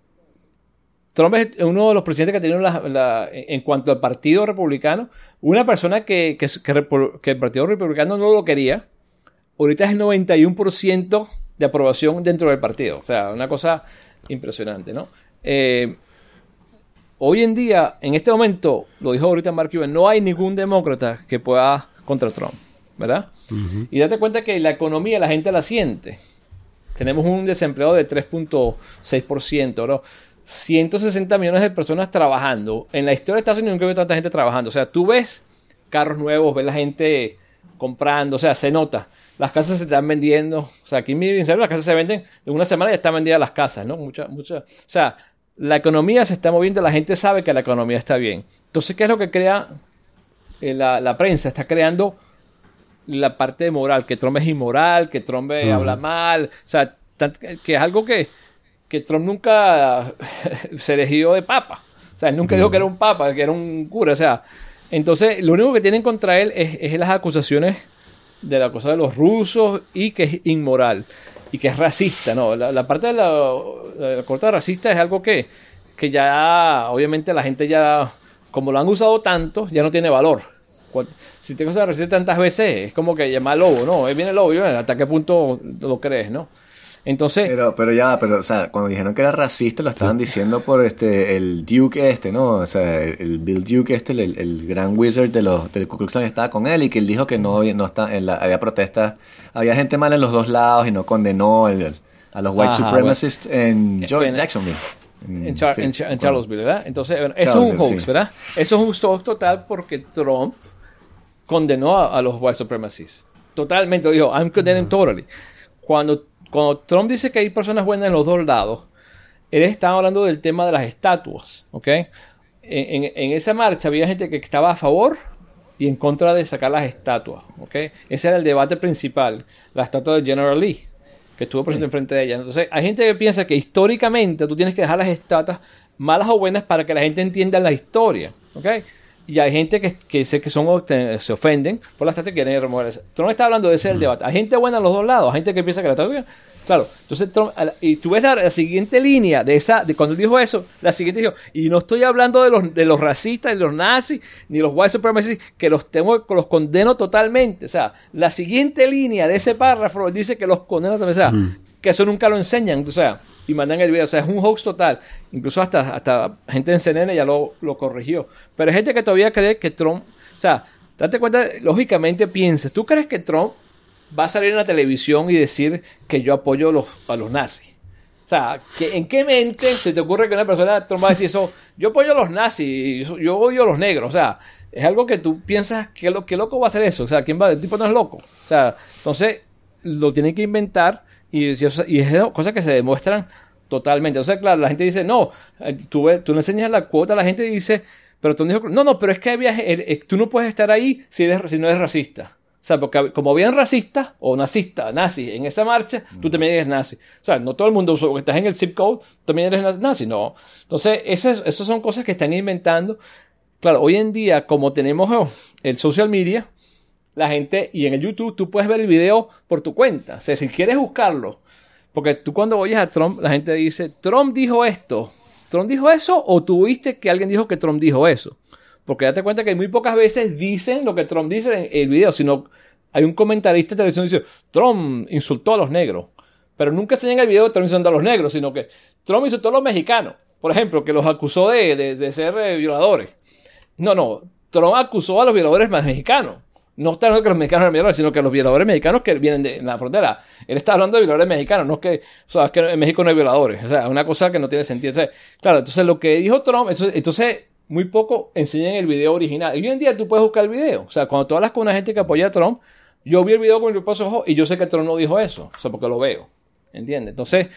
Trump es uno de los presidentes que ha tenido la- la- en cuanto al Partido Republicano, una persona que, que, que repo- que el Partido Republicano no lo quería, ahorita es el 91% de aprobación dentro del partido. O sea, una cosa impresionante, ¿no? Eh, hoy en día, en este momento, lo dijo ahorita Mark Cuban, no hay ningún demócrata que pueda contra Trump, ¿verdad? Y date cuenta que la economía la gente la siente. Tenemos un desempleo de 3.6%, ¿no? 160 millones de personas trabajando. En la historia de Estados Unidos nunca he visto tanta gente trabajando. O sea, tú ves carros nuevos, ves la gente comprando, o sea, se nota. Las casas se están vendiendo. O sea, aquí en mi las casas se venden, en una semana ya están vendidas las casas, ¿no? Mucha, mucha. O sea, la economía se está moviendo, la gente sabe que la economía está bien. Entonces, ¿qué es lo que crea eh, la, la prensa? Está creando la parte de moral, que Trump es inmoral, que Trump habla mal, o sea, que es algo que, que Trump nunca se eligió de papa. O sea, él nunca dijo que era un papa, que era un cura. O sea, entonces lo único que tienen contra él es, las acusaciones de la cosa de los rusos y que es inmoral y que es racista. No, la, la parte de la, la racista es algo que, que ya, obviamente, la gente ya, como lo han usado tanto, ya no tiene valor. Si te cosas racista tantas veces, es como que llama al lobo, ¿no? Ahí viene el lobo, ¿hasta qué punto lo crees, no? Entonces, Pero, pero ya, pero, o sea, cuando dijeron que era racista, lo estaban diciendo por este, el Duke este, ¿no? O sea, el, el Bill Duke este, el, el gran wizard de los, del Ku Klux Klan estaba con él y que él dijo que no, no está, en la, había protestas, había gente mala en los dos lados y no condenó el- a los white Ajá, supremacists en Eh, George- bueno. Jacksonville. en, Char- sí, en Cha- en con- Charlottesville, ¿verdad? Entonces, bueno, eso es un hoax, sí. ¿verdad? Eso es un hoax total porque Trump condenó a, a los white supremacists. Totalmente, dijo, I'm condemning totally. Cuando, cuando Trump dice que hay personas buenas en los dos lados, él estaba hablando del tema de las estatuas, ¿ok? En, en- en esa marcha había gente que estaba a favor y en contra de sacar las estatuas, ¿ok? Ese era el debate principal, la estatua de General Lee, que estuvo presente enfrente de ella. Entonces, hay gente que piensa que históricamente tú tienes que dejar las estatuas malas o buenas para que la gente entienda la historia, ¿ok? Y hay gente que, que sé que son, se ofenden por la estatua y quieren remover esa. Trump está hablando de ese el debate. Hay gente buena en los dos lados, hay gente que piensa que la estatua Claro, entonces Trump, y tú ves la, la siguiente línea de esa, de cuando dijo eso, la siguiente dijo, y no estoy hablando de los, de los racistas, ni los nazis, ni los white supremacists, que los tengo, que los condeno totalmente. O sea, la siguiente línea de ese párrafo dice que los condena totalmente. O sea, que eso nunca lo enseñan, o sea, y mandan el video. O sea, es un hoax total. Incluso hasta, hasta gente en CNN ya lo, lo corrigió. Pero hay gente que todavía cree que Trump, o sea, date cuenta, lógicamente piensas, ¿tú crees que Trump va a salir en la televisión y decir que yo apoyo los, a los nazis? O sea, ¿que, ¿en qué mente se te ocurre que una persona Trump va a decir eso? Yo apoyo a los nazis, yo, yo odio a los negros. O sea, es algo que tú piensas, ¿qué, lo, qué loco va a hacer eso? O sea, ¿quién va? El tipo no es loco. O sea, entonces lo tienen que inventar y, y y es cosas que se demuestran totalmente. Sea, claro, la gente dice, no, eh, tú, tú le enseñas la cuota la gente dice, pero tú no, no, pero es que había, eh, eh, tú no puedes estar ahí si, eres, si no eres racista. O sea, porque como habían racistas o nazistas, nazis en esa marcha, tú también eres nazi. O sea, no todo el mundo, porque estás en el zip code, también eres na- nazi. No. Entonces, esas, esas son cosas que están inventando. Claro, hoy en día, como tenemos oh, el social media, la gente, y en el YouTube tú puedes ver el video por tu cuenta. O sea, si quieres buscarlo, porque tú cuando oyes a Trump, la gente dice, Trump dijo esto. ¿Trump dijo eso o tú viste que alguien dijo que Trump dijo eso? Porque date cuenta que muy pocas veces dicen lo que Trump dice en el video, sino hay un comentarista de televisión que dice, Trump insultó a los negros. Pero nunca se en el video de Trump insultando a los negros, sino que Trump insultó a los mexicanos. Por ejemplo, que los acusó de, de- de ser eh, violadores. No, no. Trump acusó a los violadores más mexicanos. No está hablando que los mexicanos eran violadores, sino que los violadores mexicanos que vienen de la frontera. Él está hablando de violadores mexicanos, no es que, o sea, es que en México no hay violadores. O sea, es una cosa que no tiene sentido. O claro, entonces lo que dijo Trump, entonces, muy poco enseñan el video original. Y hoy en día tú puedes buscar el video. O sea, cuando tú hablas con una gente que apoya a Trump, yo vi el video con mi propio ojos y yo sé que Trump no dijo eso. O sea, porque lo veo. ¿Entiendes? Entonces,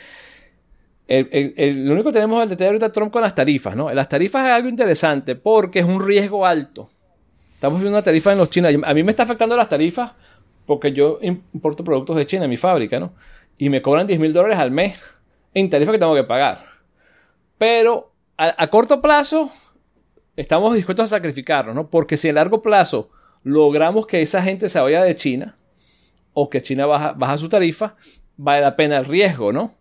el, lo único que tenemos el detalle ahorita Trump con las tarifas, ¿no? Las tarifas es algo interesante porque es un riesgo alto. Estamos viendo una tarifa en los chinos. A mí me está afectando las tarifas porque yo importo productos de China en mi fábrica, ¿no? Y me cobran 10 mil dólares al mes en tarifa que tengo que pagar. Pero a, corto plazo estamos dispuestos a sacrificarnos, ¿no? Porque si a largo plazo logramos que esa gente se vaya de China o que China baja, su tarifa, vale la pena el riesgo, ¿no?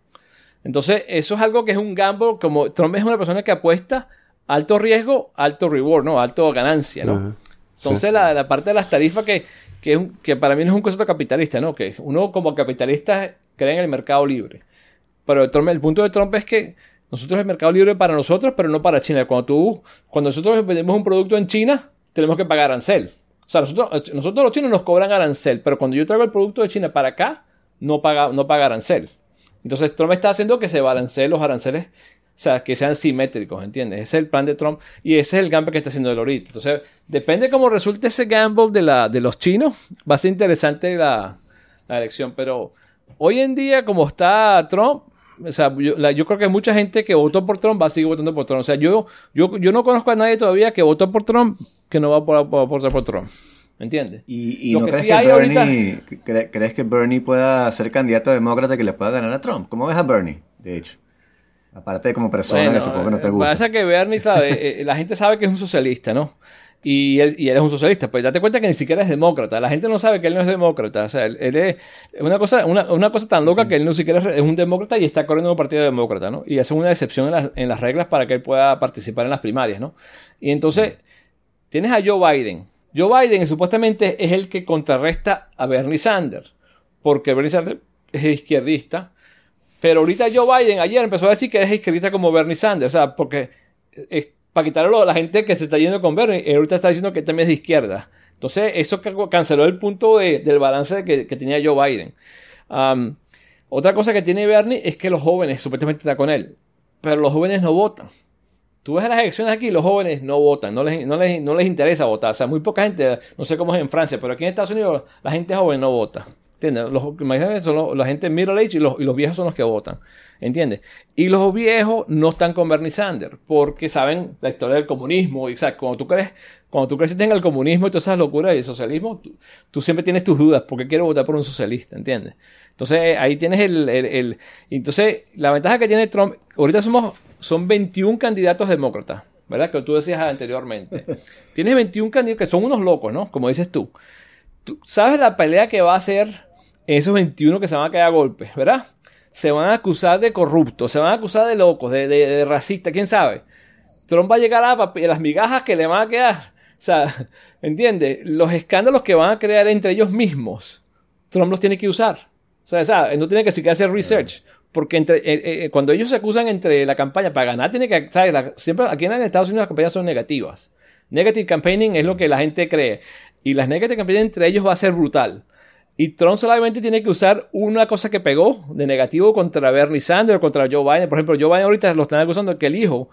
Entonces, eso es algo que es un gamble, como Trump es una persona que apuesta alto riesgo, alto reward, ¿no? Alto ganancia, ¿no? Entonces, la, parte de las tarifas que, que, que, para mí no es un concepto capitalista, ¿no? Que uno como capitalista cree en el mercado libre. Pero el punto de Trump es que nosotros el mercado libre para nosotros, pero no para China. Cuando tú, cuando nosotros vendemos un producto en China, tenemos que pagar arancel. O sea, nosotros, nosotros los chinos nos cobran arancel, pero cuando yo traigo el producto de China para acá, no paga, no paga arancel. Entonces Trump está haciendo que se balanceen los aranceles, o sea, que sean simétricos, ¿entiendes? Ese es el plan de Trump y ese es el gamble que está haciendo el ahorita. Entonces, depende cómo resulte ese gamble de, la, de los chinos, va a ser interesante la, la elección, pero hoy en día, como está Trump, o sea, yo, creo que mucha gente que votó por Trump va a seguir votando por Trump. O sea, yo, yo, yo no conozco a nadie todavía que votó por Trump que no va a votar por Trump. ¿Me entiendes? ¿Y, no crees, que Bernie, crees que Bernie pueda ser candidato demócrata que le pueda ganar a Trump? ¿Cómo ves a Bernie, de hecho? Aparte de como persona que supongo que no te gusta. Pasa que Bernie, sabe, eh, la gente sabe que es un socialista, ¿no? y él, y él es un socialista. Pues date cuenta que ni siquiera es demócrata. La gente no sabe que él no es demócrata. O sea, él, es una cosa, una, una, cosa tan loca que él no siquiera es un demócrata y está corriendo un partido demócrata, ¿no? Y hace una excepción en, en, las reglas para que él pueda participar en las primarias, ¿no? Y entonces, tienes a Joe Biden. Joe Biden supuestamente es el que contrarresta a Bernie Sanders. Porque Bernie Sanders es izquierdista. Pero ahorita Joe Biden ayer empezó a decir que es izquierdista como Bernie Sanders. O sea, porque para quitarlo la gente que se está yendo con Bernie. Ahorita está diciendo que también es de izquierda. Entonces, eso canceló el punto del balance que, tenía Joe Biden. otra cosa que tiene Bernie es que los jóvenes supuestamente están con él. Pero los jóvenes no votan. Tú ves las elecciones aquí, los jóvenes no votan, no les, no les, no les interesa votar. O sea, muy poca gente, no sé cómo es en Francia, pero aquí en Estados Unidos la gente joven no vota. ¿Entiendes? Los, imagínate, son la gente middle age y los, viejos son los que votan. ¿Entiendes? Y los viejos no están con Bernie Sanders porque saben la historia del comunismo. Y, o sea, cuando tú crees, cuando tú crees en el comunismo y todas esas locuras y el socialismo, tú, siempre tienes tus dudas porque quiero votar por un socialista, ¿entiendes? Entonces ahí tienes el, el, Entonces, la ventaja que tiene Trump, ahorita somos, son 21 candidatos demócratas, ¿verdad? Que tú decías anteriormente. tienes 21 candidatos que son unos locos, ¿no? Como dices tú. Tú sabes la pelea que va a hacer esos 21 que se van a caer a golpes, ¿verdad? Se van a acusar de corruptos, se van a acusar de locos, de, de, racistas, quién sabe. Trump va a llegar a, las migajas que le van a quedar. O sea, ¿entiendes? Los escándalos que van a crear entre ellos mismos, Trump los tiene que usar. O sea, ¿sabes? no tiene que siquiera hacer research. Porque entre, eh, eh, cuando ellos se acusan entre la campaña, para ganar tiene que, ¿sabes? siempre aquí en Estados Unidos las campañas son negativas. Negative campaigning es lo que la gente cree. Y las negative campaigning entre ellos va a ser brutal. Y Trump solamente tiene que usar una cosa que pegó de negativo contra Bernie Sanders, contra Joe Biden. Por ejemplo, Joe Biden ahorita lo están acusando que el hijo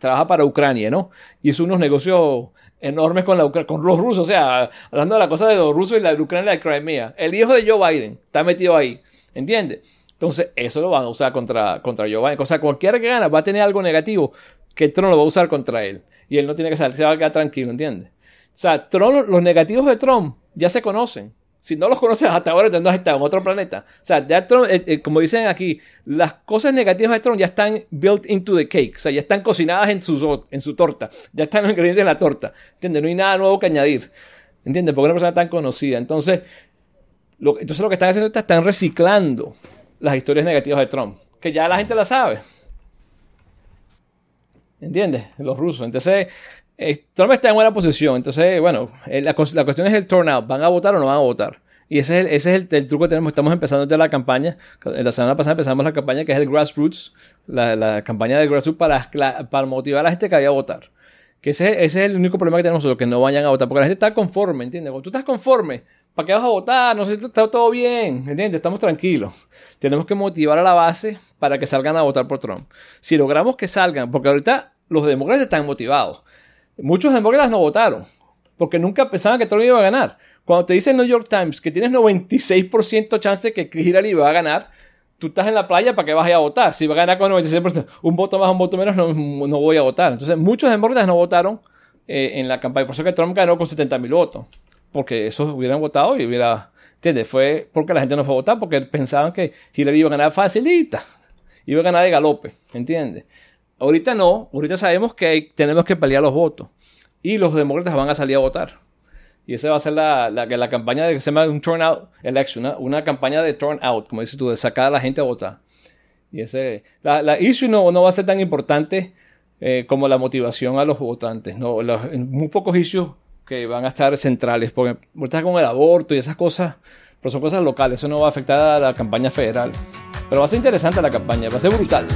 trabaja para Ucrania, ¿no? Y hizo unos negocios enormes con, los rusos. O sea, hablando de la cosa de los rusos y la de Ucrania y la Crimea. El hijo de Joe Biden está metido ahí. ¿Entiendes? Entonces, eso lo van a usar contra, contra Joe Biden. O sea, cualquiera que gana va a tener algo negativo que Trump lo va a usar contra él. Y él no tiene que salir, se va a quedar tranquilo, ¿entiendes? O sea, Trump, los negativos de Trump ya se conocen si no los conoces hasta ahora, entonces estás en otro planeta. O sea, ya Trump, eh, eh, como dicen aquí, las cosas negativas de Trump ya están built into the cake. O sea, ya están cocinadas en su, en su torta. Ya están los ingredientes de la torta. ¿Entiendes? No hay nada nuevo que añadir. ¿Entiendes? Porque una persona tan conocida. Entonces, lo, entonces lo que están haciendo es están reciclando las historias negativas de Trump. Que ya la gente la sabe. ¿Entiendes? Los rusos. Entonces, eh, Trump está en buena posición. Entonces, bueno, eh, la, cuestión es el turnout. ¿Van a votar o no van a votar? Y ese es, el, ese truco que tenemos. Estamos empezando ya la campaña. La semana pasada empezamos la campaña que es el grassroots. La, campaña de grassroots para, motivar a la gente que vaya a votar. Que ese, es el único problema que tenemos nosotros, que no vayan a votar. Porque la gente está conforme, ¿entiendes? Cuando tú estás conforme, ¿para qué vas a votar? No sé, está todo bien, ¿entiendes? Estamos tranquilos. Tenemos que motivar a la base para que salgan a votar por Trump. Si logramos que salgan, porque ahorita los demócratas están motivados. Muchos demócratas no votaron, porque nunca pensaban que Trump iba a ganar. Cuando te dice el New York Times que tienes 96% chance de que Hillary va a ganar, tú estás en la playa para que vayas a votar. Si va a ganar con 96%, un voto más, un voto menos, no, no voy a votar. Entonces, muchos demócratas no votaron eh, en la campaña. Por eso que Trump ganó con 70 mil votos. Porque esos hubieran votado y hubiera. ¿Entiendes? Fue porque la gente no fue a votar, porque pensaban que Hillary iba a ganar facilita. Iba a ganar de galope. ¿Entiendes? Ahorita no. Ahorita sabemos que tenemos que pelear los votos. Y los demócratas van a salir a votar. Y esa va a ser la, la, campaña de que se llama un turnout election, una, campaña de turnout, como dices tú, de sacar a la gente a votar. Y ese, la, la issue no, no va a ser tan importante eh, como la motivación a los votantes. No, los, muy pocos issues que van a estar centrales, porque ahorita con el aborto y esas cosas, pero son cosas locales, eso no va a afectar a la campaña federal. Pero va a ser interesante la campaña, va a ser brutal.